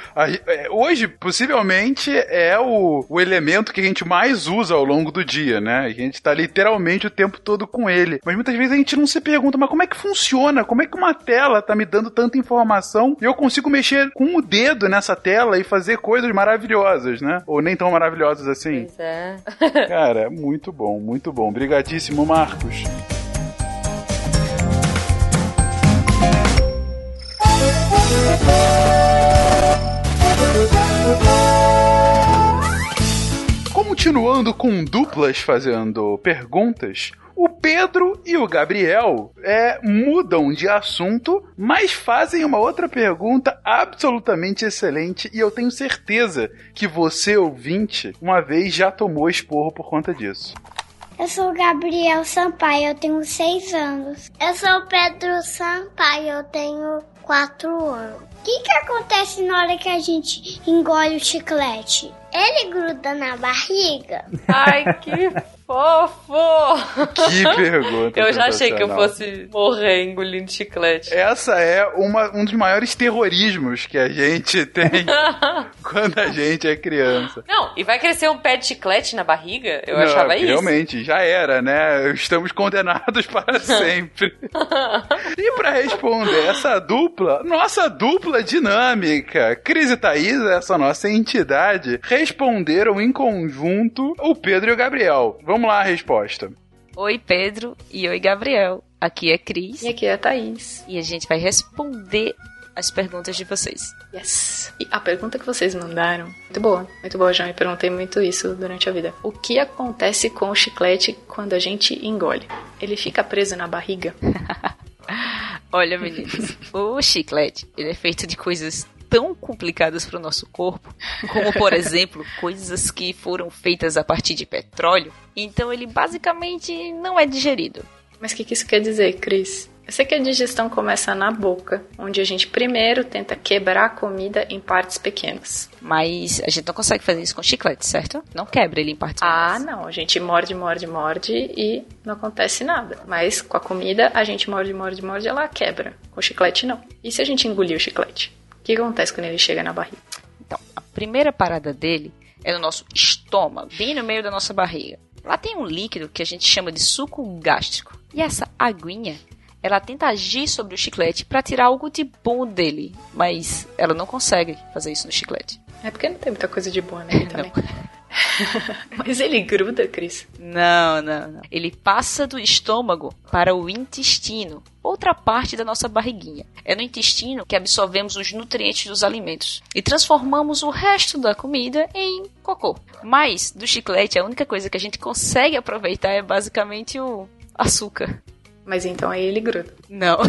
É, hoje, possivelmente, é o, o elemento que a gente mais usa ao longo do dia, né? A gente tá literalmente o tempo todo com ele. Mas muitas vezes a gente não se pergunta, mas como é que funciona? Como é que uma tela tá me dando tanta informação e eu consigo mexer com o dedo nessa tela e fazer coisas maravilhosas, né? Ou nem tão maravilhosas assim. Pois é. Cara, muito bom, muito bom. Obrigadíssimo, Marcos. Continuando com duplas fazendo perguntas, o Pedro e o Gabriel é, mudam de assunto, mas fazem uma outra pergunta absolutamente excelente e eu tenho certeza que você, ouvinte, uma vez já tomou esporro por conta disso. Eu sou o Gabriel Sampaio, eu tenho seis anos. Eu sou o Pedro Sampaio, eu tenho quatro anos. O que, que acontece na hora que a gente engole o chiclete? Ele gruda na barriga? Ai, que fofo! Que pergunta. Eu já achei que eu fosse morrer engolindo chiclete. Essa é uma, um dos maiores terrorismos que a gente tem quando a gente é criança. Não, e vai crescer um pé de chiclete na barriga? Eu Não, achava isso. Realmente, já era, né? Estamos condenados para sempre. e para responder essa dupla, nossa dupla dinâmica, Cris e Thaís, essa nossa entidade, responderam em conjunto o Pedro e o Gabriel. Vamos lá a resposta. Oi, Pedro. E oi, Gabriel. Aqui é Cris. E aqui é a Thaís. E a gente vai responder as perguntas de vocês. Yes. E a pergunta que vocês mandaram, muito boa, muito boa, já me perguntei muito isso durante a vida. O que acontece com o chiclete quando a gente engole? Ele fica preso na barriga? Olha, meninos, o chiclete, ele é feito de coisas tão complicadas para o nosso corpo, como por exemplo, coisas que foram feitas a partir de petróleo. Então ele basicamente não é digerido. Mas o que, que isso quer dizer, Cris? Eu sei que a digestão começa na boca, onde a gente primeiro tenta quebrar a comida em partes pequenas. Mas a gente não consegue fazer isso com chiclete, certo? Não quebra ele em partes Ah, não. A gente morde, morde, morde e não acontece nada. Mas com a comida, a gente morde, morde, morde e ela quebra. Com o chiclete, não. E se a gente engolir o chiclete? O que acontece quando ele chega na barriga? Então, a primeira parada dele é no nosso estômago, bem no meio da nossa barriga. Lá tem um líquido que a gente chama de suco gástrico. E essa aguinha, ela tenta agir sobre o chiclete para tirar algo de bom dele, mas ela não consegue fazer isso no chiclete. É porque não tem muita coisa de boa nele também. Mas ele gruda, Cris? Não, não, não. Ele passa do estômago para o intestino, outra parte da nossa barriguinha. É no intestino que absorvemos os nutrientes dos alimentos e transformamos o resto da comida em cocô. Mas do chiclete, a única coisa que a gente consegue aproveitar é basicamente o açúcar. Mas então aí ele gruda. Não.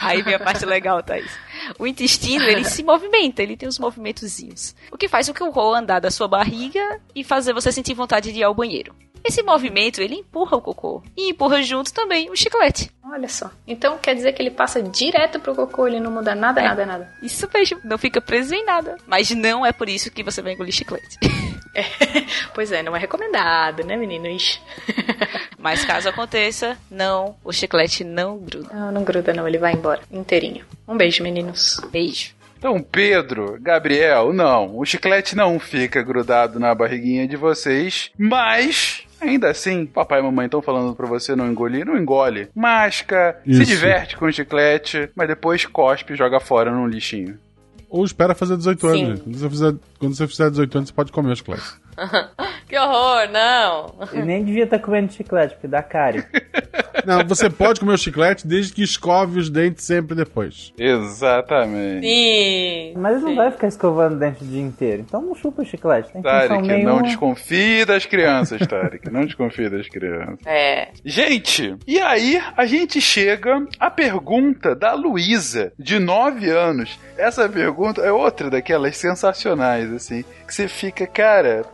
Aí vem a parte legal, Thaís. O intestino, ele se movimenta, ele tem os movimentozinhos. O que faz o cocô andar da sua barriga e fazer você sentir vontade de ir ao banheiro. Esse movimento, ele empurra o cocô. E empurra junto também o chiclete. Olha só. Então quer dizer que ele passa direto pro cocô, ele não muda nada, É. nada, nada. Isso mesmo, não fica preso em nada. Mas não é por isso que você vai engolir chiclete. Pois é, não é recomendado, né, meninos? Mas caso aconteça, não, o chiclete não gruda. Não, não gruda não, ele vai embora, inteirinho. Um beijo, meninos. Beijo. Então, Pedro, Gabriel, não, o chiclete não fica grudado na barriguinha de vocês, mas ainda assim, papai e mamãe estão falando pra você não engolir, não engole. Masca, se Isso. diverte com o chiclete, mas depois cospe e joga fora num lixinho. Ou espera fazer 18 Sim. anos. Quando você, fizer, quando você fizer 18 anos, você pode comer o chiclete. que horror, não. E nem devia estar comendo chiclete, porque dá cárie. Não, você pode comer o chiclete desde que escove os dentes sempre depois. Exatamente. Sim. Mas ele não vai ficar escovando o dente o dia inteiro. Então não chupa o chiclete. Tem Tarek, nenhuma. não desconfie das crianças, Tarek. Não desconfie das crianças. É. Gente, e aí a gente chega à pergunta da Luísa, de 9 anos. Essa pergunta é outra daquelas sensacionais, assim, que você fica, cara.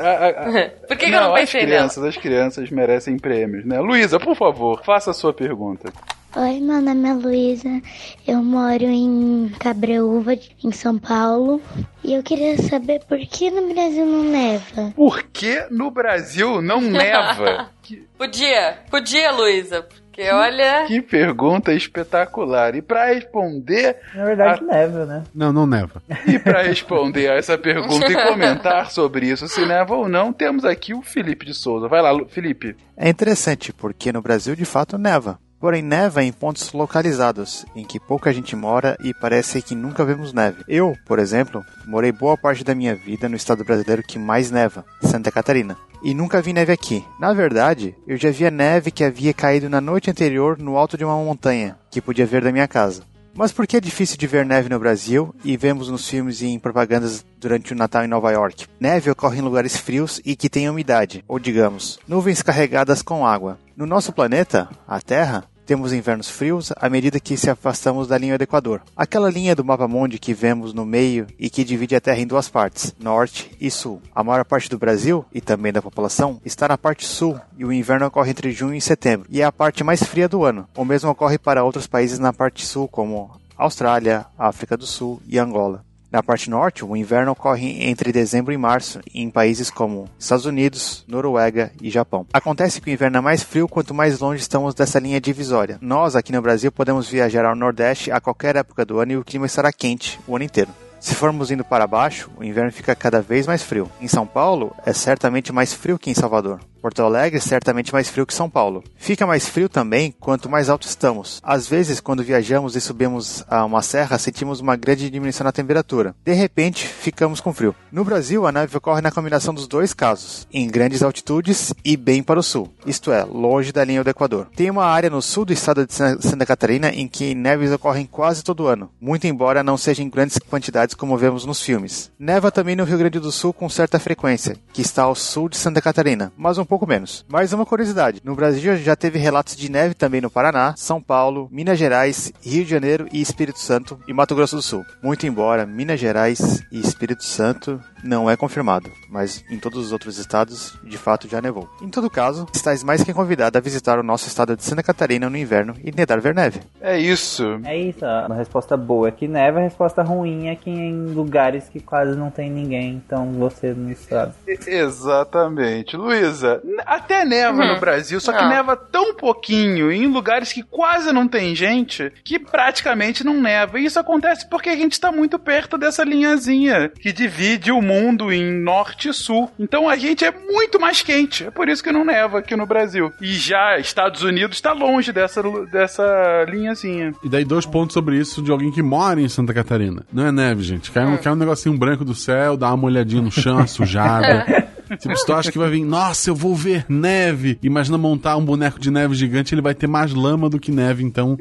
a- a- a- Por que que eu não as pensei crianças, as crianças merecem prêmios, né? Luísa, por favor, faça a sua pergunta. Oi, meu nome é Luísa. Eu moro em Cabreúva, em São Paulo. E eu queria saber por que no Brasil não neva. Por que no Brasil não neva? Podia, podia, Luísa. Porque olha. que pergunta espetacular. E pra responder. Na verdade, neva, né? Não, não neva. E para responder a essa pergunta e comentar sobre isso, se neva ou não, temos aqui o Felipe de Souza. Vai lá, Felipe. É interessante, porque no Brasil de fato neva. Porém, neva em pontos localizados, em que pouca gente mora e parece que nunca vemos neve. Eu, por exemplo, morei boa parte da minha vida no estado brasileiro que mais neva, Santa Catarina. E nunca vi neve aqui. Na verdade, eu já via neve que havia caído na noite anterior no alto de uma montanha, que podia ver da minha casa. Mas por que é difícil de ver neve no Brasil e vemos nos filmes e em propagandas durante o Natal em Nova York? Neve ocorre em lugares frios e que têm umidade, ou digamos, nuvens carregadas com água. No nosso planeta, a Terra, temos invernos frios à medida que se afastamos da linha do Equador. Aquela linha do mapa mundi que vemos no meio e que divide a Terra em duas partes, norte e sul. A maior parte do Brasil, e também da população, está na parte sul e o inverno ocorre entre junho e setembro, e é a parte mais fria do ano. O mesmo ocorre para outros países na parte sul, como Austrália, África do Sul e Angola. Na parte norte, o inverno ocorre entre dezembro e março em países como Estados Unidos, Noruega e Japão. Acontece que o inverno é mais frio quanto mais longe estamos dessa linha divisória. Nós, aqui no Brasil, podemos viajar ao Nordeste a qualquer época do ano e o clima estará quente o ano inteiro. Se formos indo para baixo, o inverno fica cada vez mais frio. Em São Paulo, é certamente mais frio que em Salvador. Porto Alegre certamente mais frio que São Paulo. Fica mais frio também quanto mais alto estamos. Às vezes, quando viajamos e subimos a uma serra, sentimos uma grande diminuição na temperatura. De repente, ficamos com frio. No Brasil, a neve ocorre na combinação dos dois casos, em grandes altitudes e bem para o sul, isto é, longe da linha do Equador. Tem uma área no sul do estado de Santa Catarina em que neves ocorrem quase todo ano, muito embora não sejam em grandes quantidades como vemos nos filmes. Neva também no Rio Grande do Sul com certa frequência, que está ao sul de Santa Catarina, mas um pouco menos. Mais uma curiosidade: no Brasil já teve relatos de neve também no Paraná, São Paulo, Minas Gerais, Rio de Janeiro e Espírito Santo e Mato Grosso do Sul. Muito embora Minas Gerais e Espírito Santo não é confirmado, mas em todos os outros estados de fato já nevou. Em todo caso, estás mais que convidado a visitar o nosso estado de Santa Catarina no inverno e tentar ver neve. É isso. É isso, a resposta boa é que neve, a resposta ruim é que em lugares que quase não tem ninguém, então você não sabe. Exatamente. Luísa, até neva Uhum. no Brasil, só que Não. neva tão pouquinho em lugares que quase não tem gente que praticamente não neva. E isso acontece porque a gente está muito perto dessa linhazinha que divide o mundo em norte e sul. Então a gente é muito mais quente. É por isso que não neva aqui no Brasil. E já Estados Unidos está longe dessa, dessa linhazinha. E daí dois pontos sobre isso de alguém que mora em Santa Catarina. Não é neve, gente. Cai, um, cai um negocinho branco do céu, dá uma olhadinha no chão, uma sujada. Tipo, se tu acha que vai vir, nossa, eu vou ver neve. Imagina montar um boneco de neve gigante, ele vai ter mais lama do que neve, então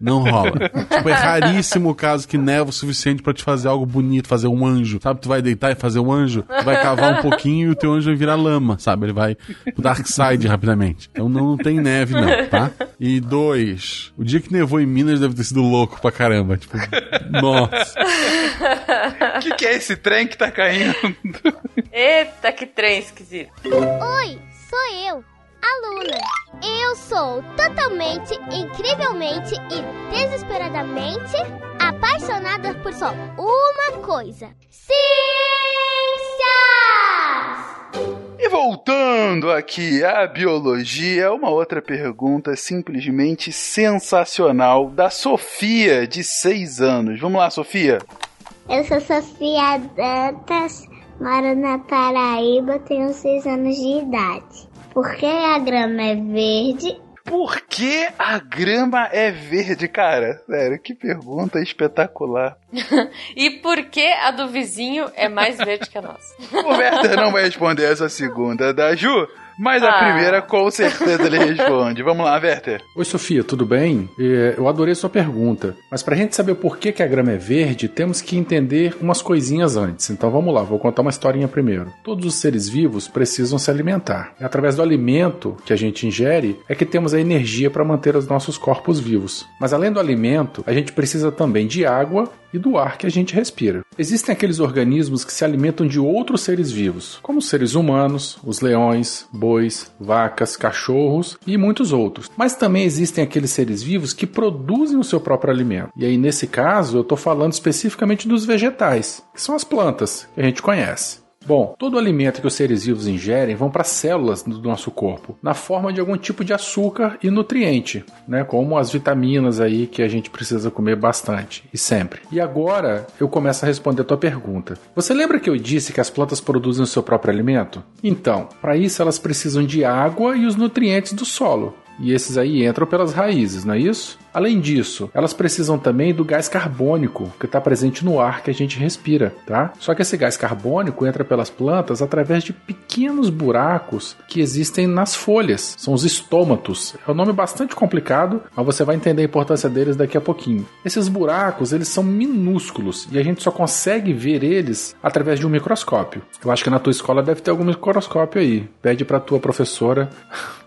não rola. tipo, é raríssimo o caso que neva o suficiente pra te fazer algo bonito, fazer um anjo. Sabe, tu vai deitar e fazer um anjo, tu vai cavar um pouquinho e o teu anjo vai virar lama, sabe? Ele vai pro dark side rapidamente. Então não tem neve não, tá? E dois, o dia que nevou em Minas deve ter sido louco pra caramba. Tipo, nossa. O que, que é esse trem que tá caindo? Eita, que trem esquisito. Oi, sou eu, a Luna. Eu sou totalmente, incrivelmente e desesperadamente apaixonada por só uma coisa: ciências! E voltando aqui à biologia, uma outra pergunta simplesmente sensacional da Sofia, de 6 anos. Vamos lá, Sofia. Eu sou Sofia Dantas, moro na Paraíba, tenho 6 anos de idade. Por que a grama é verde? Por que a grama é verde, cara? Sério, que pergunta espetacular. E por que a do vizinho é mais verde que a nossa? O Werther não vai responder essa segunda da Ju, mas a Ah. primeira com certeza ele responde. Vamos lá, Werther. Oi, Sofia, tudo bem? É, Eu adorei sua pergunta. Mas pra gente saber por que, que a grama é verde, temos que entender umas coisinhas antes. Então vamos lá, vou contar uma historinha primeiro. Todos os seres vivos precisam se alimentar. É através do alimento que a gente ingere é que temos a energia para manter os nossos corpos vivos. Mas além do alimento, a gente precisa também de água e do ar que a gente respira. Existem aqueles organismos que se alimentam de outros seres vivos, como os seres humanos, os leões, bois, vacas, cachorros e muitos outros. Mas também existem aqueles seres vivos que produzem o seu próprio alimento. E aí, nesse caso, eu estou falando especificamente dos vegetais, que são as plantas que a gente conhece. Bom, todo alimento que os seres vivos ingerem vão para as células do nosso corpo, na forma de algum tipo de açúcar e nutriente, né, como as vitaminas aí que a gente precisa comer bastante e sempre. E agora eu começo a responder a tua pergunta. Você lembra que eu disse que as plantas produzem o seu próprio alimento? Então, para isso elas precisam de água e os nutrientes do solo. E esses aí entram pelas raízes, não é isso? Além disso, elas precisam também do gás carbônico que está presente no ar que a gente respira, tá? Só que esse gás carbônico entra pelas plantas através de pequenos buracos que existem nas folhas. São os estômatos. É um nome bastante complicado, mas você vai entender a importância deles daqui a pouquinho. Esses buracos, eles são minúsculos e a gente só consegue ver eles através de um microscópio. Eu acho que na tua escola deve ter algum microscópio aí. Pede para tua professora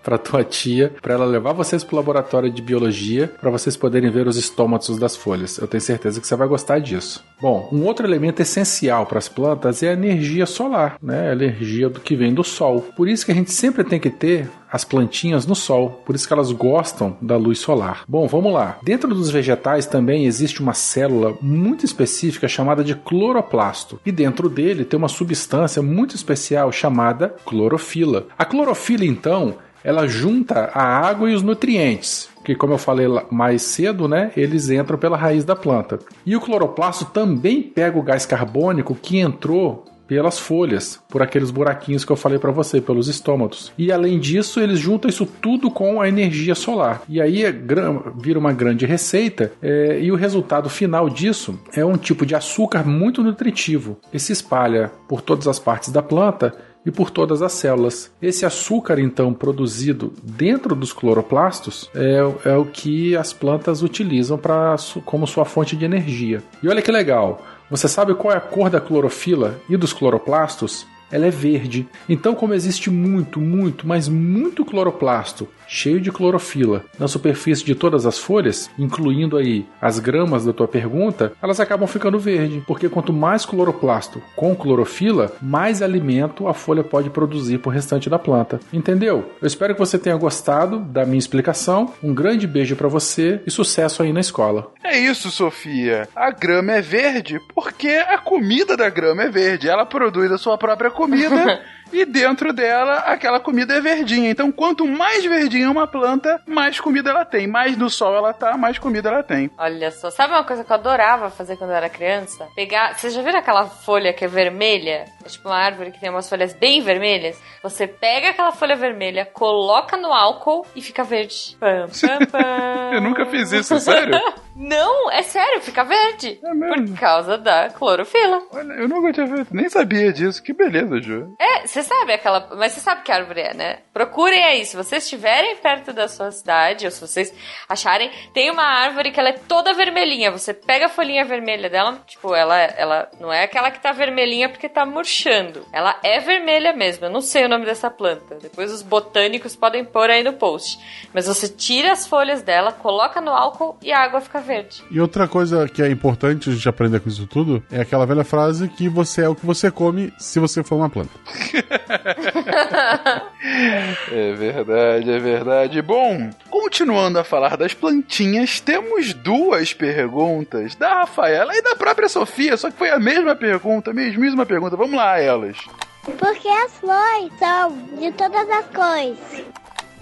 para tua tia, para ela levar vocês pro laboratório de biologia, para vocês poderem ver os estômatos das folhas. Eu tenho certeza que você vai gostar disso. Bom, um outro elemento essencial para as plantas é a energia solar, né? A energia do que vem do sol. Por isso que a gente sempre tem que ter as plantinhas no sol, por isso que elas gostam da luz solar. Bom, vamos lá. Dentro dos vegetais também existe uma célula muito específica chamada de cloroplasto, e dentro dele tem uma substância muito especial chamada clorofila. A clorofila, então, ela junta a água e os nutrientes, que como eu falei mais cedo, né, eles entram pela raiz da planta. E o cloroplasto também pega o gás carbônico que entrou pelas folhas, por aqueles buraquinhos que eu falei para você, pelos estômatos. E além disso, eles juntam isso tudo com a energia solar. E aí é, vira uma grande receita, é, e o resultado final disso é um tipo de açúcar muito nutritivo, que se espalha por todas as partes da planta e por todas as células. Esse açúcar, então, produzido dentro dos cloroplastos é, é o que as plantas utilizam pra, como sua fonte de energia. E olha que legal! Você sabe qual é a cor da clorofila e dos cloroplastos? Ela é verde. Então, como existe muito, muito, mas muito cloroplasto cheio de clorofila na superfície de todas as folhas, incluindo aí as gramas da tua pergunta, elas acabam ficando verde, porque quanto mais cloroplasto com clorofila, mais alimento a folha pode produzir para o restante da planta. Entendeu? Eu espero que você tenha gostado da minha explicação. Um grande beijo para você e sucesso aí na escola. É isso, Sofia. A grama é verde porque a comida da grama é verde. Ela produz a sua própria comida. e dentro dela aquela comida é verdinha. Então, quanto mais verdinha uma planta, mais comida ela tem. Mais no sol ela tá, mais comida ela tem. Olha só, sabe uma coisa que eu adorava fazer quando eu era criança? Pegar. Vocês já viram aquela folha que é vermelha? É tipo uma árvore que tem umas folhas bem vermelhas. Você pega aquela folha vermelha, coloca no álcool e fica verde. Pam, pam, pam. eu nunca fiz isso, sério? Não, é sério, fica verde. É mesmo? Por causa da clorofila. Olha, eu nunca tinha visto, nem sabia disso. Que beleza, Ju. É, você sabe aquela. Mas você sabe que árvore é, né? Procurem aí. Se vocês estiverem perto da sua cidade, ou se vocês acharem, tem uma árvore que ela é toda vermelhinha. Você pega a folhinha vermelha dela, tipo, ela, ela não é aquela que tá vermelhinha porque tá murchando. Ela é vermelha mesmo. Eu não sei o nome dessa planta. Depois os botânicos podem pôr aí no post. Mas você tira as folhas dela, coloca no álcool e a água fica verde. E outra coisa que é importante a gente aprender com isso tudo é aquela velha frase que você é o que você come se você for uma planta. é verdade, é verdade. Bom, continuando a falar das plantinhas, temos duas perguntas da Rafaela e da própria Sofia, só que foi a mesma pergunta, mesmíssima pergunta. Vamos lá, elas. Por que as flores são de todas as cores?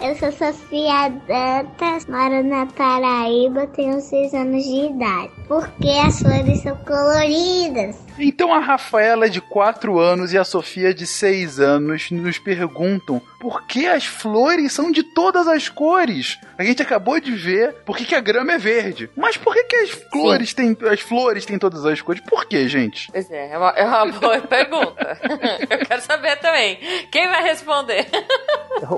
Eu sou Sofia Dantas, moro na Paraíba, tenho 6 anos de idade. Porque as flores são coloridas. Então a Rafaela de 4 anos e a Sofia de 6 anos nos perguntam por que as flores são de todas as cores. A gente acabou de ver por que, que a grama é verde. Mas por que, que as flores têm as flores têm todas as cores? Por que, gente? Pois é, é uma, é uma boa pergunta. Eu quero saber também. Quem vai responder?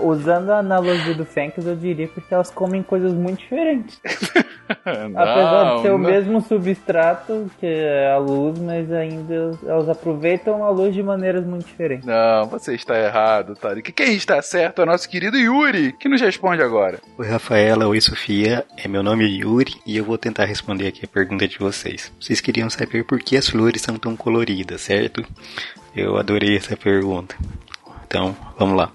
Usando a analogia do Fenks, eu diria porque elas comem coisas muito diferentes. não, Apesar de ser não. o mesmo substrato que é a luz, mas ainda elas aproveitam a luz de maneiras muito diferentes. Não, você está errado, Tarek. Quem está certo é o nosso querido Yuri, que nos responde agora. Oi, Rafaela. Oi, Sofia. É meu nome é Yuri e eu vou tentar responder aqui a pergunta de vocês. Vocês queriam saber por que as flores são tão coloridas, certo? Eu adorei essa pergunta. Então, vamos lá.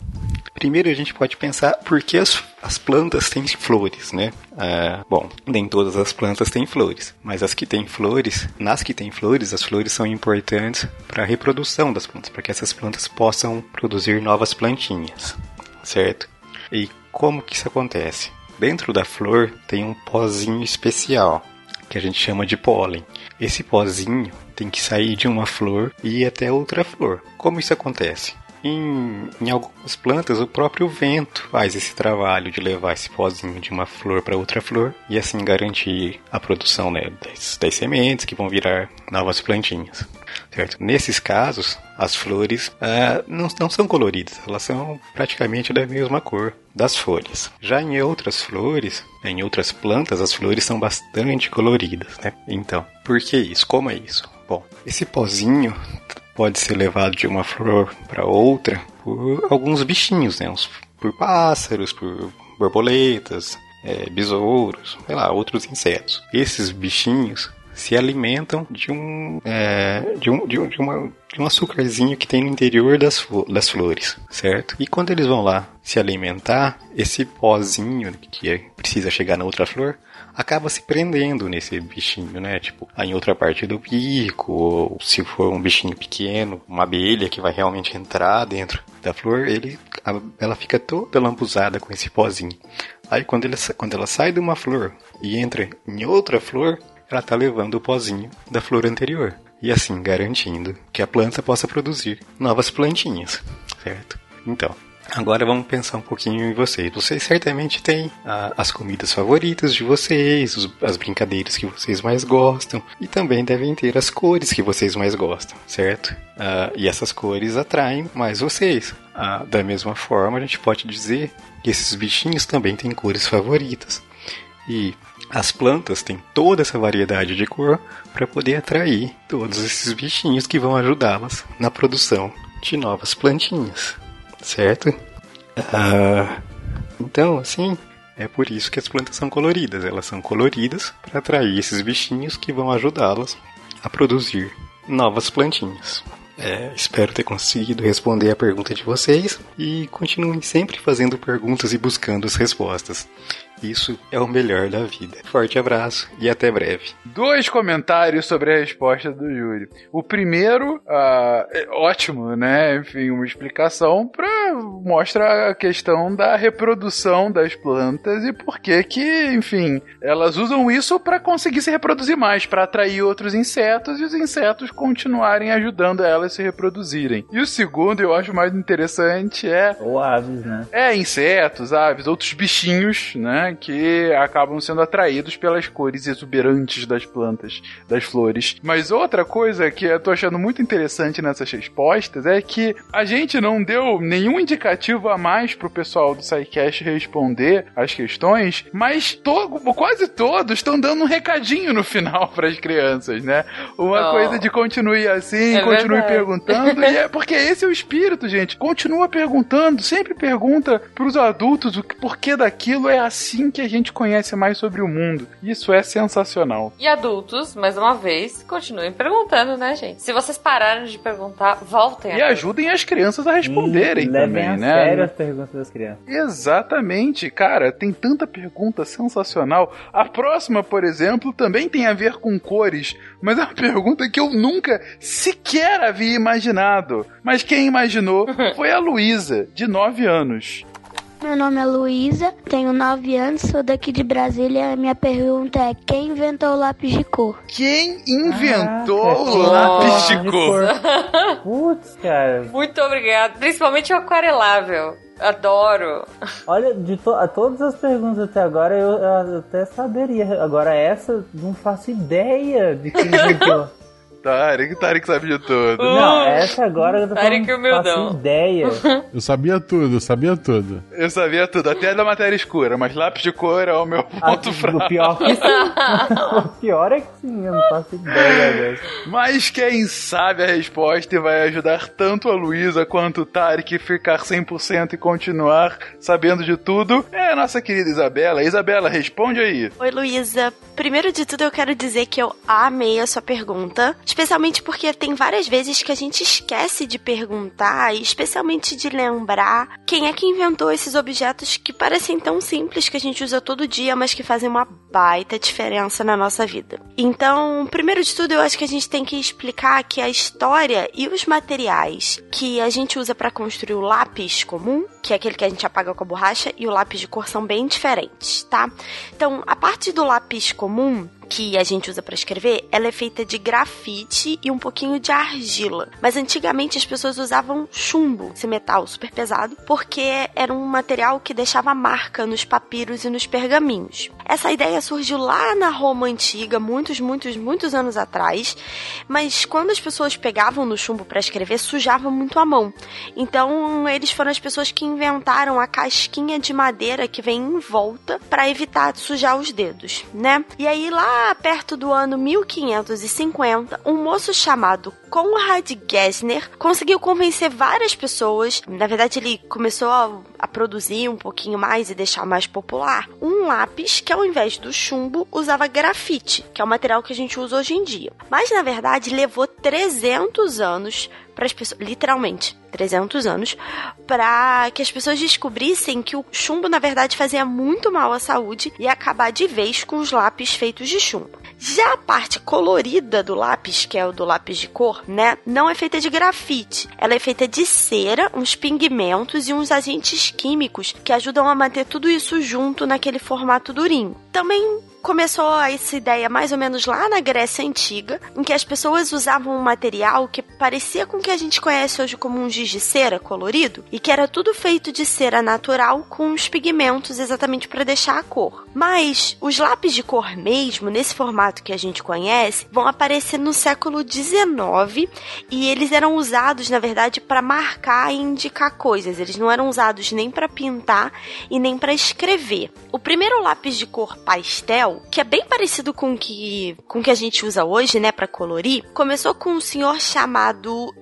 Primeiro a gente pode pensar por que as, as plantas têm flores, né? Ah, bom, nem todas as plantas têm flores, mas as que têm flores, nas que têm flores, as flores são importantes para a reprodução das plantas, para que essas plantas possam produzir novas plantinhas, certo? E como que isso acontece? Dentro da flor tem um pozinho especial que a gente chama de pólen. Esse pozinho tem que sair de uma flor e ir até outra flor. Como isso acontece? Em, em, algumas plantas, o próprio vento faz esse trabalho de levar esse pozinho de uma flor para outra flor e assim garantir a produção né, das, das, sementes que vão virar novas plantinhas. Certo? Nesses casos, as flores ah, não, não são coloridas, elas são praticamente da mesma cor das folhas. Já em outras flores, em outras plantas, as flores são bastante coloridas. Né? Então, por que isso? Como é isso? Bom, esse pozinho pode ser levado de uma flor para outra por alguns bichinhos, né? por pássaros, por borboletas, é, besouros, sei lá, outros insetos. Esses bichinhos se alimentam de um, é, de, um, de, um, de, uma, de um açúcarzinho que tem no interior das, das flores, certo? E quando eles vão lá se alimentar, esse pozinho que é, precisa chegar na outra flor acaba se prendendo nesse bichinho, né? Tipo, em outra parte do bico, ou se for um bichinho pequeno, uma abelha que vai realmente entrar dentro da flor, ele, ela fica toda lambuzada com esse pozinho. Aí quando, ele, quando ela sai de uma flor e entra em outra flor, ela está levando o pozinho da flor anterior. E assim garantindo que a planta possa produzir novas plantinhas, certo? Então, Agora vamos pensar um pouquinho em vocês. Vocês certamente têm ah, as comidas favoritas de vocês, os, as brincadeiras que vocês mais gostam e também devem ter as cores que vocês mais gostam, certo? Ah, e essas cores atraem mais vocês. Ah, da mesma forma, a gente pode dizer que esses bichinhos também têm cores favoritas. E as plantas têm toda essa variedade de cor para poder atrair todos esses bichinhos que vão ajudá-las na produção de novas plantinhas, certo? Ah, então, assim, é por isso que as plantas são coloridas. Elas são coloridas para atrair esses bichinhos que vão ajudá-las a produzir novas plantinhas. É, espero ter conseguido responder a pergunta de vocês e continuem sempre fazendo perguntas e buscando as respostas. Isso é o melhor da vida. Forte abraço e até breve. Dois comentários sobre a resposta do Yuri. O primeiro, uh, é ótimo, né? Enfim, uma explicação para mostrar a questão da reprodução das plantas e por que que, enfim, elas usam isso para conseguir se reproduzir mais, para atrair outros insetos e os insetos continuarem ajudando elas a se reproduzirem. E o segundo, eu acho mais interessante é ou aves, né? É, insetos, aves, outros bichinhos, né? Que acabam sendo atraídos pelas cores exuberantes das plantas, das flores. Mas outra coisa que eu tô achando muito interessante nessas respostas é que a gente não deu nenhum indicativo a mais pro pessoal do SciCast responder as questões, mas to quase todos estão dando um recadinho no final para as crianças, né? Uma oh. coisa de continue assim, é continue verdade. perguntando, e é porque esse é o espírito, gente. Continua perguntando, sempre pergunta pros adultos o porquê daquilo é assim assim que a gente conhece mais sobre o mundo. Isso é sensacional. E adultos, mais uma vez, continuem perguntando, né, gente? Se vocês pararam de perguntar, voltem. E ajudem as crianças a responderem Sim, também, a né? Sério as perguntas das crianças. Exatamente, cara. Tem tanta pergunta sensacional. A próxima, por exemplo, também tem a ver com cores, mas é uma pergunta que eu nunca sequer havia imaginado. Mas quem imaginou foi a Luísa, de 9 anos. Meu nome é Luísa, tenho 9 anos, sou daqui de Brasília. Minha pergunta é: quem inventou o lápis de cor? Quem inventou ah, o lápis de cor? Putz, cara. Muito obrigado. Principalmente o aquarelável. Adoro. Olha, de to todas as perguntas até agora eu, eu, até saberia. Agora essa, não faço ideia de quem inventou. Tarek, Tarek sabe de tudo. Não, essa agora eu tô Tarek falando, faço ideia. Eu sabia tudo, eu sabia tudo. Eu sabia tudo, até da matéria escura, mas lápis de cor é o meu ponto ah, fraco. O pior que sim. o pior é que sim, eu não faço ideia dessa. Mas quem sabe a resposta e vai ajudar tanto a Luísa quanto o Tarek a ficar 100% e continuar sabendo de tudo é a nossa querida Isabela. Isabela, responde aí. Oi, Luísa. Primeiro de tudo, eu quero dizer que eu amei a sua pergunta. Especialmente porque tem várias vezes que a gente esquece de perguntar e especialmente de lembrar quem é que inventou esses objetos que parecem tão simples que a gente usa todo dia, mas que fazem uma baita diferença na nossa vida. Então, primeiro de tudo, eu acho que a gente tem que explicar que a história e os materiais que a gente usa para construir o lápis comum, que é aquele que a gente apaga com a borracha, e o lápis de cor são bem diferentes, tá? Então, a parte do lápis comum que a gente usa para escrever, ela é feita de grafite e um pouquinho de argila. Mas antigamente as pessoas usavam chumbo, esse metal super pesado, porque era um material que deixava marca nos papiros e nos pergaminhos. Essa ideia surgiu lá na Roma antiga, muitos, muitos, muitos anos atrás, mas quando as pessoas pegavam no chumbo para escrever, sujava muito a mão. Então, eles foram as pessoas que inventaram a casquinha de madeira que vem em volta para evitar sujar os dedos, né? E aí lá perto do ano 1550, um moço chamado Conrad Gessner conseguiu convencer várias pessoas. Na verdade, ele começou a, a produzir um pouquinho mais e deixar mais popular um lápis que, ao invés do chumbo, usava grafite, que é o material que a gente usa hoje em dia. Mas na verdade, levou 300 anos para as pessoas, literalmente, 300 anos, para que as pessoas descobrissem que o chumbo na verdade fazia muito mal à saúde e acabar de vez com os lápis feitos de chumbo. Já a parte colorida do lápis, que é o do lápis de cor, né, não é feita de grafite. Ela é feita de cera, uns pigmentos e uns agentes químicos que ajudam a manter tudo isso junto naquele formato durinho. Também começou essa ideia mais ou menos lá na Grécia Antiga, em que as pessoas usavam um material que parecia com o que a gente conhece hoje como um giz de cera colorido, e que era tudo feito de cera natural com os pigmentos exatamente para deixar a cor. Mas os lápis de cor mesmo, nesse formato que a gente conhece, vão aparecer no século XIX e eles eram usados, na verdade, para marcar e indicar coisas. Eles não eram usados nem para pintar e nem para escrever. O primeiro lápis de cor pastel, que é bem parecido com que, com que a gente usa hoje, né, para colorir, começou com um senhor chamado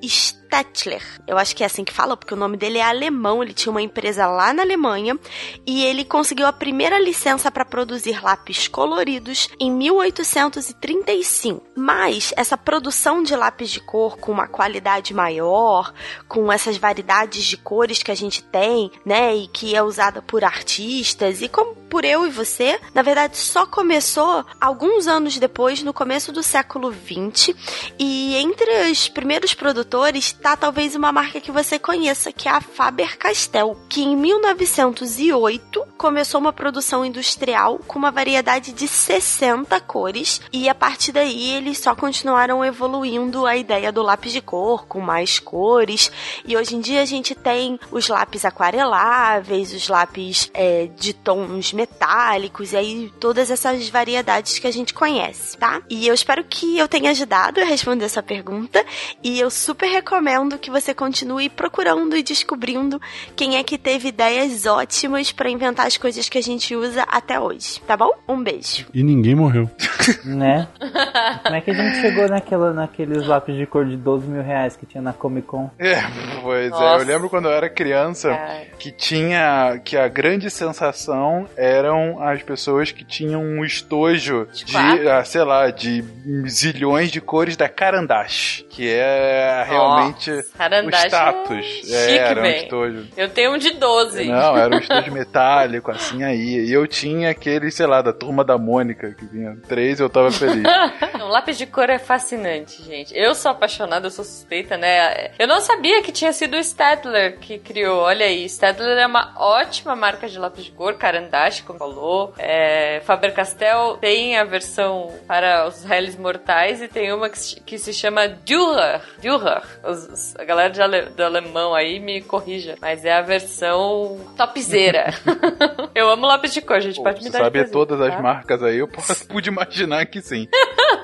Stettler. Eu acho que é assim que fala, porque o nome dele é alemão. Ele tinha uma empresa lá na Alemanha e ele conseguiu a primeira licença para produzir lápis coloridos em 1835. Mas essa produção de lápis de cor com uma qualidade maior, com essas variedades de cores que a gente tem, né, e que é usada por artistas e como por eu e você, na verdade só começou alguns anos depois, no começo do século 20, e entre os primeiros produtores tá talvez uma marca que você conheça, que é a Faber-Castell, que em 1908 começou uma produção industrial com uma variedade de 60 cores e a partir daí eles só continuaram evoluindo a ideia do lápis de cor com mais cores e hoje em dia a gente tem os lápis aquareláveis, os lápis é, de tons metálicos e aí todas essas variedades que a gente conhece, tá? E eu espero que eu tenha ajudado a responder essa pergunta e eu super recomendo que você continue procurando e descobrindo quem é que teve ideias ótimas para inventar as coisas que a gente usa até hoje, tá bom? Um beijo. E ninguém morreu. Né? Como é que a gente chegou naquela, naqueles lápis de cor de 12 mil reais que tinha na Comic Con? É, pois é. Eu lembro quando eu era criança que tinha. que a grande sensação eram as pessoas que tinham um estojo de, ah, sei lá, de zilhões de cores da Carandache. Que é realmente o status. É chique, era um estojo. Eu tenho um de 12. Não, era um estojo metálico, assim aí. E eu tinha aquele, sei lá, da turma da Mônica, que vinha três e eu tava feliz. Não, lápis de cor é fascinante, gente. Eu sou apaixonada, eu sou suspeita, né? Eu não sabia que tinha sido o Stadler que criou. Olha aí, Stadler é uma ótima marca de lápis de cor, Carandache, como falou. É, Faber-Castell tem a versão para os réis mortais e tem uma que se, que se chama Dürer. Dürer. Os- os- a galera de ale- do alemão aí me corrija, mas é a versão topzera. eu amo lápis de cor, gente. Pode me dar de sabe presente, todas as tá? marcas aí, eu posso, pude imaginar que sim.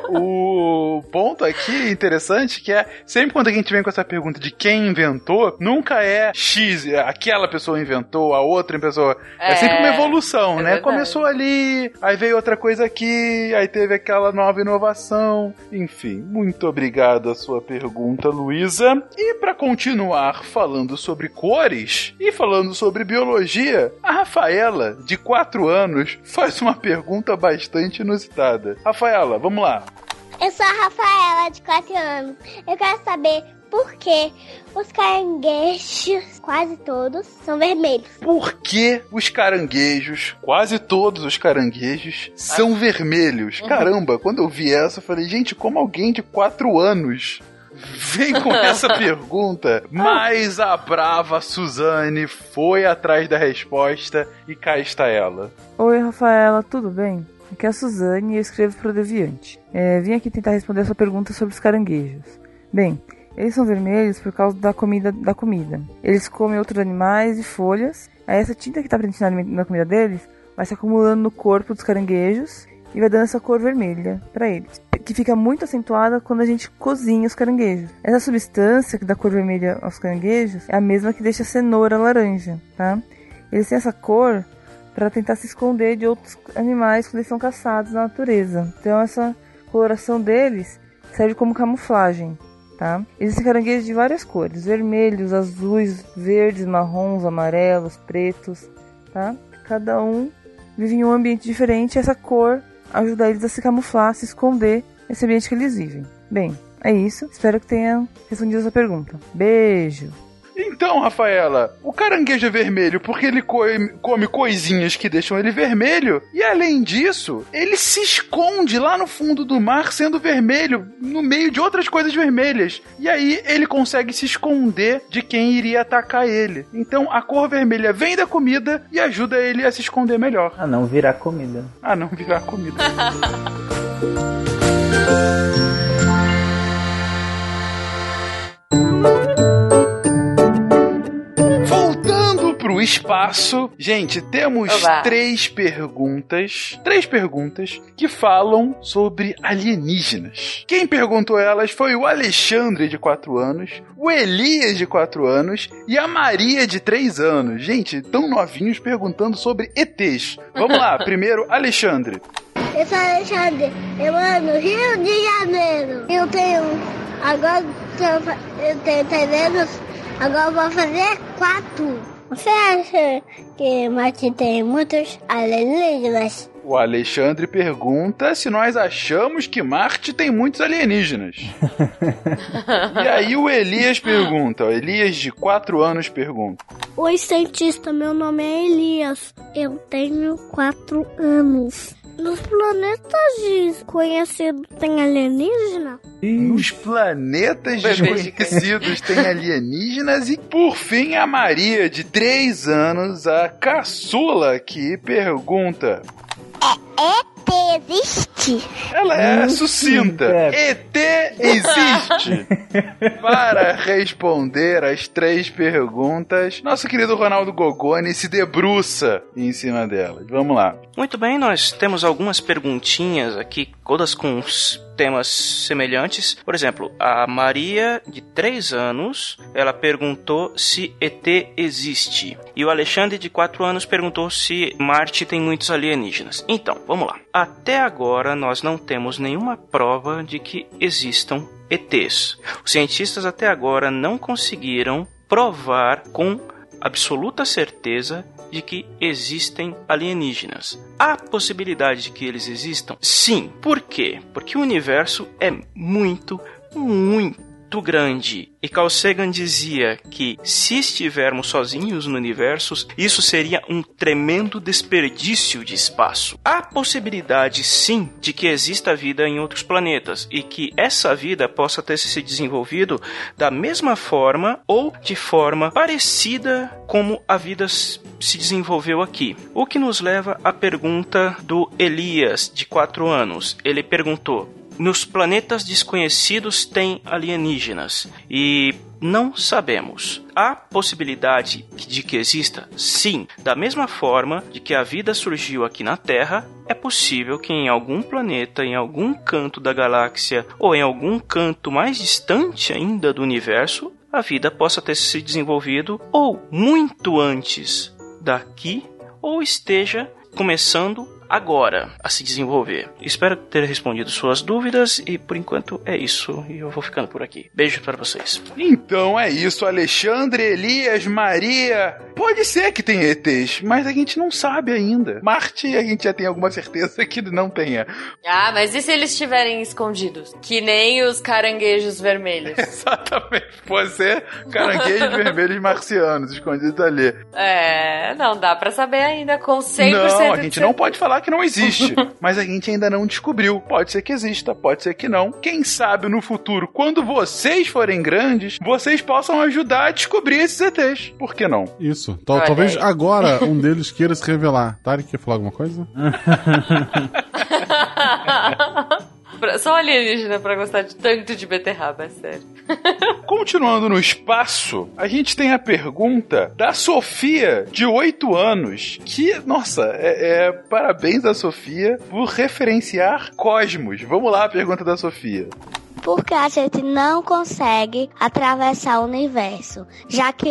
o ponto aqui interessante que é sempre quando a gente vem com essa pergunta de quem inventou, nunca é X, aquela pessoa inventou, a outra pessoa. É, É, sempre uma evolução, é né? verdade. Começou ali, aí veio outra coisa aqui, aí teve aquela nova inovação. Enfim, muito obrigado a sua pergunta, Luísa. E para continuar falando sobre cores e falando sobre biologia, a Rafaela, de 4 anos, faz uma pergunta bastante inusitada. Rafaela, vamos lá. Eu sou a Rafaela, de 4 anos. Eu quero saber por que os caranguejos, quase todos, são vermelhos. Por que os caranguejos, quase todos os caranguejos, são vermelhos? Caramba, quando eu vi essa, eu falei, gente, como alguém de 4 anos vem com essa pergunta? Mas a brava Suzane foi atrás da resposta e cá está ela. Oi, Rafaela, tudo bem? Aqui é a Suzane e eu escrevo para o Deviante. É, vim aqui tentar responder a sua pergunta sobre os caranguejos. Bem, eles são vermelhos por causa da comida da comida. Eles comem outros animais e folhas. Aí essa tinta que está presente na, comida deles vai se acumulando no corpo dos caranguejos e vai dando essa cor vermelha para eles, que fica muito acentuada quando a gente cozinha os caranguejos. Essa substância que dá cor vermelha aos caranguejos é a mesma que deixa a cenoura laranja, tá? Eles têm essa cor para tentar se esconder de outros animais quando eles são caçados na natureza. Então essa coloração deles serve como camuflagem, tá? Existem caranguejos de várias cores: vermelhos, azuis, verdes, marrons, amarelos, pretos, tá? Cada um vive em um ambiente diferente essa cor ajuda eles a se camuflar, se esconder nesse ambiente que eles vivem. Bem, é isso. Espero que tenha respondido essa pergunta. Beijo! Então, Rafaela, o caranguejo é vermelho porque ele come coisinhas que deixam ele vermelho. E além disso, ele se esconde lá no fundo do mar sendo vermelho, no meio de outras coisas vermelhas. E aí ele consegue se esconder de quem iria atacar ele. Então a cor vermelha vem da comida e ajuda ele a se esconder melhor. A não virar comida. A não virar comida. pro espaço. Gente, temos Olá. três perguntas. Três perguntas que falam sobre alienígenas. Quem perguntou elas foi o Alexandre, de 4 anos, o Elias, de 4 anos, e a Maria, de 3 anos. Gente, tão novinhos perguntando sobre ETs. Vamos lá, primeiro, Alexandre. Eu sou Alexandre, eu moro no Rio de Janeiro. Eu tenho. Agora eu tenho 3 anos, agora eu vou fazer 4. Você acha que Marte tem muitos alienígenas? O Alexandre pergunta se nós achamos que Marte tem muitos alienígenas. e aí o Elias pergunta, o Elias de 4 anos pergunta. Oi cientista, meu nome é Elias. Eu tenho 4 anos. Nos planetas desconhecidos tem alienígena? Nos planetas desconhecidos tem alienígenas e por fim a Maria de 3 anos, a caçula que pergunta: É ET existe? Ela é sucinta. ET existe. Para responder as três perguntas, nosso querido Ronaldo Gogoni se debruça em cima delas. Vamos lá. Muito bem, nós temos algumas perguntinhas aqui, todas com temas semelhantes. Por exemplo, a Maria, de 3 anos, ela perguntou se ET existe. E o Alexandre, de 4 anos, perguntou se Marte tem muitos alienígenas. Então, vamos lá. Até agora, nós não temos nenhuma prova de que existam ETs. Os cientistas até agora não conseguiram provar com absoluta certeza de que existem alienígenas. Há possibilidade de que eles existam? Sim. Por quê? Porque o universo é muito, muito muito grande. E Carl Sagan dizia que se estivermos sozinhos no universo, isso seria um tremendo desperdício de espaço. Há possibilidade sim de que exista vida em outros planetas e que essa vida possa ter se desenvolvido da mesma forma ou de forma parecida como a vida se desenvolveu aqui. O que nos leva à pergunta do Elias, de 4 anos. Ele perguntou: nos planetas desconhecidos tem alienígenas e não sabemos. Há possibilidade de que exista? Sim. Da mesma forma de que a vida surgiu aqui na Terra, é possível que em algum planeta, em algum canto da galáxia ou em algum canto mais distante ainda do universo, a vida possa ter se desenvolvido ou muito antes daqui ou esteja começando agora a se desenvolver. Espero ter respondido suas dúvidas e por enquanto é isso. E eu vou ficando por aqui. Beijo para vocês. Então é isso, Alexandre, Elias, Maria. Pode ser que tenha ETs, mas a gente não sabe ainda. Marte a gente já tem alguma certeza que não tenha. Ah, mas e se eles estiverem escondidos? Que nem os caranguejos vermelhos. Exatamente. Pode ser caranguejos vermelhos marcianos escondidos ali. É, não dá para saber ainda com 100% Não, a gente não pode falar que não existe, mas a gente ainda não descobriu. Pode ser que exista, pode ser que não. Quem sabe no futuro, quando vocês forem grandes, vocês possam ajudar a descobrir esses ETs. Por que não? Isso. Tal, talvez agora um deles queira se revelar. Tarek, quer falar alguma coisa? Só alienígena pra gostar de tanto de beterraba, é sério. Continuando no espaço, a gente tem a pergunta da Sofia, de 8 anos, que, nossa, é, é parabéns a Sofia por referenciar Cosmos. Vamos lá, a pergunta da Sofia porque a gente não consegue atravessar o universo, já que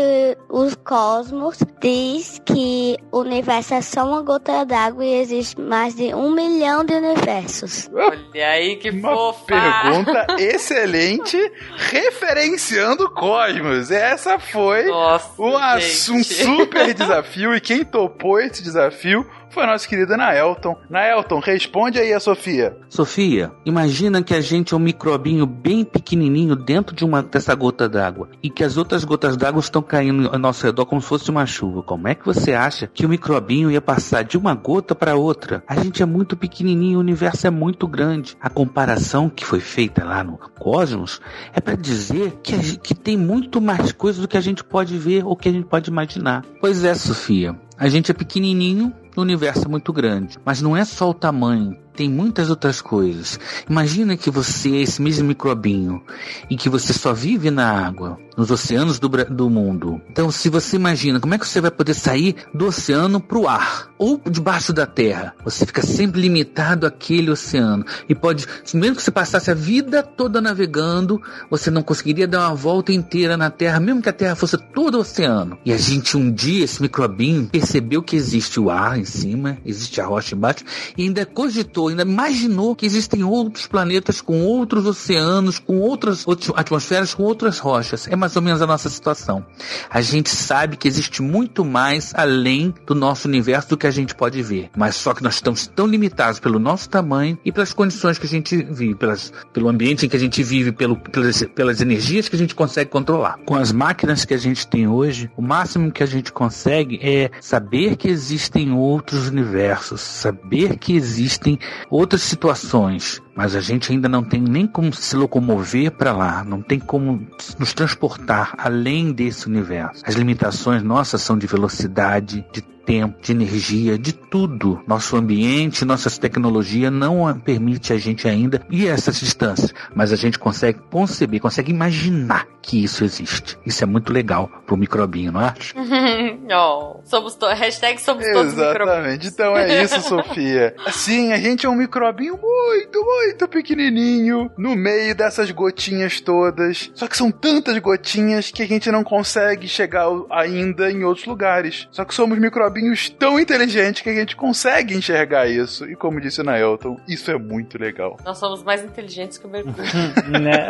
os cosmos diz que o universo é só uma gota d'água e existe mais de um milhão de universos. Olha aí que Uma fofa. pergunta excelente, referenciando Cosmos. Essa foi um, ass- um gente. super desafio e quem topou esse desafio foi a nossa querida Naelton. Naelton, responde aí a Sofia. Sofia, imagina que a gente é um microbinho bem pequenininho dentro de uma dessa gota d'água e que as outras gotas d'água estão caindo ao nosso redor como se fosse uma chuva. Como é que você acha que o microbinho ia passar de uma gota para outra? A gente é muito pequenininho, o universo é muito grande. A comparação que foi feita lá no Cosmos é para dizer que, gente- que tem muito mais coisas do que a gente pode ver ou que a gente pode imaginar. Pois é, Sofia, a gente é pequenininho, o universo é muito grande. Mas não é só o tamanho, tem muitas outras coisas. Imagina que você é esse mesmo microbinho e que você só vive na água, nos oceanos do, do mundo. Então, se você imagina, como é que você vai poder sair do oceano para o ar ou debaixo da terra? Você fica sempre limitado àquele oceano e pode, mesmo que você passasse a vida toda navegando, você não conseguiria dar uma volta inteira na Terra, mesmo que a Terra fosse todo oceano. E a gente um dia, esse microbinho, percebeu que existe o ar em cima, existe a rocha embaixo, e ainda cogitou, ainda imaginou que existem outros planetas com outros oceanos, com outras outras atmosferas, com outras rochas. É mais ou menos a nossa situação. A gente sabe que existe muito mais além do nosso universo do que a gente pode ver. Mas só que nós estamos tão limitados pelo nosso tamanho e pelas condições que a gente vive, pelas, pelo ambiente em que a gente vive, pelo, pelas, pelas energias que a gente consegue controlar. Com as máquinas que a gente tem hoje, o máximo que a gente consegue é saber que existem outros universos, saber que existem outras situações, mas a gente ainda não tem nem como se locomover para lá, não tem como nos transportar além desse universo. As limitações nossas são de velocidade, de tempo, de energia, de tudo. Nosso ambiente, nossa tecnologia não permite a gente ainda ir a essas distâncias, mas a gente consegue conceber, consegue imaginar que isso existe. Isso é muito legal pro microbinho, não acha? oh, somos to hashtag somos todos micro... Exatamente. Então é isso, Sofia. Sim, a gente é um microbinho muito, muito pequenininho no meio dessas gotinhas todas. Só que são tantas gotinhas que a gente não consegue chegar ainda em outros lugares. Só que somos microbinhos tão inteligentes que a gente consegue enxergar isso. E como disse na Elton, isso é muito legal. Nós somos mais inteligentes que o Mercúrio. né?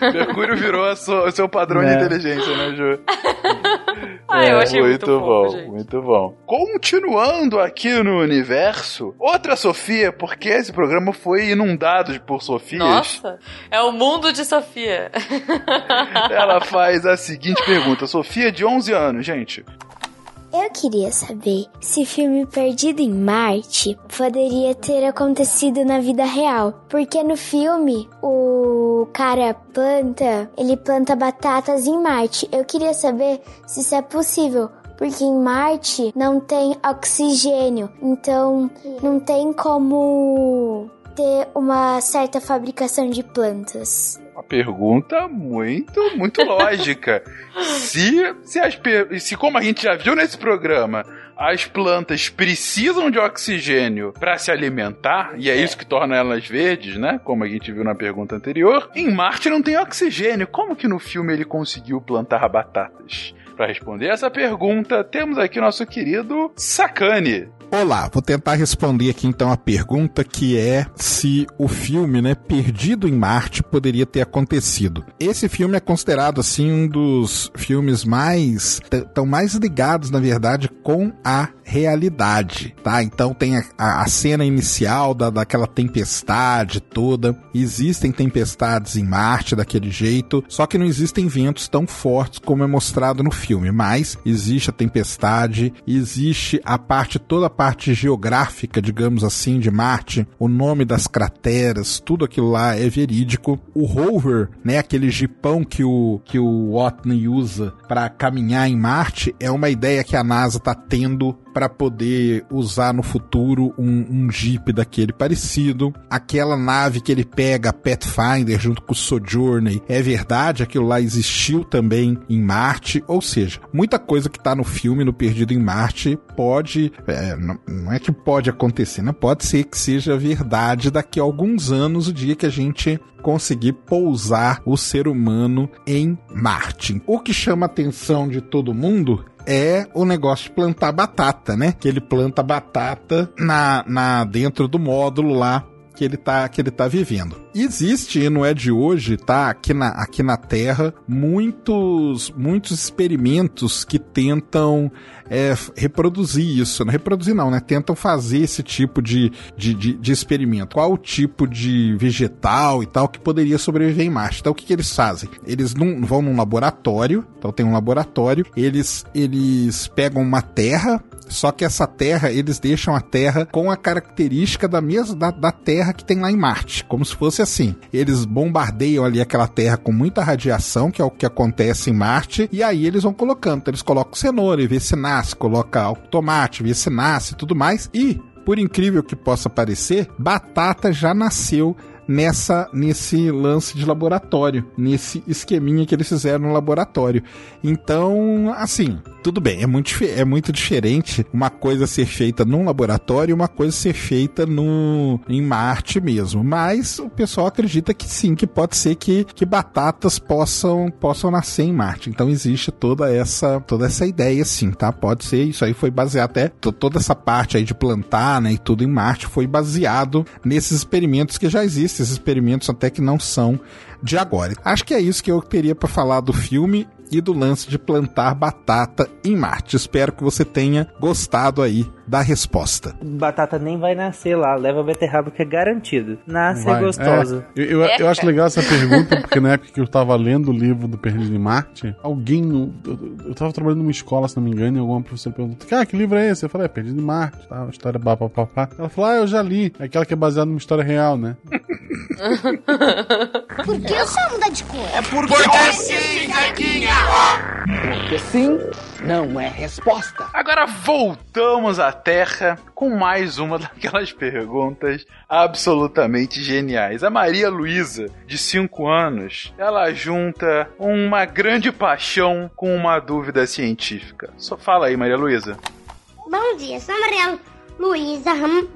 Mercúrio virou a sua- o seu padrão Né? de inteligência, né, Ju? Ah, eu achei muito fofo, bom, gente. muito bom. Continuando aqui no universo, outra Sofia, porque esse programa foi inundado por Sofias. Nossa, é o mundo de Sofia. Ela faz a seguinte pergunta: Sofia, de 11 anos, gente. Eu queria saber se o filme Perdido em Marte poderia ter acontecido na vida real. Porque no filme, o cara planta, ele planta batatas em Marte. Eu queria saber se isso é possível. Porque em Marte não tem oxigênio, então não tem como ter uma certa fabricação de plantas. Uma pergunta muito, muito lógica. se, se, as, se, como a gente já viu nesse programa, as plantas precisam de oxigênio para se alimentar, e é isso que torna elas verdes, né? Como a gente viu na pergunta anterior. Em Marte não tem oxigênio. Como que no filme ele conseguiu plantar batatas? Para responder essa pergunta, temos aqui nosso querido Sakane. Olá, vou tentar responder aqui então a pergunta que é se o filme, né, Perdido em Marte poderia ter acontecido. Esse filme é considerado assim um dos filmes mais tão mais ligados, na verdade, com a realidade, tá? Então tem a, a- cena inicial da, daquela tempestade toda. Existem tempestades em Marte daquele jeito, só que não existem ventos tão fortes como é mostrado no filme. Mas existe a tempestade, existe a parte toda a parte geográfica, digamos assim, de Marte, o nome das crateras, tudo aquilo lá é verídico. O rover, né, aquele jipão que o que o Watney usa para caminhar em Marte, é uma ideia que a NASA tá tendo para poder usar no futuro um, um Jeep daquele parecido. Aquela nave que ele pega, Pathfinder, junto com o Sojourner, é verdade, aquilo lá existiu também em Marte. Ou seja, muita coisa que tá no filme, no Perdido em Marte, pode. é, não, não é que pode acontecer, né? Pode ser que seja verdade daqui a alguns anos, o dia que a gente conseguir pousar o ser humano em Marte. O que chama a atenção de todo mundo é o negócio de plantar batata, né? Que ele planta batata na, na dentro do módulo lá que ele tá, que ele tá vivendo. Existe, e não é de hoje, tá? Aqui na, aqui na Terra, muitos, muitos experimentos que tentam é, reproduzir isso. Não reproduzir não, né? Tentam fazer esse tipo de, de, de, de, experimento. Qual o tipo de vegetal e tal que poderia sobreviver em Marte. Então o que, que eles fazem? Eles vão num laboratório, então tem um laboratório, eles, eles pegam uma terra, só que essa terra, eles deixam a terra com a característica da mesma da, da, terra que tem lá em Marte, como se fosse assim. Eles bombardeiam ali aquela terra com muita radiação, que é o que acontece em Marte, e aí eles vão colocando. Então, eles colocam cenoura e vê se nasce, coloca tomate, vê se nasce e tudo mais. E por incrível que possa parecer, batata já nasceu nessa nesse lance de laboratório, nesse esqueminha que eles fizeram no laboratório. Então, assim, tudo bem, é muito, é muito diferente uma coisa ser feita num laboratório e uma coisa ser feita no, em Marte mesmo. Mas o pessoal acredita que sim, que pode ser que, que batatas possam, possam nascer em Marte. Então existe toda essa, toda essa ideia, sim, tá? Pode ser, isso aí foi baseado até, toda essa parte aí de plantar, né, e tudo em Marte foi baseado nesses experimentos que já existem, esses experimentos até que não são de agora. Acho que é isso que eu teria para falar do filme e do lance de plantar batata em Marte. Espero que você tenha gostado aí da resposta. Batata nem vai nascer lá, leva beterraba que é garantido. Nasce é gostosa. É, eu, eu, eu, acho legal essa pergunta, porque na época que eu estava lendo o livro do Perdido em Marte, alguém. No, eu, estava trabalhando numa escola, se não me engano, e alguma professora perguntou: Ah, que livro é esse? Eu falei: É Perdido em Marte, tá? Uma história papapá. Ela falou: Ah, eu já li. É aquela que é baseada numa história real, né? Por que eu só muda de cor? É porque, porque sim, Zequinha! Porque sim não é resposta. Agora voltamos à Terra com mais uma daquelas perguntas absolutamente geniais. A Maria Luísa, de 5 anos, ela junta uma grande paixão com uma dúvida científica. Só fala aí, Maria Luísa. Bom dia, sou a Maria Luísa Ramos,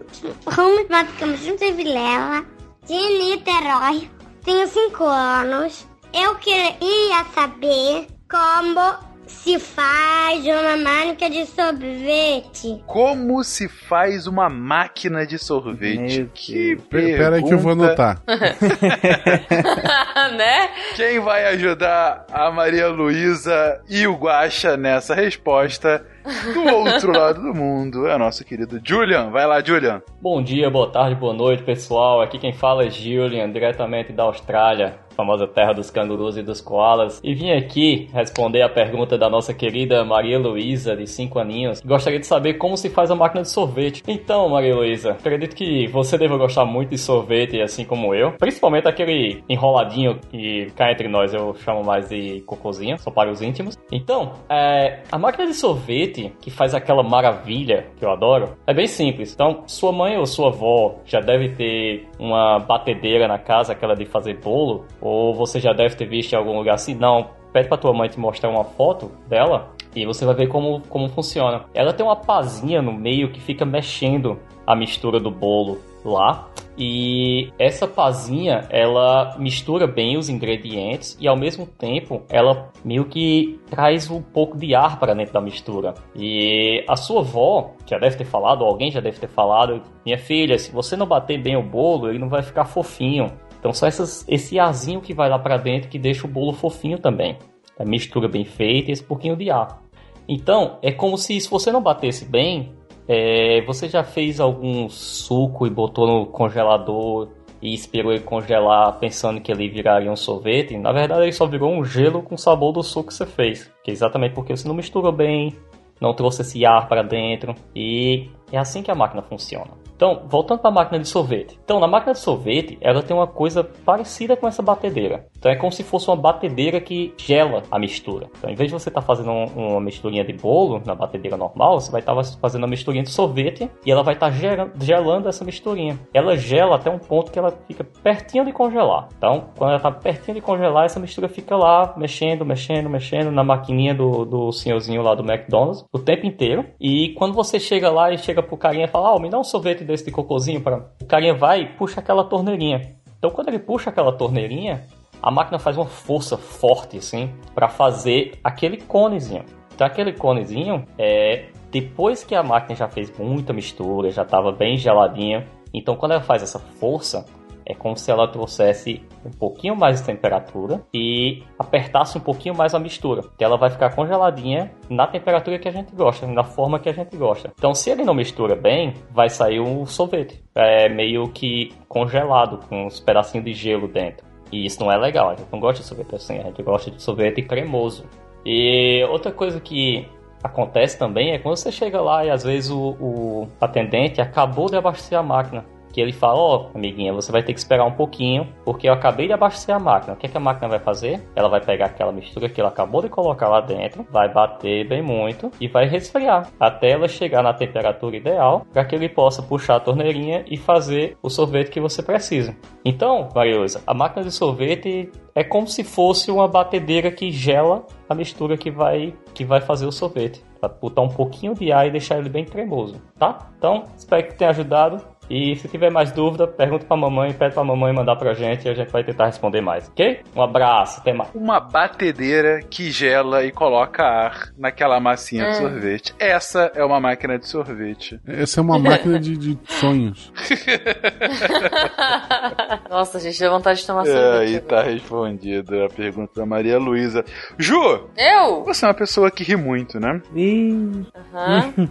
juntos em Vilela, de Niterói. Tenho 5 anos. Eu queria saber como se faz uma máquina de sorvete? Como se faz uma máquina de sorvete? Meu que pergunta... Pera aí que eu vou anotar. né? Quem vai ajudar a Maria Luísa e o Guaxa nessa resposta do outro lado do mundo é o nosso querido Julian. Vai lá, Julian. Bom dia, boa tarde, boa noite, pessoal. Aqui quem fala é Julian, diretamente da Austrália famosa terra dos cangurus e dos koalas, e vim aqui responder a pergunta da nossa querida Maria Luísa, de 5 aninhos. Gostaria de saber como se faz a máquina de sorvete. Então, Maria Luísa, acredito que você deva gostar muito de sorvete, assim como eu. Principalmente aquele enroladinho que cá entre nós eu chamo mais de cocôzinho, só para os íntimos. Então, é, a máquina de sorvete, que faz aquela maravilha que eu adoro, é bem simples. Então, sua mãe ou sua avó já deve ter uma batedeira na casa, aquela de fazer bolo, ou você já deve ter visto em algum lugar assim. Não, pede pra tua mãe te mostrar uma foto dela e você vai ver como, como funciona. Ela tem uma pazinha no meio que fica mexendo a mistura do bolo lá. E essa pazinha, ela mistura bem os ingredientes e ao mesmo tempo ela meio que traz um pouco de ar para dentro da mistura. E a sua avó, já deve ter falado, ou alguém já deve ter falado, minha filha, se você não bater bem o bolo, ele não vai ficar fofinho. Então só essas, esse arzinho que vai lá para dentro que deixa o bolo fofinho também. A mistura bem feita e esse pouquinho de ar. Então, é como se, se você não batesse bem, é, você já fez algum suco e botou no congelador e esperou ele congelar pensando que ele viraria um sorvete? Na verdade, ele só virou um gelo com o sabor do suco que você fez. Que é exatamente porque você não misturou bem, não trouxe esse ar para dentro. E é assim que a máquina funciona. Então, voltando para a máquina de sorvete. Então, na máquina de sorvete, ela tem uma coisa parecida com essa batedeira. Então, é como se fosse uma batedeira que gela a mistura. Então, em vez de você estar tá fazendo um, uma misturinha de bolo na batedeira normal, você vai estar tá fazendo uma misturinha de sorvete e ela vai estar tá gelando essa misturinha. Ela gela até um ponto que ela fica pertinho de congelar. Então, quando ela está pertinho de congelar, essa mistura fica lá mexendo, mexendo, mexendo na maquininha do, do senhorzinho lá do McDonald's o tempo inteiro. E quando você chega lá e chega pro carinha e fala, ah, me dá um sorvete de cocôzinho o carinha vai e puxa aquela torneirinha. Então quando ele puxa aquela torneirinha, a máquina faz uma força forte, assim, para fazer aquele conezinho. Então aquele conezinho é depois que a máquina já fez muita mistura, já estava bem geladinha. Então quando ela faz essa força, é como se ela trouxesse um pouquinho mais de temperatura e apertasse um pouquinho mais a mistura. Que ela vai ficar congeladinha na temperatura que a gente gosta, na forma que a gente gosta. Então, se ele não mistura bem, vai sair um sorvete. É meio que congelado, com uns pedacinhos de gelo dentro. E isso não é legal, a gente não gosta de sorvete assim, a gente gosta de sorvete cremoso. E outra coisa que acontece também é quando você chega lá e às vezes o, o atendente acabou de abastecer a máquina que ele fala, ó, oh, amiguinha, você vai ter que esperar um pouquinho, porque eu acabei de abastecer a máquina. O que, é que a máquina vai fazer? Ela vai pegar aquela mistura que ela acabou de colocar lá dentro, vai bater bem muito e vai resfriar até ela chegar na temperatura ideal para que ele possa puxar a torneirinha e fazer o sorvete que você precisa. Então, Mariusa, a máquina de sorvete é como se fosse uma batedeira que gela a mistura que vai que vai fazer o sorvete. Para botar um pouquinho de ar e deixar ele bem cremoso, tá? Então, espero que tenha ajudado. E se tiver mais dúvida, pergunta pra mamãe, pede pra mamãe mandar pra gente e a gente vai tentar responder mais, ok? Um abraço, até mais. Uma batedeira que gela e coloca ar naquela massinha é. de sorvete. Essa é uma máquina de sorvete. Essa é uma máquina de, de sonhos. Nossa, gente, deu vontade de tomar é, sorvete. Aí tá respondida a pergunta da Maria Luísa. Ju! Eu? Você é uma pessoa que ri muito, né? Ih. Aham. Uhum.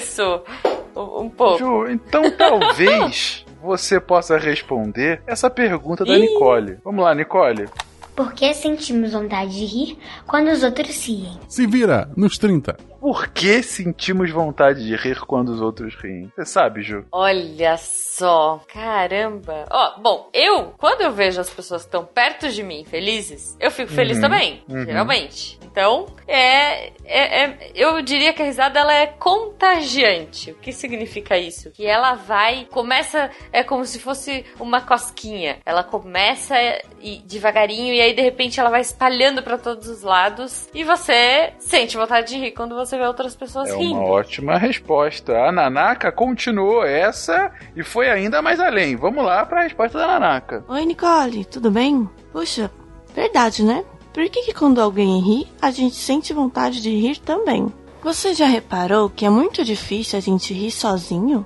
Sou. Um pouco. Ju, então talvez você possa responder essa pergunta da Ih. Nicole. Vamos lá, Nicole. Por que sentimos vontade de rir quando os outros riem? Se vira, nos 30 por que sentimos vontade de rir quando os outros riem? Você sabe, Ju? Olha só, caramba. Ó, bom, eu, quando eu vejo as pessoas que estão perto de mim felizes, eu fico feliz uhum, também, uhum. geralmente. Então, é, é, é, eu diria que a risada ela é contagiante. O que significa isso? Que ela vai, começa, é como se fosse uma cosquinha. Ela começa e, devagarinho e aí de repente ela vai espalhando para todos os lados e você sente vontade de rir quando você você vê outras pessoas é rindo. Uma ótima resposta. A Nanaka continuou essa e foi ainda mais além. Vamos lá para a resposta da Nanaka. Oi, Nicole, tudo bem? Puxa, verdade, né? Por que, que quando alguém ri, a gente sente vontade de rir também? Você já reparou que é muito difícil a gente rir sozinho?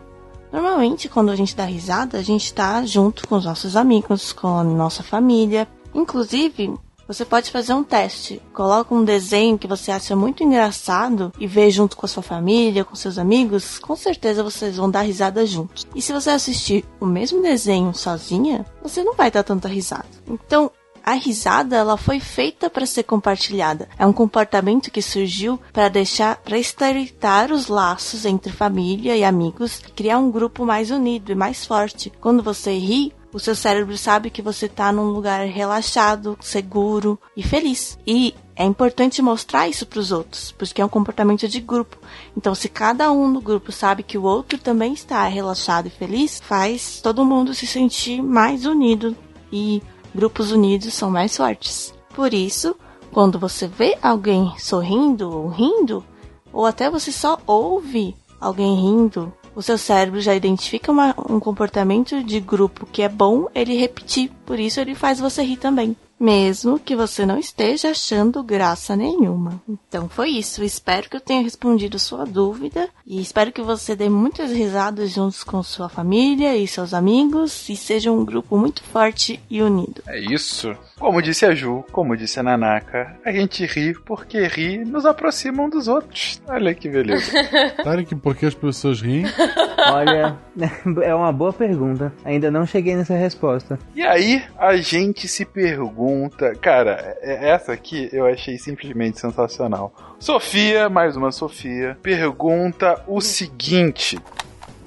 Normalmente, quando a gente dá risada, a gente tá junto com os nossos amigos, com a nossa família. Inclusive, você pode fazer um teste. Coloca um desenho que você acha muito engraçado e vê junto com a sua família, com seus amigos. Com certeza vocês vão dar risada juntos. E se você assistir o mesmo desenho sozinha, você não vai dar tanta risada. Então, a risada ela foi feita para ser compartilhada. É um comportamento que surgiu para deixar, para estreitar os laços entre família e amigos, criar um grupo mais unido e mais forte. Quando você ri, o seu cérebro sabe que você está num lugar relaxado, seguro e feliz. E é importante mostrar isso para os outros, porque é um comportamento de grupo. Então, se cada um no grupo sabe que o outro também está relaxado e feliz, faz todo mundo se sentir mais unido e grupos unidos são mais fortes. Por isso, quando você vê alguém sorrindo ou rindo, ou até você só ouve alguém rindo o seu cérebro já identifica uma, um comportamento de grupo que é bom ele repetir, por isso ele faz você rir também. Mesmo que você não esteja achando graça nenhuma. Então foi isso. Espero que eu tenha respondido sua dúvida. E espero que você dê muitas risadas juntos com sua família e seus amigos. E seja um grupo muito forte e unido. É isso. Como disse a Ju, como disse a Nanaka, a gente ri porque ri nos aproxima um dos outros. Olha que beleza. Sabe que por que as pessoas riem? Olha, é uma boa pergunta. Ainda não cheguei nessa resposta. E aí, a gente se pergunta. Cara, é, essa aqui eu achei simplesmente sensacional. Sofia, mais uma Sofia, pergunta o seguinte: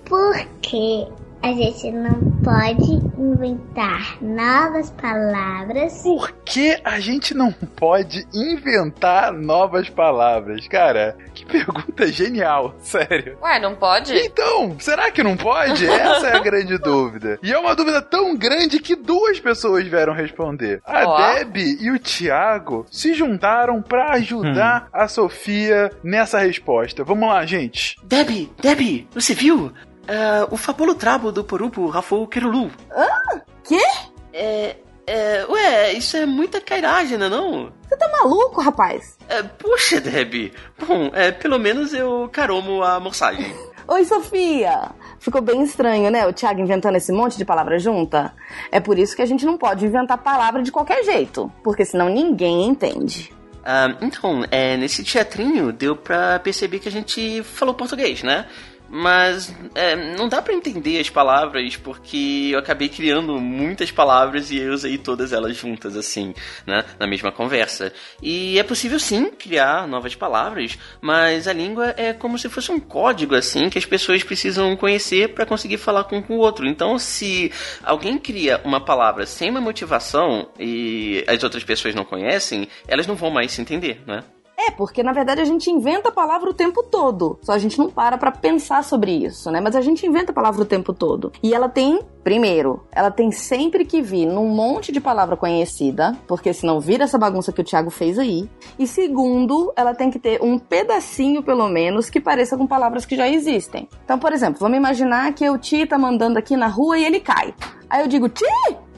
Por que a gente não pode inventar novas palavras. Por que a gente não pode inventar novas palavras? Cara, que pergunta genial, sério. Ué, não pode? Então, será que não pode? Essa é a grande dúvida. E é uma dúvida tão grande que duas pessoas vieram responder. A oh. Deb e o Thiago se juntaram para ajudar hum. a Sofia nessa resposta. Vamos lá, gente. Deb, Deb, você viu? É, o fabulo trabo do Porupo Rafu Kerulu. Ah, quê? É. É, ué, isso é muita cairagem, não é não? Você tá maluco, rapaz? É, puxa, Deb. Bom, é, pelo menos eu caromo a moçagem. Oi, Sofia! Ficou bem estranho, né? O Thiago inventando esse monte de palavra junta. É por isso que a gente não pode inventar palavra de qualquer jeito, porque senão ninguém entende. Ah, então, é, nesse teatrinho deu pra perceber que a gente falou português, né? Mas é, não dá para entender as palavras porque eu acabei criando muitas palavras e eu usei todas elas juntas assim, né, na mesma conversa. E é possível sim criar novas palavras, mas a língua é como se fosse um código assim que as pessoas precisam conhecer para conseguir falar com, o outro. Então, se alguém cria uma palavra sem uma motivação e as outras pessoas não conhecem, elas não vão mais se entender, né? É, porque na verdade a gente inventa a palavra o tempo todo. Só a gente não para pra pensar sobre isso, né? Mas a gente inventa a palavra o tempo todo. E ela tem, primeiro, ela tem sempre que vir num monte de palavra conhecida, porque senão vira essa bagunça que o Thiago fez aí. E segundo, ela tem que ter um pedacinho, pelo menos, que pareça com palavras que já existem. Então, por exemplo, vamos imaginar que o Ti tá mandando aqui na rua e ele cai. Aí eu digo, Ti,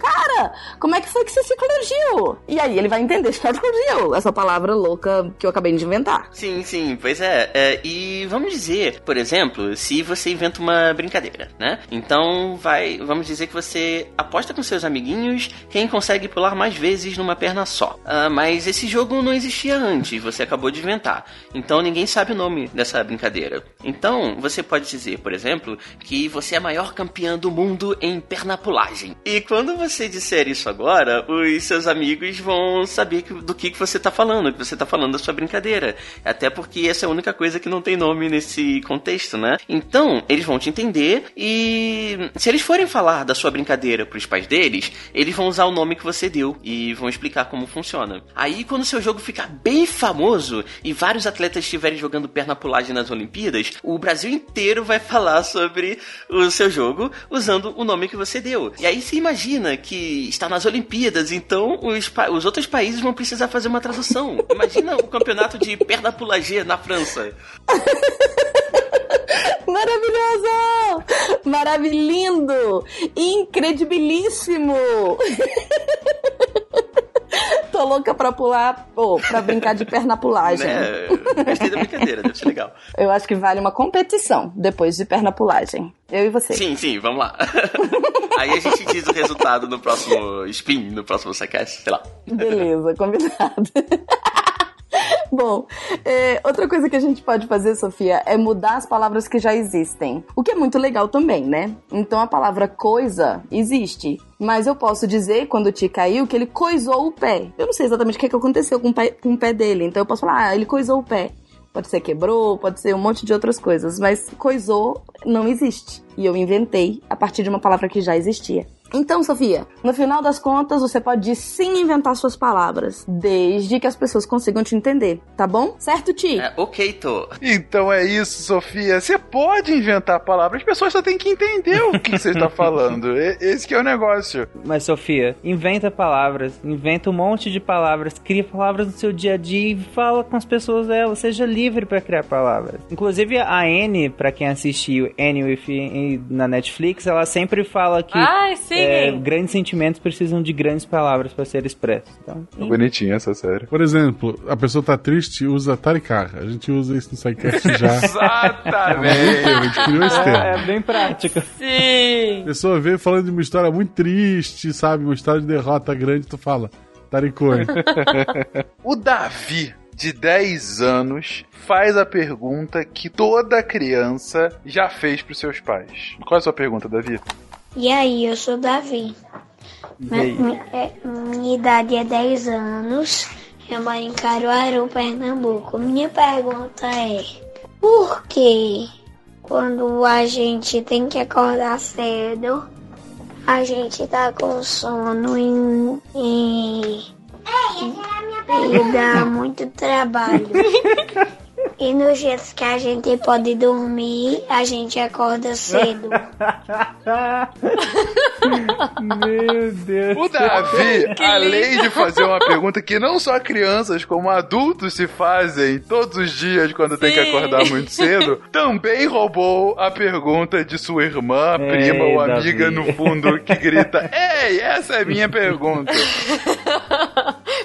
cara, como é que foi que você se corrigiu? E aí ele vai entender se corrigiu, essa palavra louca que eu acabei de inventar. Sim, sim, pois é. é. E vamos dizer, por exemplo, se você inventa uma brincadeira, né? Então vai, vamos dizer que você aposta com seus amiguinhos quem consegue pular mais vezes numa perna só. Uh, mas esse jogo não existia antes, você acabou de inventar. Então ninguém sabe o nome dessa brincadeira. Então você pode dizer, por exemplo, que você é a maior campeã do mundo em perna pulagem. E quando você você disser isso agora, os seus amigos vão saber que, do que, que você tá falando, que você tá falando da sua brincadeira. Até porque essa é a única coisa que não tem nome nesse contexto, né? Então, eles vão te entender e se eles forem falar da sua brincadeira pros pais deles, eles vão usar o nome que você deu e vão explicar como funciona. Aí, quando o seu jogo ficar bem famoso e vários atletas estiverem jogando perna pulagem nas Olimpíadas, o Brasil inteiro vai falar sobre o seu jogo usando o nome que você deu. E aí você imagina que está nas Olimpíadas, então os, os outros países vão precisar fazer uma tradução. Imagina o campeonato de perna pulagê na França. Maravilhoso! Maravilhindo! Incredibilíssimo! Tô louca pra pular, ou pra brincar de perna pulagem. É, gostei da brincadeira, deve ser legal. Eu acho que vale uma competição depois de perna pulagem. Eu e você. Sim, sim, vamos lá. Aí a gente diz o resultado no próximo spin, no próximo sequest, sei lá. Beleza, combinado. Bom, é, outra coisa que a gente pode fazer, Sofia, é mudar as palavras que já existem. O que é muito legal também, né? Então a palavra coisa existe. Mas eu posso dizer, quando o Ti caiu, que ele coisou o pé. Eu não sei exatamente o que, é que aconteceu com o, pé, com o pé dele. Então eu posso falar, ah, ele coisou o pé. Pode ser quebrou, pode ser um monte de outras coisas. Mas coisou não existe. E eu inventei a partir de uma palavra que já existia. Então, Sofia, no final das contas, você pode sim inventar suas palavras, desde que as pessoas consigam te entender, tá bom? Certo, Ti? É, ok, tô. Então é isso, Sofia. Você pode inventar palavras, as pessoas só têm que entender o que você está falando. Esse que é o negócio. Mas, Sofia, inventa palavras, inventa um monte de palavras, cria palavras no seu dia a dia e fala com as pessoas dela. Seja livre para criar palavras. Inclusive, a Anne, para quem assistiu Annie with na Netflix, ela sempre fala que. Ai, sim! É, grandes sentimentos precisam de grandes palavras para ser expressos. Então, é bonitinha essa série. Por exemplo, a pessoa tá triste, usa tarikar. A gente usa isso no SciCast já. Exatamente. a gente criou esse termo. É, é bem prático. Sim. A pessoa vê falando de uma história muito triste, sabe? Uma história de derrota grande, tu fala, taricou. o Davi de 10 anos faz a pergunta que toda criança já fez para seus pais. Qual é a sua pergunta, Davi? E aí, eu sou Davi. Minha, é, minha idade é 10 anos. Eu moro em Caruaru, Pernambuco. Minha pergunta é: por que quando a gente tem que acordar cedo, a gente tá com sono e, e, e dá muito trabalho? E nos dias que a gente pode dormir, a gente acorda cedo. Meu Deus. O Davi, além de fazer uma pergunta que não só crianças como adultos se fazem todos os dias quando tem que acordar muito cedo, também roubou a pergunta de sua irmã, prima Ei, ou amiga Davi. no fundo que grita: Ei, essa é minha pergunta.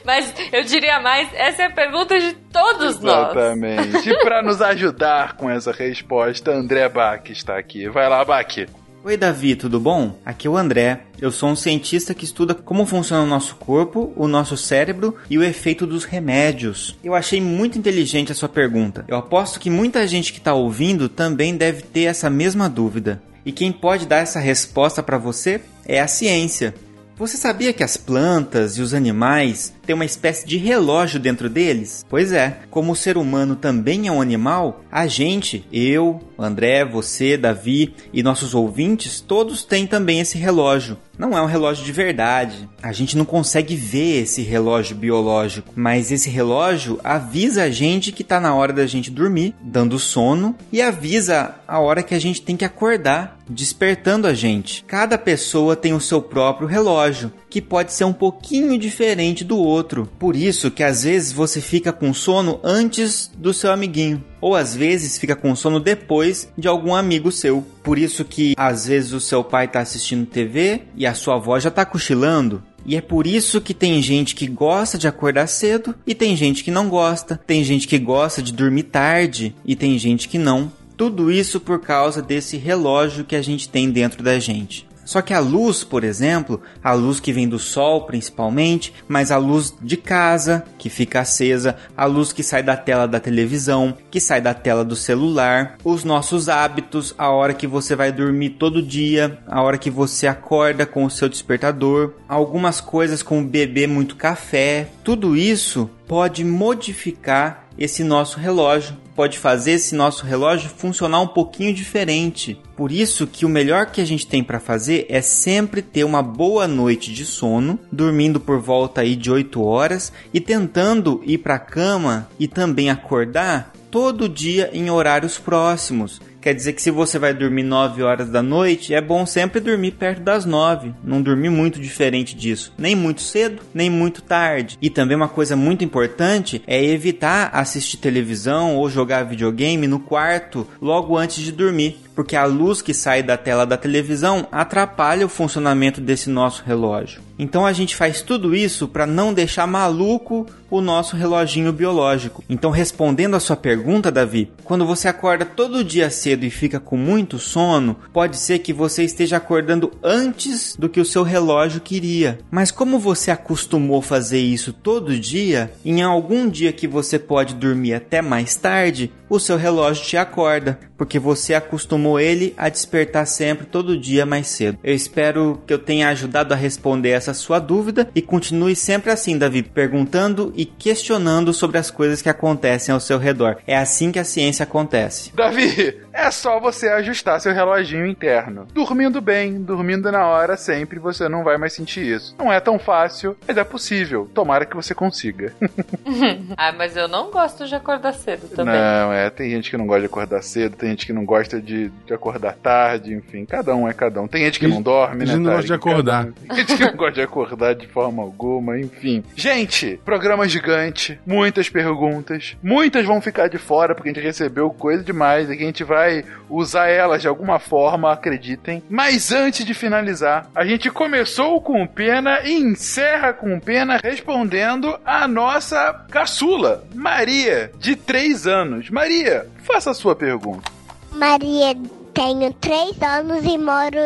Mas eu diria mais, essa é a pergunta de todos nós. Exatamente. E pra nos ajudar com essa resposta, André Bach está aqui. Vai lá, Bach. Oi, Davi, tudo bom? Aqui é o André. Eu sou um cientista que estuda como funciona o nosso corpo, o nosso cérebro e o efeito dos remédios. Eu achei muito inteligente a sua pergunta. Eu aposto que muita gente que está ouvindo também deve ter essa mesma dúvida. E quem pode dar essa resposta para você é a ciência. Você sabia que as plantas e os animais têm uma espécie de relógio dentro deles? Pois é, como o ser humano também é um animal, a gente, eu, André, você, Davi e nossos ouvintes, todos têm também esse relógio. Não é um relógio de verdade. A gente não consegue ver esse relógio biológico, mas esse relógio avisa a gente que está na hora da gente dormir, dando sono, e avisa a hora que a gente tem que acordar, despertando a gente. Cada pessoa tem o seu próprio relógio, que pode ser um pouquinho diferente do outro. Por isso que às vezes você fica com sono antes do seu amiguinho, ou às vezes fica com sono depois de algum amigo seu. Por isso que às vezes o seu pai está assistindo TV e a sua avó já está cochilando. E é por isso que tem gente que gosta de acordar cedo e tem gente que não gosta. Tem gente que gosta de dormir tarde e tem gente que não. Tudo isso por causa desse relógio que a gente tem dentro da gente. Só que a luz, por exemplo, a luz que vem do sol principalmente, mas a luz de casa que fica acesa, a luz que sai da tela da televisão, que sai da tela do celular, os nossos hábitos, a hora que você vai dormir todo dia, a hora que você acorda com o seu despertador, algumas coisas como beber muito café, tudo isso pode modificar esse nosso relógio, pode fazer esse nosso relógio funcionar um pouquinho diferente. Por isso que o melhor que a gente tem para fazer é sempre ter uma boa noite de sono, dormindo por volta aí de 8 horas e tentando ir para a cama e também acordar todo dia em horários próximos. Quer dizer que se você vai dormir 9 horas da noite, é bom sempre dormir perto das 9. Não dormir muito diferente disso. Nem muito cedo, nem muito tarde. E também uma coisa muito importante é evitar assistir televisão ou jogar videogame no quarto logo antes de dormir. Porque a luz que sai da tela da televisão atrapalha o funcionamento desse nosso relógio. Então a gente faz tudo isso para não deixar maluco o nosso reloginho biológico. Então, respondendo a sua pergunta, Davi, quando você acorda todo dia cedo e fica com muito sono, pode ser que você esteja acordando antes do que o seu relógio queria. Mas como você acostumou fazer isso todo dia, em algum dia que você pode dormir até mais tarde, o seu relógio te acorda, porque você acostumou ele a despertar sempre todo dia mais cedo. Eu espero que eu tenha ajudado a responder essa sua dúvida e continue sempre assim, Davi, perguntando e questionando sobre as coisas que acontecem ao seu redor. É assim que a ciência acontece. Davi, é só você ajustar seu reloginho interno. Dormindo bem, dormindo na hora sempre, você não vai mais sentir isso. Não é tão fácil, mas é possível. Tomara que você consiga. ah, mas eu não gosto de acordar cedo também. Não, é, tem gente que não gosta de acordar cedo, tem gente que não gosta de, de acordar tarde, enfim, cada um é cada um. Tem gente que não dorme, né? gente não gosta de acordar. Tem gente que não gosta de acordar de forma alguma, enfim. Gente, programa gigante, muitas perguntas, muitas vão ficar de fora porque a gente recebeu coisa demais e que a gente vai usar elas de alguma forma, acreditem. Mas antes de finalizar, a gente começou com pena e encerra com pena respondendo a nossa caçula, Maria, de 3 anos. Maria, faça a sua pergunta. Maria, tenho 3 anos e moro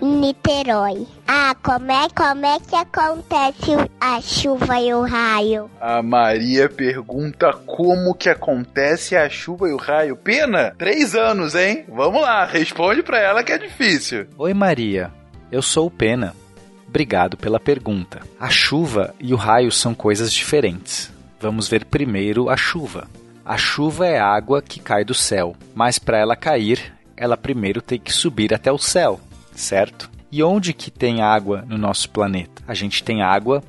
Niterói. Ah, como é, como é que acontece a chuva e o raio? A Maria pergunta como que acontece a chuva e o raio. Pena? Três anos, hein? Vamos lá, responde pra ela que é difícil. Oi, Maria. Eu sou o Pena. Obrigado pela pergunta. A chuva e o raio são coisas diferentes. Vamos ver primeiro a chuva. A chuva é água que cai do céu, mas para ela cair, ela primeiro tem que subir até o céu, certo? E onde que tem água no nosso planeta? A gente tem água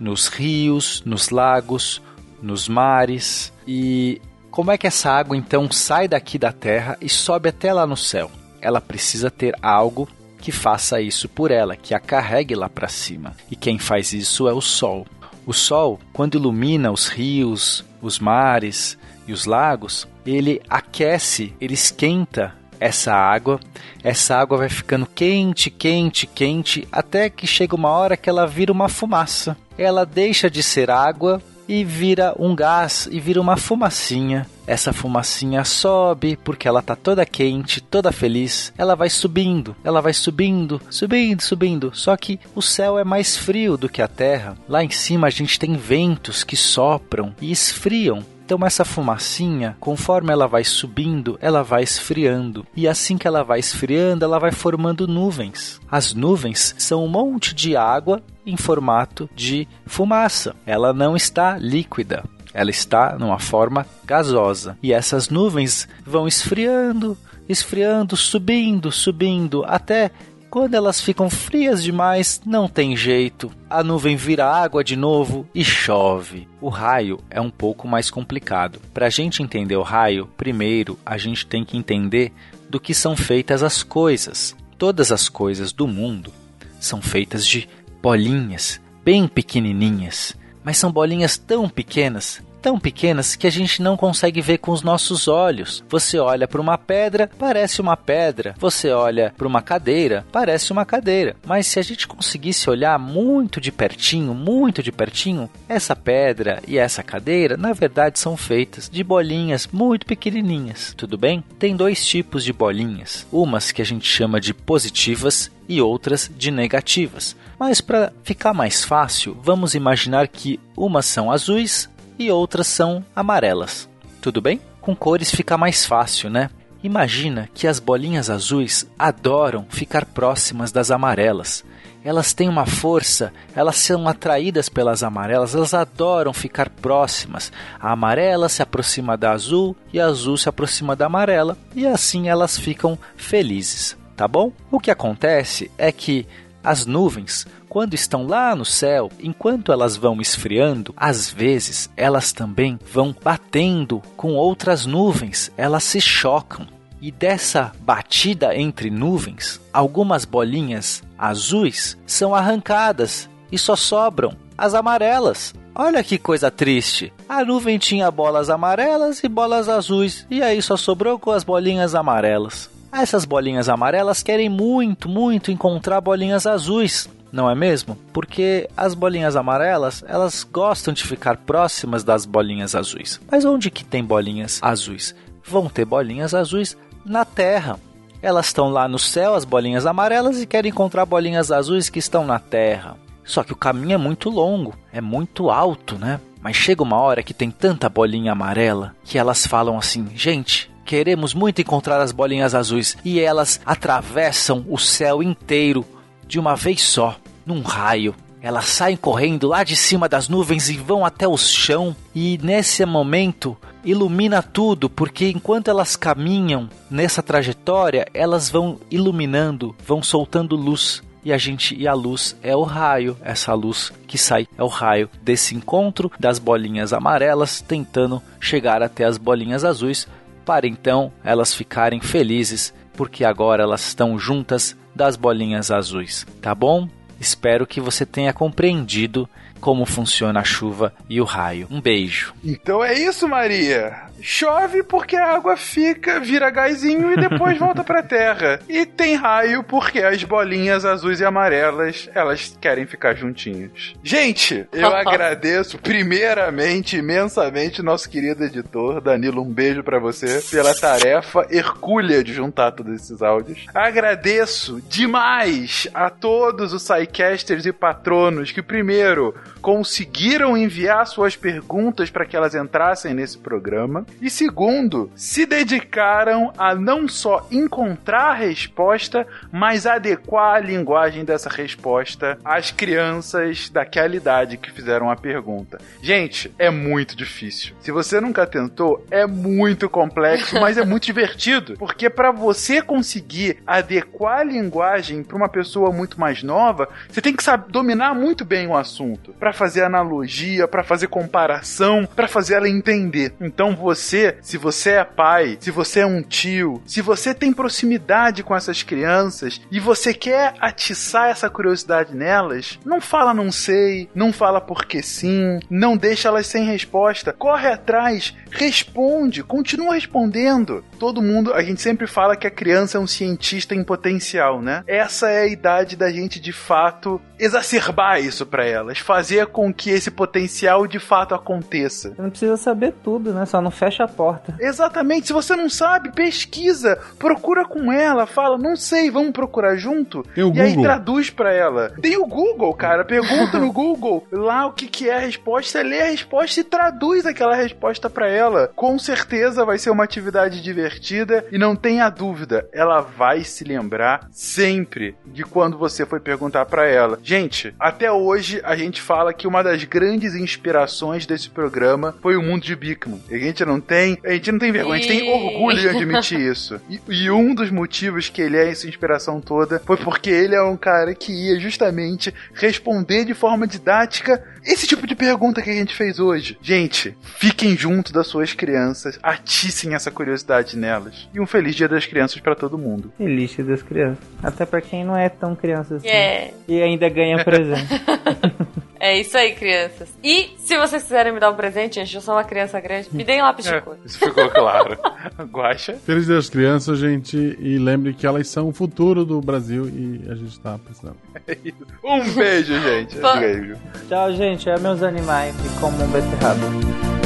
nos rios, nos lagos, nos mares. E Como é que essa água então sai daqui da terra e sobe até lá no céu? Ela precisa ter algo que faça isso por ela, que a carregue lá para cima. E quem faz isso é o sol. O sol, quando ilumina os rios, os mares e os lagos, ele aquece, ele esquenta essa água. Essa água vai ficando quente, quente, quente, até que chega uma hora que ela vira uma fumaça. Ela deixa de ser água e vira um gás e vira uma fumacinha. Essa fumacinha sobe porque ela tá toda quente, toda feliz. Ela vai subindo, ela vai subindo, subindo, subindo. Só que o céu é mais frio do que a terra. Lá em cima a gente tem ventos que sopram e esfriam então essa fumacinha, conforme ela vai subindo, ela vai esfriando. E assim que ela vai esfriando, ela vai formando nuvens. As nuvens são um monte de água em formato de fumaça. Ela não está líquida. Ela está numa forma gasosa. E essas nuvens vão esfriando, esfriando, subindo, subindo, até quando elas ficam frias demais, não tem jeito. A nuvem vira água de novo e chove. O raio é um pouco mais complicado. Para a gente entender o raio, primeiro a gente tem que entender do que são feitas as coisas. Todas as coisas do mundo são feitas de bolinhas, bem pequenininhas, mas são bolinhas tão pequenas tão pequenas que a gente não consegue ver com os nossos olhos. Você olha para uma pedra, parece uma pedra. Você olha para uma cadeira, parece uma cadeira. Mas se a gente conseguisse olhar muito de pertinho, muito de pertinho, essa pedra e essa cadeira, na verdade, são feitas de bolinhas muito pequenininhas. Tudo bem? Tem dois tipos de bolinhas. Umas que a gente chama de positivas e outras de negativas. Mas para ficar mais fácil, vamos imaginar que umas são azuis e outras são amarelas. Tudo bem? Com cores fica mais fácil, né? Imagina que as bolinhas azuis adoram ficar próximas das amarelas. Elas têm uma força, elas são atraídas pelas amarelas, elas adoram ficar próximas. A amarela se aproxima da azul e a azul se aproxima da amarela, e assim elas ficam felizes, tá bom? O que acontece é que as nuvens quando estão lá no céu, enquanto elas vão esfriando, às vezes elas também vão batendo com outras nuvens, elas se chocam. E dessa batida entre nuvens, algumas bolinhas azuis são arrancadas e só sobram as amarelas. Olha que coisa triste. A nuvem tinha bolas amarelas e bolas azuis, e aí só sobrou com as bolinhas amarelas. Essas bolinhas amarelas querem muito, muito encontrar bolinhas azuis não é mesmo? Porque as bolinhas amarelas, elas gostam de ficar próximas das bolinhas azuis. Mas onde que tem bolinhas azuis? Vão ter bolinhas azuis na Terra. Elas estão lá no céu, as bolinhas amarelas, e querem encontrar bolinhas azuis que estão na Terra. Só que o caminho é muito longo, é muito alto, né? Mas chega uma hora que tem tanta bolinha amarela que elas falam assim: gente, queremos muito encontrar as bolinhas azuis. E elas atravessam o céu inteiro de uma vez só, num raio. Elas saem correndo lá de cima das nuvens e vão até o chão, e nesse momento ilumina tudo, porque enquanto elas caminham nessa trajetória, elas vão iluminando, vão soltando luz. E a gente e a luz é o raio, essa luz que sai é o raio desse encontro das bolinhas amarelas tentando chegar até as bolinhas azuis, para então elas ficarem felizes porque agora elas estão juntas das bolinhas azuis, tá bom? Espero que você tenha compreendido como funciona a chuva e o raio. Um beijo. Então é isso, Maria. Chove porque a água fica, vira gásinho e depois volta pra terra. E tem raio porque as bolinhas azuis e amarelas, elas querem ficar juntinhos. Gente, eu agradeço primeiramente, imensamente, nosso querido editor, Danilo, um beijo para você pela tarefa hercúlea de juntar todos esses áudios. Agradeço demais a todos os sidecasters e patronos que primeiro conseguiram enviar suas perguntas para que elas entrassem nesse programa. E segundo, se dedicaram a não só encontrar a resposta, mas adequar a linguagem dessa resposta às crianças daquela idade que fizeram a pergunta. Gente, é muito difícil. Se você nunca tentou, é muito complexo, mas é muito divertido, porque para você conseguir adequar a linguagem para uma pessoa muito mais nova, você tem que saber dominar muito bem o assunto. para fazer analogia, para fazer comparação, para fazer ela entender. Então você, se você é pai, se você é um tio, se você tem proximidade com essas crianças e você quer atiçar essa curiosidade nelas, não fala não sei, não fala porque sim, não deixa elas sem resposta. Corre atrás, responde, continua respondendo. Todo mundo, a gente sempre fala que a criança é um cientista em potencial, né? Essa é a idade da gente de fato exacerbar isso para elas, fazer com que esse potencial de fato aconteça. Você não precisa saber tudo, né? Só não fecha a porta. Exatamente. Se você não sabe, pesquisa, procura com ela, fala, não sei, vamos procurar junto. Tem o e Google. aí traduz para ela. Tem o Google, cara. Pergunta no Google lá o que, que é a resposta, lê a resposta e traduz aquela resposta para ela. Com certeza vai ser uma atividade divertida e não tenha dúvida, ela vai se lembrar sempre de quando você foi perguntar para ela. Gente, até hoje a gente fala que uma das grandes inspirações desse programa foi o mundo de Bigman. A gente não tem, a gente não tem vergonha, a gente tem orgulho de admitir isso. E, e um dos motivos que ele é essa inspiração toda foi porque ele é um cara que ia justamente responder de forma didática esse tipo de pergunta que a gente fez hoje. Gente, fiquem junto das suas crianças, atiçem essa curiosidade nelas. E um feliz Dia das Crianças para todo mundo. Feliz Dia das Crianças. Até pra quem não é tão criança assim. Yeah. E ainda ganha presente. É isso aí, crianças. E se vocês quiserem me dar um presente, gente, eu sou uma criança grande, me deem lápis de cor. Isso ficou claro. Guaxa. Feliz das Crianças, gente. E lembre que elas são o futuro do Brasil e a gente tá precisando. Um beijo, gente. Pô. Beijo. Tchau, gente. É meus animais e como um beterraba.